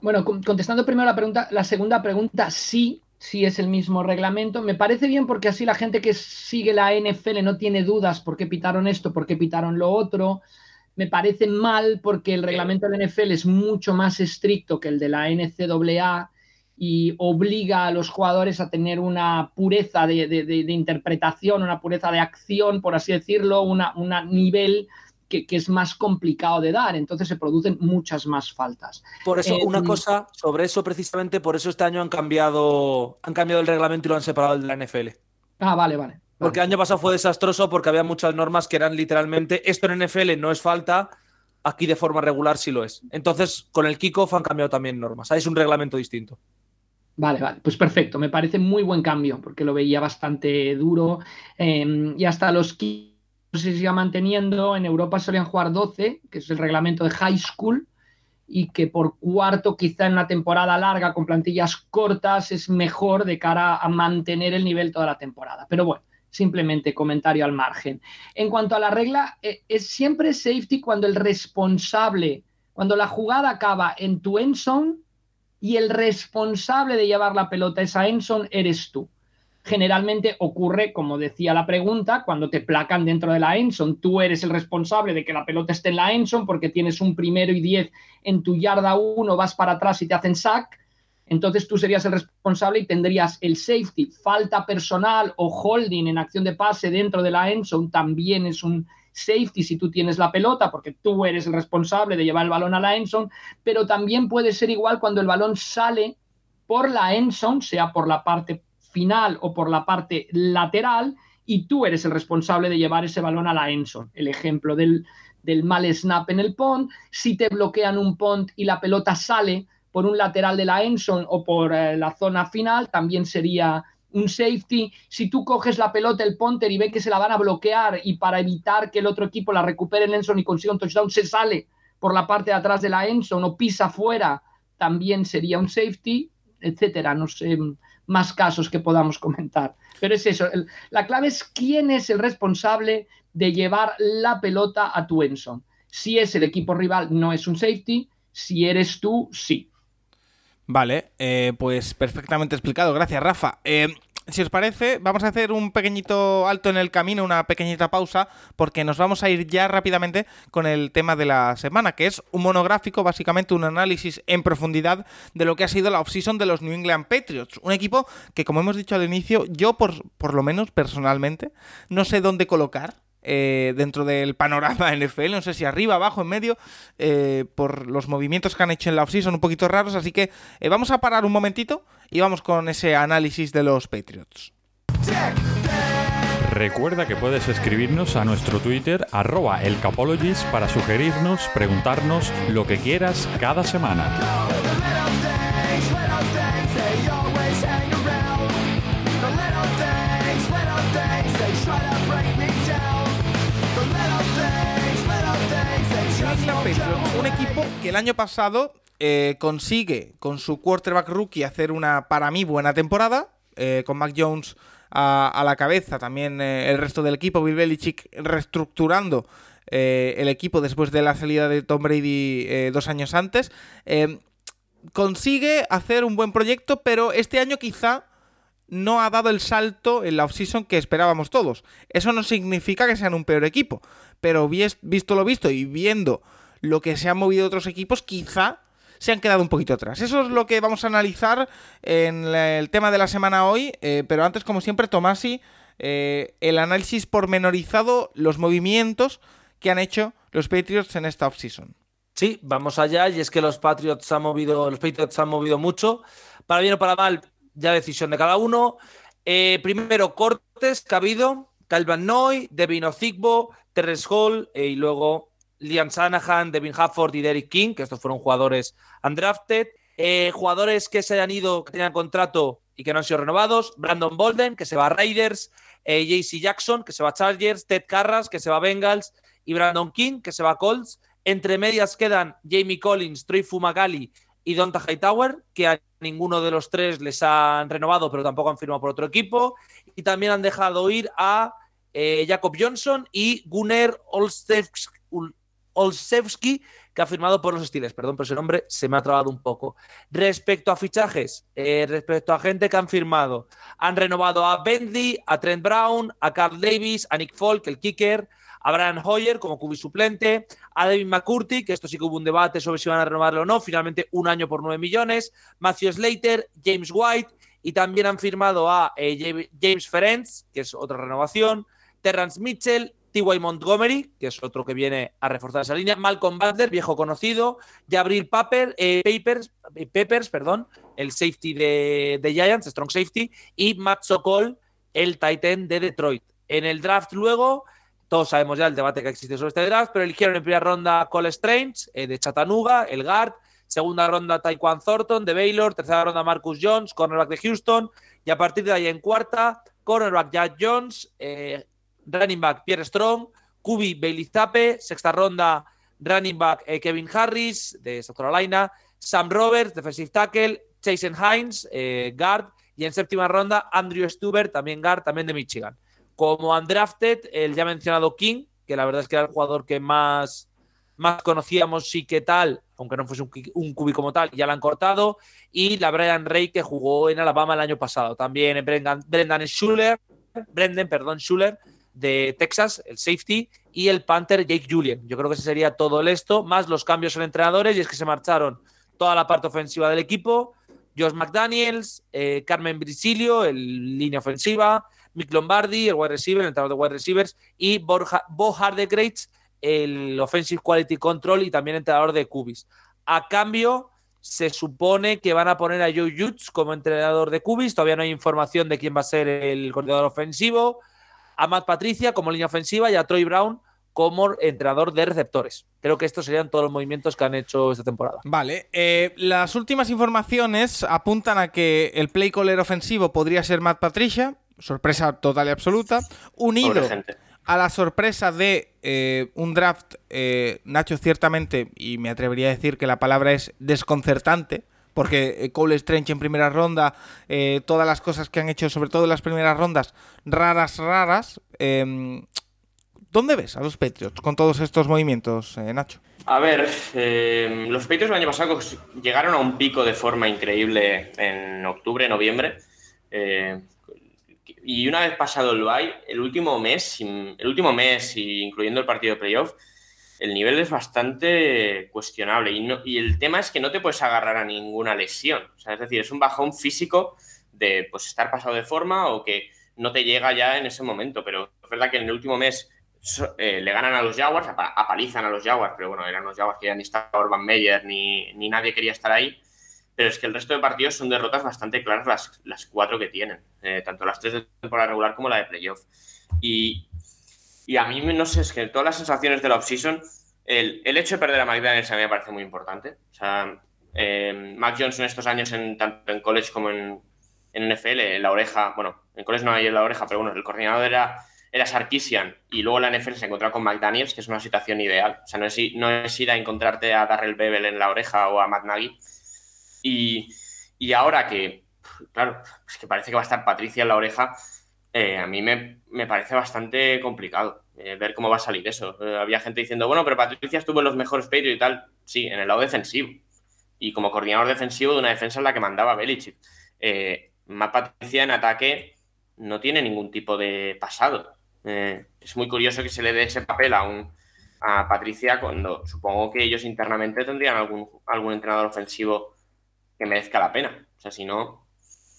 Bueno, con- contestando primero la pregunta, la segunda pregunta, sí, sí es el mismo reglamento. Me parece bien porque así la gente que sigue la NFL no tiene dudas por qué pitaron esto, por qué pitaron lo otro. Me parece mal porque el reglamento de la NFL es mucho más estricto que el de la NCAA y obliga a los jugadores a tener una pureza de, de- de- de interpretación, una pureza de acción, por así decirlo, una, una nivel que, que es más complicado de dar. Entonces se producen muchas más faltas. Por eso, Eh, una mm. cosa sobre eso precisamente, por eso este año han cambiado, han cambiado el reglamento y lo han separado del de la NFL. Ah, vale, vale. Porque el año pasado fue desastroso porque había muchas normas que eran literalmente esto en NFL no es falta, aquí de forma regular sí lo es. Entonces, con el kickoff han cambiado también normas. Es un reglamento distinto. Vale, vale, pues perfecto, me parece muy buen cambio porque lo veía bastante duro eh, y hasta los 15 se siga manteniendo. En Europa solían jugar 12, que es el reglamento de high school, y que por cuarto, quizá en una temporada larga con plantillas cortas, es mejor de cara a mantener el nivel toda la temporada. Pero bueno, simplemente comentario al margen. En cuanto a la regla, eh, es siempre safety cuando el responsable, cuando la jugada acaba en tu end zone y el responsable de llevar la pelota a esa endzone eres tú. Generalmente ocurre, como decía la pregunta, cuando te placan dentro de la endzone. Tú eres el responsable de que la pelota esté en la endzone porque tienes un primero y diez en tu yarda uno, vas para atrás y te hacen sack. Entonces tú serías el responsable y tendrías el safety, falta personal o holding en acción de pase dentro de la endzone también es un safety si tú tienes la pelota, porque tú eres el responsable de llevar el balón a la endzone, pero también puede ser igual cuando el balón sale por la endzone, sea por la parte final o por la parte lateral, y tú eres el responsable de llevar ese balón a la endzone. El ejemplo del, del mal snap en el punt, si te bloquean un punt y la pelota sale por un lateral de la endzone o por eh, la zona final, también sería un safety. Si tú coges la pelota, el punter, y ve que se la van a bloquear y para evitar que el otro equipo la recupere en endzone y consiga un touchdown, se sale por la parte de atrás de la endzone o pisa fuera, también sería un safety, etcétera. No sé más casos que podamos comentar. Pero es eso, la clave es quién es el responsable de llevar la pelota a tu endzone. Si es el equipo rival, no es un safety. Si eres tú, sí. Vale, eh, pues perfectamente explicado. Gracias, Rafa. Eh, si os parece, vamos a hacer un pequeñito alto en el camino, una pequeñita pausa, porque nos vamos a ir ya rápidamente con el tema de la semana, que es un monográfico, básicamente un análisis en profundidad de lo que ha sido la offseason de los New England Patriots. Un equipo que, como hemos dicho al inicio, yo por, por lo menos personalmente, no sé dónde colocar eh, dentro del panorama NFL, no sé si arriba, abajo, en medio, eh, por los movimientos que han hecho en la offseason un poquito raros, así que eh, vamos a parar un momentito y vamos con ese análisis de los Patriots. Recuerda que puedes escribirnos a nuestro Twitter arroba para sugerirnos, preguntarnos lo que quieras cada semana. Un equipo que el año pasado eh, consigue con su quarterback rookie hacer una, para mí, buena temporada, eh, con Mac Jones a, la cabeza, también eh, el resto del equipo, Bill Belichick reestructurando el equipo después de la salida de Tom Brady dos años antes. consigue hacer un buen proyecto, pero este año quizá no ha dado el salto en la offseason que esperábamos todos. Eso no significa que sean un peor equipo, pero visto lo visto y viendo lo que se han movido otros equipos, quizá se han quedado un poquito atrás. Eso es lo que vamos a analizar en el tema de la semana hoy, eh, pero antes, como siempre, Tomasi, eh, el análisis pormenorizado, los movimientos que han hecho los Patriots en esta offseason. Sí, vamos allá, y es que los Patriots han movido, los Patriots han movido mucho, para bien o para mal, ya decisión de cada uno. Eh, primero, cortes habido, Calvin Noy, Devin Ozigbo, Terrence Hall y luego Liam Sanahan, Devin Hafford y Derek King, que estos fueron jugadores undrafted. Eh, jugadores que se hayan ido, que tenían contrato y que no han sido renovados. Brandon Bolden, que se va a Raiders. Eh, JC Jackson, que se va a Chargers. Ted Carras, que se va a Bengals. Y Brandon King, que se va a Colts. Entre medias quedan Jamie Collins, Troy Fumagalli y Donta Hightower, que a ninguno de los tres les han renovado, pero tampoco han firmado por otro equipo. Y también han dejado ir a eh, Jacob Johnson y Gunnar Olszewski Olszewski, que ha firmado por los Steelers. Perdón, pero ese nombre se me ha trabado un poco. Respecto a fichajes, eh, respecto a gente que han firmado, han renovado a Bentley, a Trent Brown, a Carl Davis, a Nick Folk, el kicker, a Brian Hoyer como cubi suplente, a David McCurty, que esto sí que hubo un debate sobre si van a renovarlo o no, finalmente un año por 9 millones, Matthew Slater, James White, y también han firmado a eh, James Ferenc, que es otra renovación, Terrence Mitchell, T.Y. Montgomery, que es otro que viene a reforzar esa línea, Malcolm Butler, viejo conocido, Gabriel Paper, eh, Papers, eh, Peppers, perdón, el safety de, Giants, strong safety, y Matt Sokol, el Titan de Detroit. En el draft luego, todos sabemos ya el debate que existe sobre este draft, pero eligieron en primera ronda Cole Strange, eh, de Chattanooga, el guard, segunda ronda Taekwon Thornton, de Baylor, tercera ronda Marcus Jones, cornerback de Houston, y a partir de ahí en cuarta, cornerback Jack Jones, running back Pierre Strong, Kubi Bailey Zappe, sexta ronda running back eh, Kevin Harris de South Carolina, Sam Roberts, defensive tackle, Jason Hines, eh, guard, y en séptima ronda Andrew Stuber, también guard, también de Michigan. Como undrafted, el ya mencionado King, que la verdad es que era el jugador que más, más conocíamos, sí que tal, aunque no fuese un, cubi como tal, ya lo han cortado, y la Brian Ray, que jugó en Alabama el año pasado. También Brendan, Brendan Schuller, Brendan, perdón, Schuller, de Texas, el safety, y el Panther Jake Julian. Yo creo que ese sería todo el esto, más los cambios en entrenadores, y es que se marcharon toda la parte ofensiva del equipo. Josh McDaniels, eh, Carmen Brisilio, el línea ofensiva, Mick Lombardi, el wide receiver, el entrenador de wide receivers, y Bo Hardegreitz, el offensive quality control y también entrenador de Cubis. A cambio, se supone que van a poner a Joe Jutz como entrenador de Cubis. Todavía no hay información de quién va a ser el coordinador ofensivo a Matt Patricia como línea ofensiva y a Troy Brown como entrenador de receptores. Creo que estos serían todos los movimientos que han hecho esta temporada. Vale, eh, las últimas informaciones apuntan a que el play caller ofensivo podría ser Matt Patricia, sorpresa total y absoluta, unido a la sorpresa de eh, un draft, eh, Nacho, ciertamente, y me atrevería a decir que la palabra es desconcertante, porque eh, Cole Strange en primera ronda, eh, todas las cosas que han hecho, sobre todo en las primeras rondas, raras, raras. Em, ¿Dónde ves a los Patriots con todos estos movimientos, eh, Nacho? A ver, em, los Patriots el año pasado llegaron a un pico de forma increíble en octubre, noviembre. y una vez pasado el bye, el último mes, el último mes, incluyendo el partido de playoff, el nivel es bastante cuestionable. Y, y, el tema es que no te puedes agarrar a ninguna lesión. es decir, es un bajón físico de pues, estar pasado de forma o que no te llega ya en ese momento. Pero es verdad que en el último mes eh, le ganan a los Jaguars, apalizan a los Jaguars, pero bueno, eran los Jaguars que ya ni estaba Urban Meyer ni, ni, nadie quería estar ahí. Pero es que el resto de partidos son derrotas bastante claras las, las cuatro que tienen, eh, tanto las tres de temporada regular como la de playoff. Y, y a mí, no sé, es que todas las sensaciones de la offseason, el, el hecho de perder a McDaniels a mí me parece muy importante. O sea, eh, Mac Johnson estos años, en, tanto en college como en, en NFL, en la oreja, bueno, en college no hay en la oreja, pero bueno, el coordinador era, era Sarkisian y luego la NFL se encontró con McDaniels, que es una situación ideal. O sea, no es, no es ir a encontrarte a Darrell Bevel en la oreja o a Matt Nagy. Y, y ahora que, claro, es que parece que va a estar Patricia en la oreja, eh, a mí me, me, parece bastante complicado eh, ver cómo va a salir eso. Eh, había gente diciendo, bueno, pero Patricia estuvo en los mejores Patriots y tal. Sí, en el lado defensivo. Y como coordinador defensivo de una defensa en la que mandaba Belichick. Matt Patricia en ataque no tiene ningún tipo de pasado. Eh, es muy curioso que se le dé ese papel a, un, a Patricia cuando supongo que ellos internamente tendrían algún, algún entrenador ofensivo que merezca la pena. O sea, si no,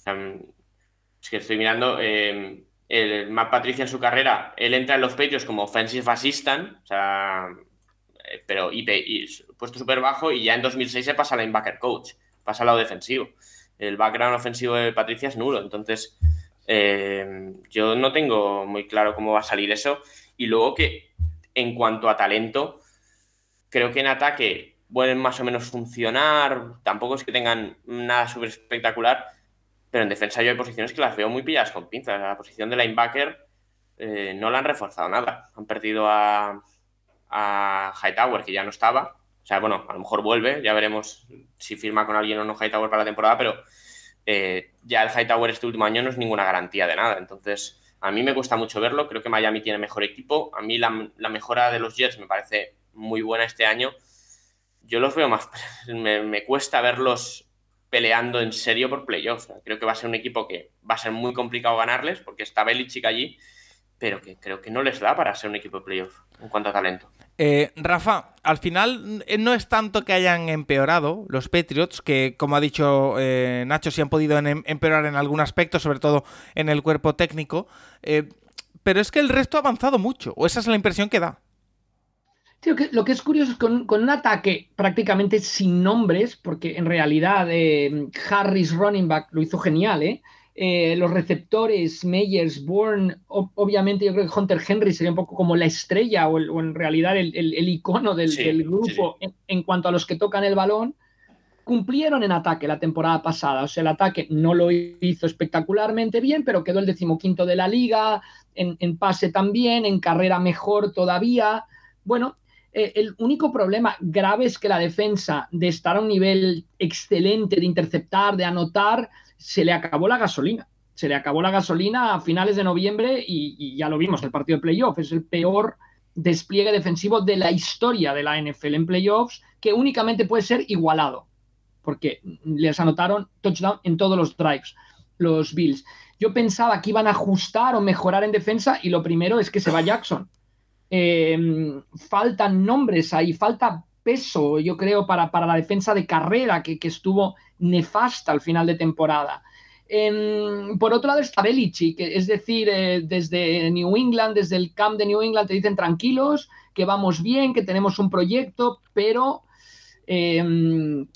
es que estoy mirando, eh, el Matt Patricia en su carrera, él entra en los Patriots como offensive assistant, o sea, eh, pero y, puesto súper bajo y ya en 2006 se pasa a linebacker coach, pasa al lado defensivo. El background ofensivo de Patricia es nulo, entonces eh, yo no tengo muy claro cómo va a salir eso. Y luego que en cuanto a talento, creo que en ataque pueden más o menos funcionar. Tampoco es que tengan nada súper espectacular. Pero en defensa yo hay posiciones que las veo muy pilladas con pinzas. La posición de linebacker eh, no la han reforzado nada. Han perdido a, a Hightower, que ya no estaba. O sea, bueno, a lo mejor vuelve. Ya veremos si firma con alguien o no Hightower para la temporada. Pero eh, ya el Hightower este último año no es ninguna garantía de nada. Entonces, a mí me cuesta mucho verlo. Creo que Miami tiene mejor equipo. A mí la, mejora de los Jets me parece muy buena este año. Yo los veo más. Me, cuesta verlos peleando en serio por playoffs. Creo que va a ser un equipo que va a ser muy complicado ganarles porque está Belichick allí, pero que creo que no les da para ser un equipo de playoffs en cuanto a talento. Eh, Rafa, al final eh, no es tanto que hayan empeorado los Patriots, que como ha dicho eh, Nacho, sí han podido empeorar en algún aspecto, sobre todo en el cuerpo técnico, pero es que el resto ha avanzado mucho, o esa es la impresión que da. Lo que es curioso es con, con un ataque prácticamente sin nombres, porque en realidad Harris running back lo hizo genial, ¿eh? Eh, los receptores, Meyers, Bourne, obviamente yo creo que Hunter Henry sería un poco como la estrella o, en realidad el, icono del, grupo En, cuanto a los que tocan el balón. Cumplieron en ataque la temporada pasada, o sea, el ataque no lo hizo espectacularmente bien, pero quedó el decimoquinto de la liga, en, pase también, en carrera mejor todavía. Bueno, eh, el único problema grave es que la defensa, de estar a un nivel excelente, de interceptar, de anotar, se le acabó la gasolina. Se le acabó la gasolina a finales de noviembre y, ya lo vimos, el partido de playoff es el peor despliegue defensivo de la historia de la NFL en playoffs, que únicamente puede ser igualado, porque les anotaron touchdown en todos los drives, los Bills. Yo pensaba que iban a ajustar o mejorar en defensa y lo primero es que se va Jackson. Eh, faltan nombres ahí, falta peso, yo creo, para, para la defensa de carrera que, estuvo nefasta al final de temporada. Em, por otro lado está Belichick, es decir, eh, desde New England, desde el camp de New England te dicen tranquilos, que vamos bien, que tenemos un proyecto, pero em,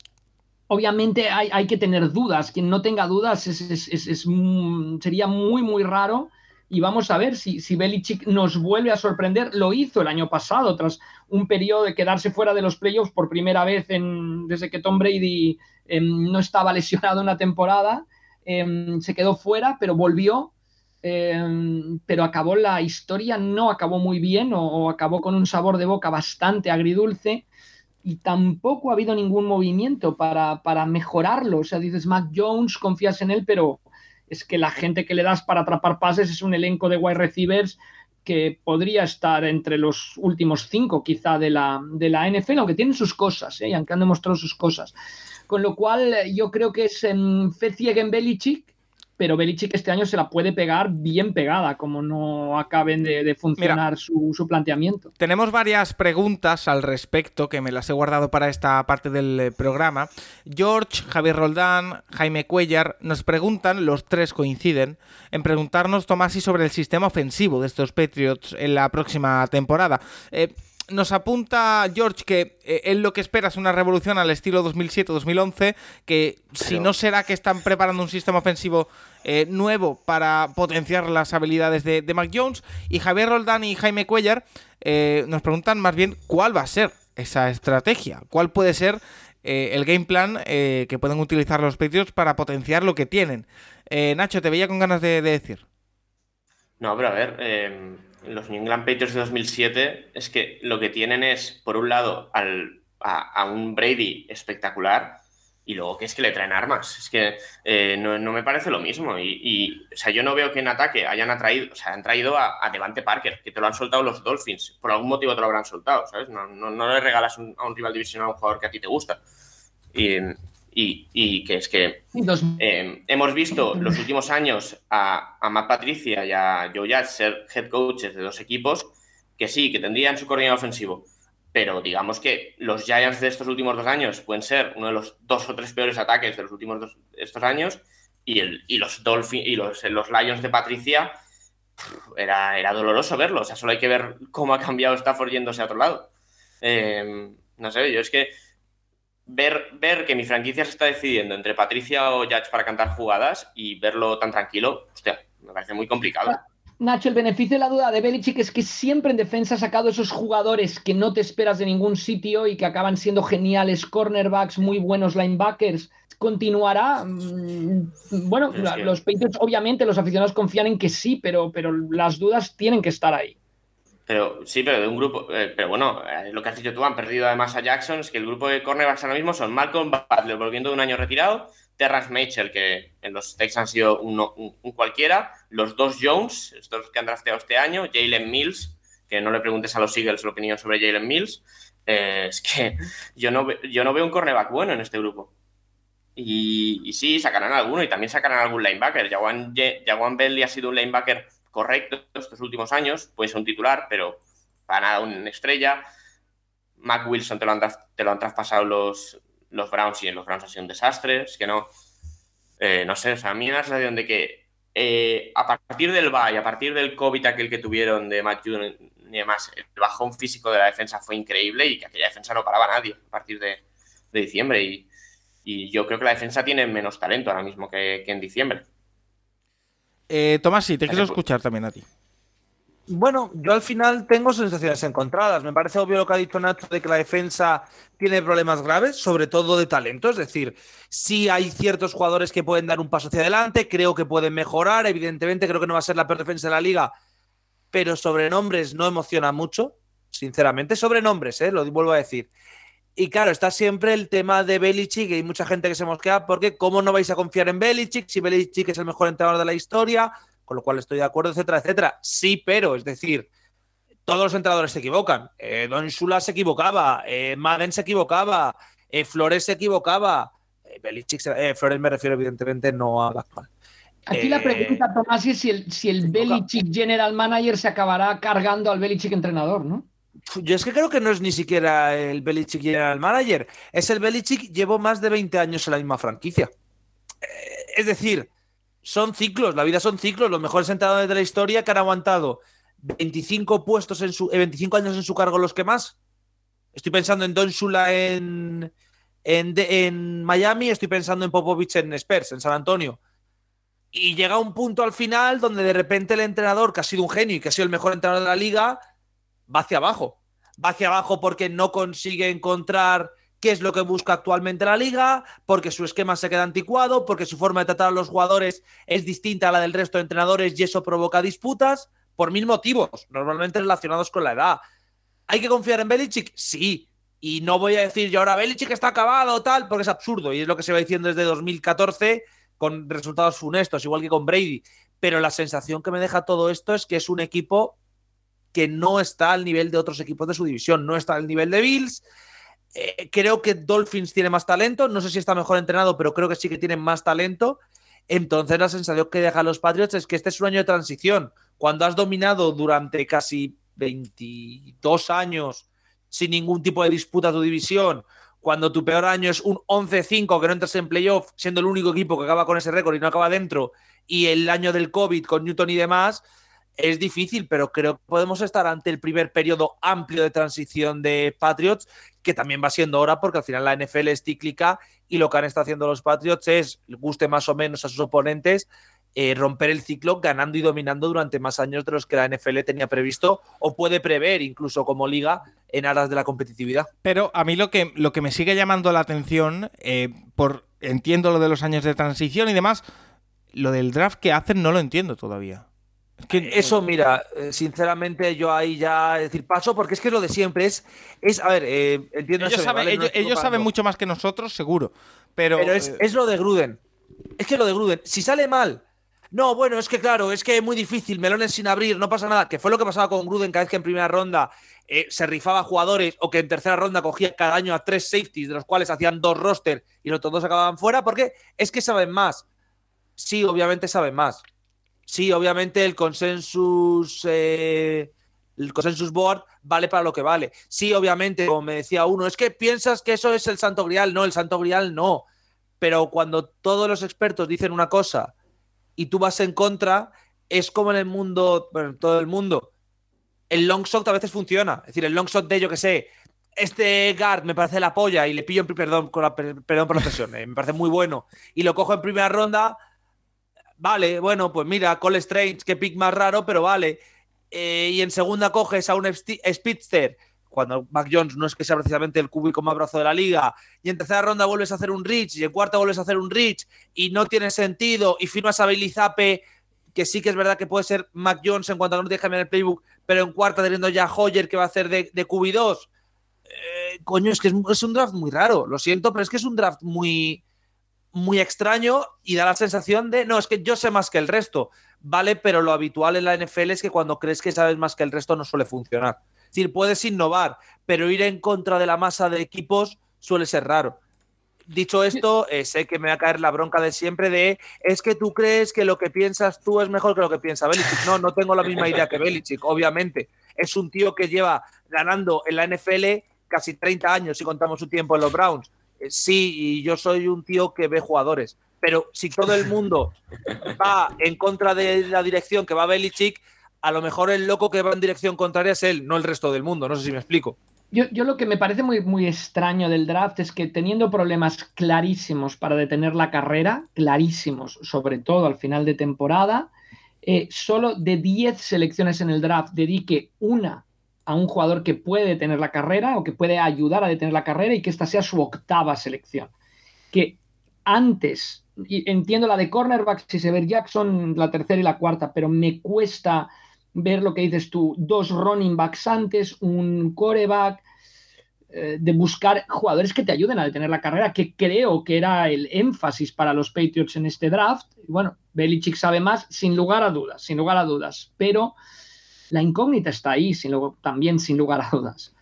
obviamente hay, que tener dudas. Quien no tenga dudas sería muy, muy raro y vamos a ver si, si Belichick nos vuelve a sorprender. Lo hizo el año pasado, tras un periodo de quedarse fuera de los playoffs por primera vez desde que Tom Brady em, no estaba lesionado una temporada. Em, se quedó fuera, pero volvió. Em, pero acabó la historia, no acabó muy bien o, acabó con un sabor de boca bastante agridulce y tampoco ha habido ningún movimiento para, para mejorarlo. O sea, dices, Mac Jones, confías en él, pero es que la gente que le das para atrapar pases es un elenco de wide receivers que podría estar entre los últimos cinco quizá de la, de la NFL, aunque tienen sus cosas, ¿eh? aunque han demostrado sus cosas. Con lo cual yo creo que es en en Belichick pero Belichick este año se la puede pegar bien pegada, como no acaben de, funcionar su, planteamiento. Tenemos varias preguntas al respecto que me las he guardado para esta parte del eh, programa. George, Javier Roldán, Jaime Cuellar nos preguntan, los tres coinciden, en preguntarnos, Tomasi, sobre el sistema ofensivo de estos Patriots en la próxima temporada. Eh, nos apunta George que eh, él lo que espera es una revolución al estilo 2007-2011, que si no será que están preparando un sistema ofensivo eh, nuevo para potenciar las habilidades de, Mac Jones. Y Javier Roldán y Jaime Cuellar eh, nos preguntan más bien cuál va a ser esa estrategia, cuál puede ser el game plan que pueden utilizar los Patriots para potenciar lo que tienen. Nacho, te veía con ganas de decir. No, pero a ver, los New England Patriots de 2007 es que lo que tienen es, por un lado, al, a, un Brady espectacular y luego que es que le traen armas. Es que eh, no, me parece lo mismo. Y, o sea, yo no veo que en ataque hayan atraído, o sea, han traído a, Devante Parker, que te lo han soltado los Dolphins. Por algún motivo te lo habrán soltado, ¿sabes? No, le regalas a un rival divisional a un jugador que a ti te gusta. Y, y, que es que eh, hemos visto los últimos años a, a, Matt Patricia y a Joe Judge ser head coaches de dos equipos que sí, que tendrían su coordinador ofensivo, pero digamos que los Giants de estos últimos dos años pueden ser uno de los dos o tres peores ataques de los últimos dos estos años y, el, y los Dolphins y los, los Lions de Patricia era, era doloroso verlo, o sea, solo hay que ver cómo ha cambiado Stafford yéndose a otro lado. Eh, no sé, yo es que ver, ver que mi franquicia se está decidiendo entre Patricia o Judge para cantar jugadas y verlo tan tranquilo, hostia, me parece muy complicado. Nacho, el beneficio de la duda de Belichick es que siempre en defensa ha sacado esos jugadores que no te esperas de ningún sitio y que acaban siendo geniales cornerbacks, muy buenos linebackers. Continuará. Mm, bueno, los Patriots, obviamente, los aficionados confían en que sí, pero, pero las dudas tienen que estar ahí. Pero sí, pero de un grupo. Eh, pero bueno, eh, lo que has dicho tú, han perdido además a Jackson, es que el grupo de cornerbacks ahora mismo son Malcolm Butler volviendo de un año retirado, Terrence Mitchell, que en los Texans han sido un, cualquiera, los dos Jones, estos que han drafteado este año, Jalen Mills, que no le preguntes a los Eagles la opinión sobre Jalen Mills. Eh, es que yo no, yo no veo un cornerback bueno en este grupo. Y, sí, sacarán alguno y también sacarán algún linebacker. Jawan, Jawan Belly ha sido un linebacker correcto estos últimos años, puede ser un titular, pero para nada una estrella. Mac Wilson te lo han, te lo han traspasado los, los Browns y los Browns ha sido un desastre. Es que no, eh, no sé, o sea, a mí me da la sensación de que eh, a partir del bye, a partir del COVID aquel que tuvieron de Matt June y demás, el bajón físico de la defensa fue increíble y que aquella defensa no paraba a nadie a partir de, diciembre. Y, yo creo que la defensa tiene menos talento ahora mismo que en diciembre. Eh, Tomás, sí, te quiero escuchar también a ti. Bueno, yo al final tengo sensaciones encontradas. Me parece obvio lo que ha dicho Nacho de que la defensa tiene problemas graves, sobre todo de talento. Es decir, sí hay ciertos jugadores que pueden dar un paso hacia adelante, creo que pueden mejorar. Evidentemente, creo que no va a ser la peor defensa de la liga, pero sobre nombres no emociona mucho, sinceramente. Sobre nombres, ¿eh? lo vuelvo a decir. Y claro, está siempre el tema de Belichick y hay mucha gente que se mosquea porque ¿cómo no vais a confiar en Belichick si Belichick es el mejor entrenador de la historia? Con lo cual estoy de acuerdo, etcétera, etcétera. Sí, pero, es decir, todos los entrenadores se equivocan. Eh, Don Shula se equivocaba, eh, Madden se equivocaba, eh, Flores se equivocaba. Belichick, Flores me refiero evidentemente no a la actual. Aquí la pregunta, Tomás, es si el, si el Belichick General Manager se acabará cargando al Belichick entrenador, ¿no? Yo es que creo que no es ni siquiera el Belichick el Manager. Es el Belichick, llevo más de 20 años en la misma franquicia. Eh, es decir, son ciclos, la vida son ciclos. Los mejores entrenadores de la historia que han aguantado 25 puestos en su, 25 eh, años en su cargo, los que más. Estoy pensando en Don Shula en, en, en Miami, estoy pensando en Popovich en Spurs, en San Antonio. Y llega un punto al final donde de repente el entrenador, que ha sido un genio y que ha sido el mejor entrenador de la liga, va hacia abajo. Va hacia abajo porque no consigue encontrar qué es lo que busca actualmente la liga, porque su esquema se queda anticuado, porque su forma de tratar a los jugadores es distinta a la del resto de entrenadores y eso provoca disputas por mil motivos, normalmente relacionados con la edad. ¿Hay que confiar en Belichick? Sí. Y no voy a decir yo ahora Belichick está acabado tal, porque es absurdo y es lo que se va diciendo desde 2014 con resultados funestos, igual que con Brady. Pero la sensación que me deja todo esto es que es un equipo que no está al nivel de otros equipos de su división, no está al nivel de Bills. Eh, creo que Dolphins tiene más talento, no sé si está mejor entrenado, pero creo que sí que tienen más talento. Entonces la sensación que dejan los Patriots es que este es un año de transición. Cuando has dominado durante casi 22 años sin ningún tipo de disputa tu división, cuando tu peor año es un 11-5 que no entras en playoff, siendo el único equipo que acaba con ese récord y no acaba dentro, y el año del COVID con Newton y demás, es difícil, pero creo que podemos estar ante el primer periodo amplio de transición de Patriots, que también va siendo hora porque al final la NFL es cíclica y lo que han estado haciendo los Patriots es, guste más o menos a sus oponentes, eh, romper el ciclo ganando y dominando durante más años de los que la NFL tenía previsto o puede prever incluso como liga en aras de la competitividad. Pero a mí lo que, lo que me sigue llamando la atención, eh, por entiendo lo de los años de transición y demás, lo del draft que hacen no lo entiendo todavía. Eso, mira, eh, sinceramente yo ahí ya decir paso porque es que es lo de siempre. Es, es a ver, eh, entiendo Ellos, ellos, saben mucho más que nosotros, seguro. Pero, pero es, es, lo de Gruden. Es que lo de Gruden, si sale mal, no, bueno, es que claro, es que es muy difícil, melones sin abrir, no pasa nada. Que fue lo que pasaba con Gruden cada vez que en primera ronda eh, se rifaba jugadores o que en tercera ronda cogía cada año a tres safeties, de los cuales hacían dos roster y los dos acababan fuera, porque es que saben más. Sí, obviamente saben más. Sí, obviamente el consensus. Eh, el consensus board vale para lo que vale. Sí, obviamente, como me decía uno, es que piensas que eso es el santo grial. No, el santo grial no. Pero cuando todos los expertos dicen una cosa y tú vas en contra, es como en el mundo, bueno, en todo el mundo. El long shot a veces funciona. Es decir, el long shot de, yo que sé, este guard me parece la polla y le pillo en perdón, con la, perdón por la presión, eh, me parece muy bueno y lo cojo en primera ronda. Vale, bueno, pues mira, Cole Strange, qué pick más raro, pero vale. Eh, y en segunda coges a un Speedster cuando Mac Jones no es que sea precisamente el cúbico más brazo de la liga, y en tercera ronda vuelves a hacer un reach, y en cuarta vuelves a hacer un reach, y no tiene sentido, y firmas a Bailey Zappe, que sí que es verdad que puede ser Mac Jones en cuanto a no tienes que cambiar el playbook, pero en cuarta teniendo ya Hoyer que va a hacer de, de QB2. Eh, coño, es que es, un draft muy raro, lo siento, pero es que es un draft muy, muy extraño y da la sensación de, no, es que yo sé más que el resto. Vale, pero lo habitual en la NFL es que cuando crees que sabes más que el resto no suele funcionar. Es decir, puedes innovar, pero ir en contra de la masa de equipos suele ser raro. Dicho esto, eh, sé que me va a caer la bronca de siempre de es que tú crees que lo que piensas tú es mejor que lo que piensa Belichick. No, no tengo la misma idea que Belichick, obviamente. Es un tío que lleva ganando en la NFL casi 30 años si contamos su tiempo en los Browns. Eh, sí, y yo soy un tío que ve jugadores. Pero si todo el mundo va en contra de la dirección que va Belichick, a lo mejor el loco que va en dirección contraria es él, no el resto del mundo. No sé si me explico. Yo, lo que me parece muy, muy extraño del draft es que teniendo problemas clarísimos para detener la carrera, clarísimos, sobre todo al final de temporada, eh, solo de 10 selecciones en el draft dedique una a un jugador que puede detener la carrera o que puede ayudar a detener la carrera y que esta sea su octava selección. Que antes, y entiendo la de cornerback, si se ve Jackson, la tercera y la cuarta, pero me cuesta ver lo que dices tú, dos running backs antes, un coreback, eh, de buscar jugadores que te ayuden a detener la carrera, que creo que era el énfasis para los Patriots en este draft. Bueno, Belichick sabe más, sin lugar a dudas, sin lugar a dudas, pero la incógnita está ahí, sin también sin lugar a dudas.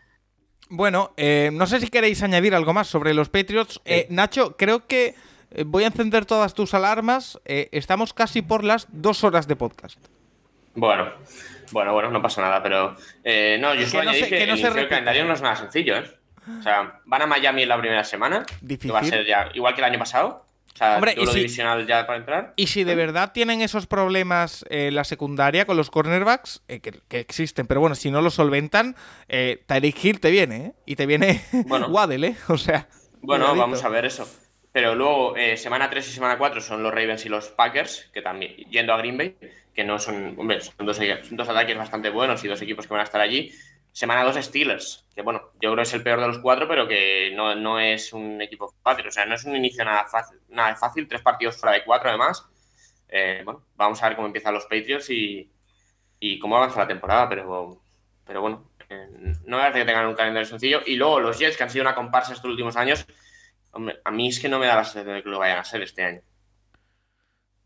Bueno, eh, no sé si queréis añadir algo más sobre los Patriots. Eh, Nacho, creo que voy a encender todas tus alarmas. estamos casi por las dos horas de podcast. Bueno, bueno, bueno, no pasa nada, pero eh, no, yo solo que, que, el, calendario no es nada sencillo, ¿eh? O sea, van a Miami en la primera semana, Difícil. que va a ser ya igual que el año pasado. O sea, Hombre, y divisional ya para entrar. Y si de verdad tienen esos problemas en la secundaria con los cornerbacks, eh, que, existen, pero bueno, si no lo solventan, eh, Tyreek Hill te viene, ¿eh? Y te viene bueno, Waddle, ¿eh? O sea. Bueno, vamos a ver eso. Pero luego, eh, semana 3 y semana 4 son los Ravens y los Packers, que también, yendo a Green Bay, que no son, hombre, son dos, dos, ataques bastante buenos y dos equipos que van a estar allí. Semana 2 Steelers, que bueno, yo creo que es el peor de los cuatro, pero que no, no es un equipo fácil. O sea, no es un inicio nada fácil, nada fácil tres partidos fuera de cuatro además. Eh, bueno, vamos a ver cómo empiezan los Patriots y, y cómo avanza la temporada, pero, pero bueno, eh, no me parece que tengan un calendario sencillo. Y luego los Jets, que han sido una comparsa estos últimos años, a mí es que no me da la sensación de que lo vayan a ser este año.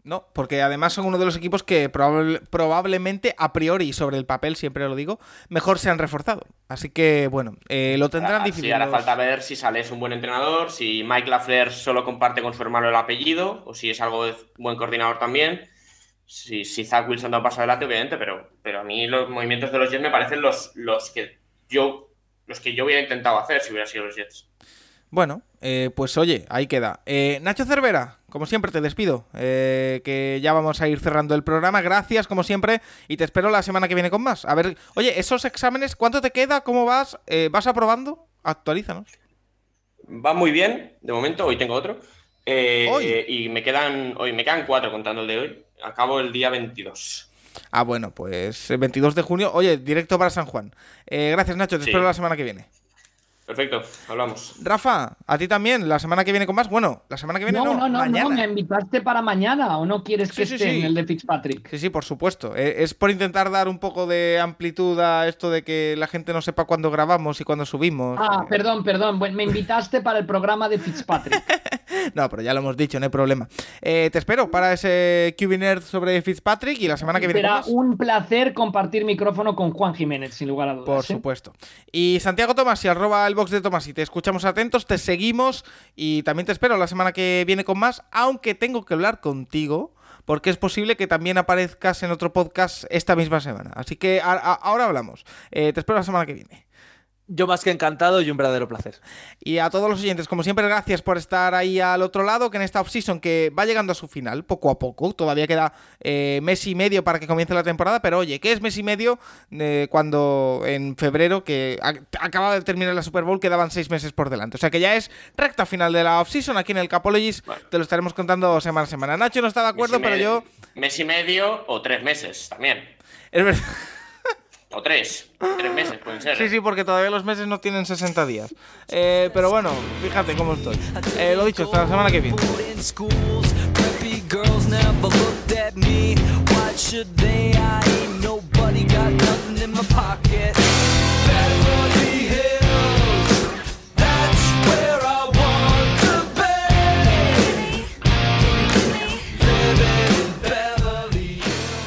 No, porque además son uno de los equipos que probablemente a priori sobre el papel, siempre lo digo, mejor se han reforzado. Así que bueno, eh, lo tendrán difícil. Sí, ahora falta ver si sale es un buen entrenador, si Mike Lafleur solo comparte con su hermano el apellido, o si es algo de buen coordinador también. Si, si Zach Wilson da un paso adelante, obviamente, pero, pero a mí los movimientos de los Jets me parecen los, los que yo los que yo hubiera intentado hacer si hubiera sido los Jets. Bueno, eh, pues oye, ahí queda. Eh, Nacho Cervera, como siempre te despido, eh, que ya vamos a ir cerrando el programa. Gracias, como siempre, y te espero la semana que viene con más. A ver, oye, esos exámenes, ¿cuánto te queda? ¿Cómo vas? ¿Vas aprobando? Actualízanos. Va muy bien, de momento, hoy tengo otro. ¿Hoy? Y me quedan, hoy me quedan cuatro contando el de hoy. Acabo el día 22. Ah, bueno, pues el 22 de junio. Oye, directo para San Juan. gracias, Nacho, te espero la semana que viene. Perfecto, hablamos. Rafa, a ti también, la semana que viene con más. Bueno, la semana que viene no, no, no, mañana. no, me invitaste para mañana o no quieres que Sí, esté sí. en el de Fitzpatrick. Sí, sí, por supuesto. Eh, Es por intentar dar un poco de amplitud a esto de que la gente no sepa cuándo grabamos y cuándo subimos. Ah, perdón, perdón. Bueno, me invitaste para el programa de Fitzpatrick. No, pero ya lo hemos dicho, no hay problema. Eh, te espero para ese QB Nerd sobre Fitzpatrick y la semana que viene. con Será más. un placer compartir micrófono con Juan Jiménez, sin lugar a dudas. Por ¿eh? supuesto. Y Santiago Tomás y arroba el de Tomás y te escuchamos atentos, te seguimos y también te espero la semana que viene con más, aunque tengo que hablar contigo porque es posible que también aparezcas en otro podcast esta misma semana. Así que ahora hablamos. Eh, te espero la semana que viene. Yo más que encantado y un verdadero placer. Y a todos los oyentes, como siempre, gracias por estar ahí al otro lado, que en esta offseason que va llegando a su final, poco a poco, todavía queda eh, mes y medio para que comience la temporada, pero oye, ¿qué es mes y medio eh, cuando en febrero, que ac- acaba de terminar la Super Bowl, quedaban seis meses por delante? O sea que ya es recta final de la offseason aquí en el Capologist, Bueno. te lo estaremos contando semana a semana. Nacho no está de acuerdo, pero yo... Mes y medio o tres meses también. Es verdad. O tres. Tres meses pueden ser. Sí, sí, porque todavía los meses no tienen 60 días. Eh, pero bueno, fíjate cómo estoy. Eh, lo dicho, hasta la semana que viene. in schools. Preppy girls never looked at me. Why should they? I ain't nobody got nothing in my pocket.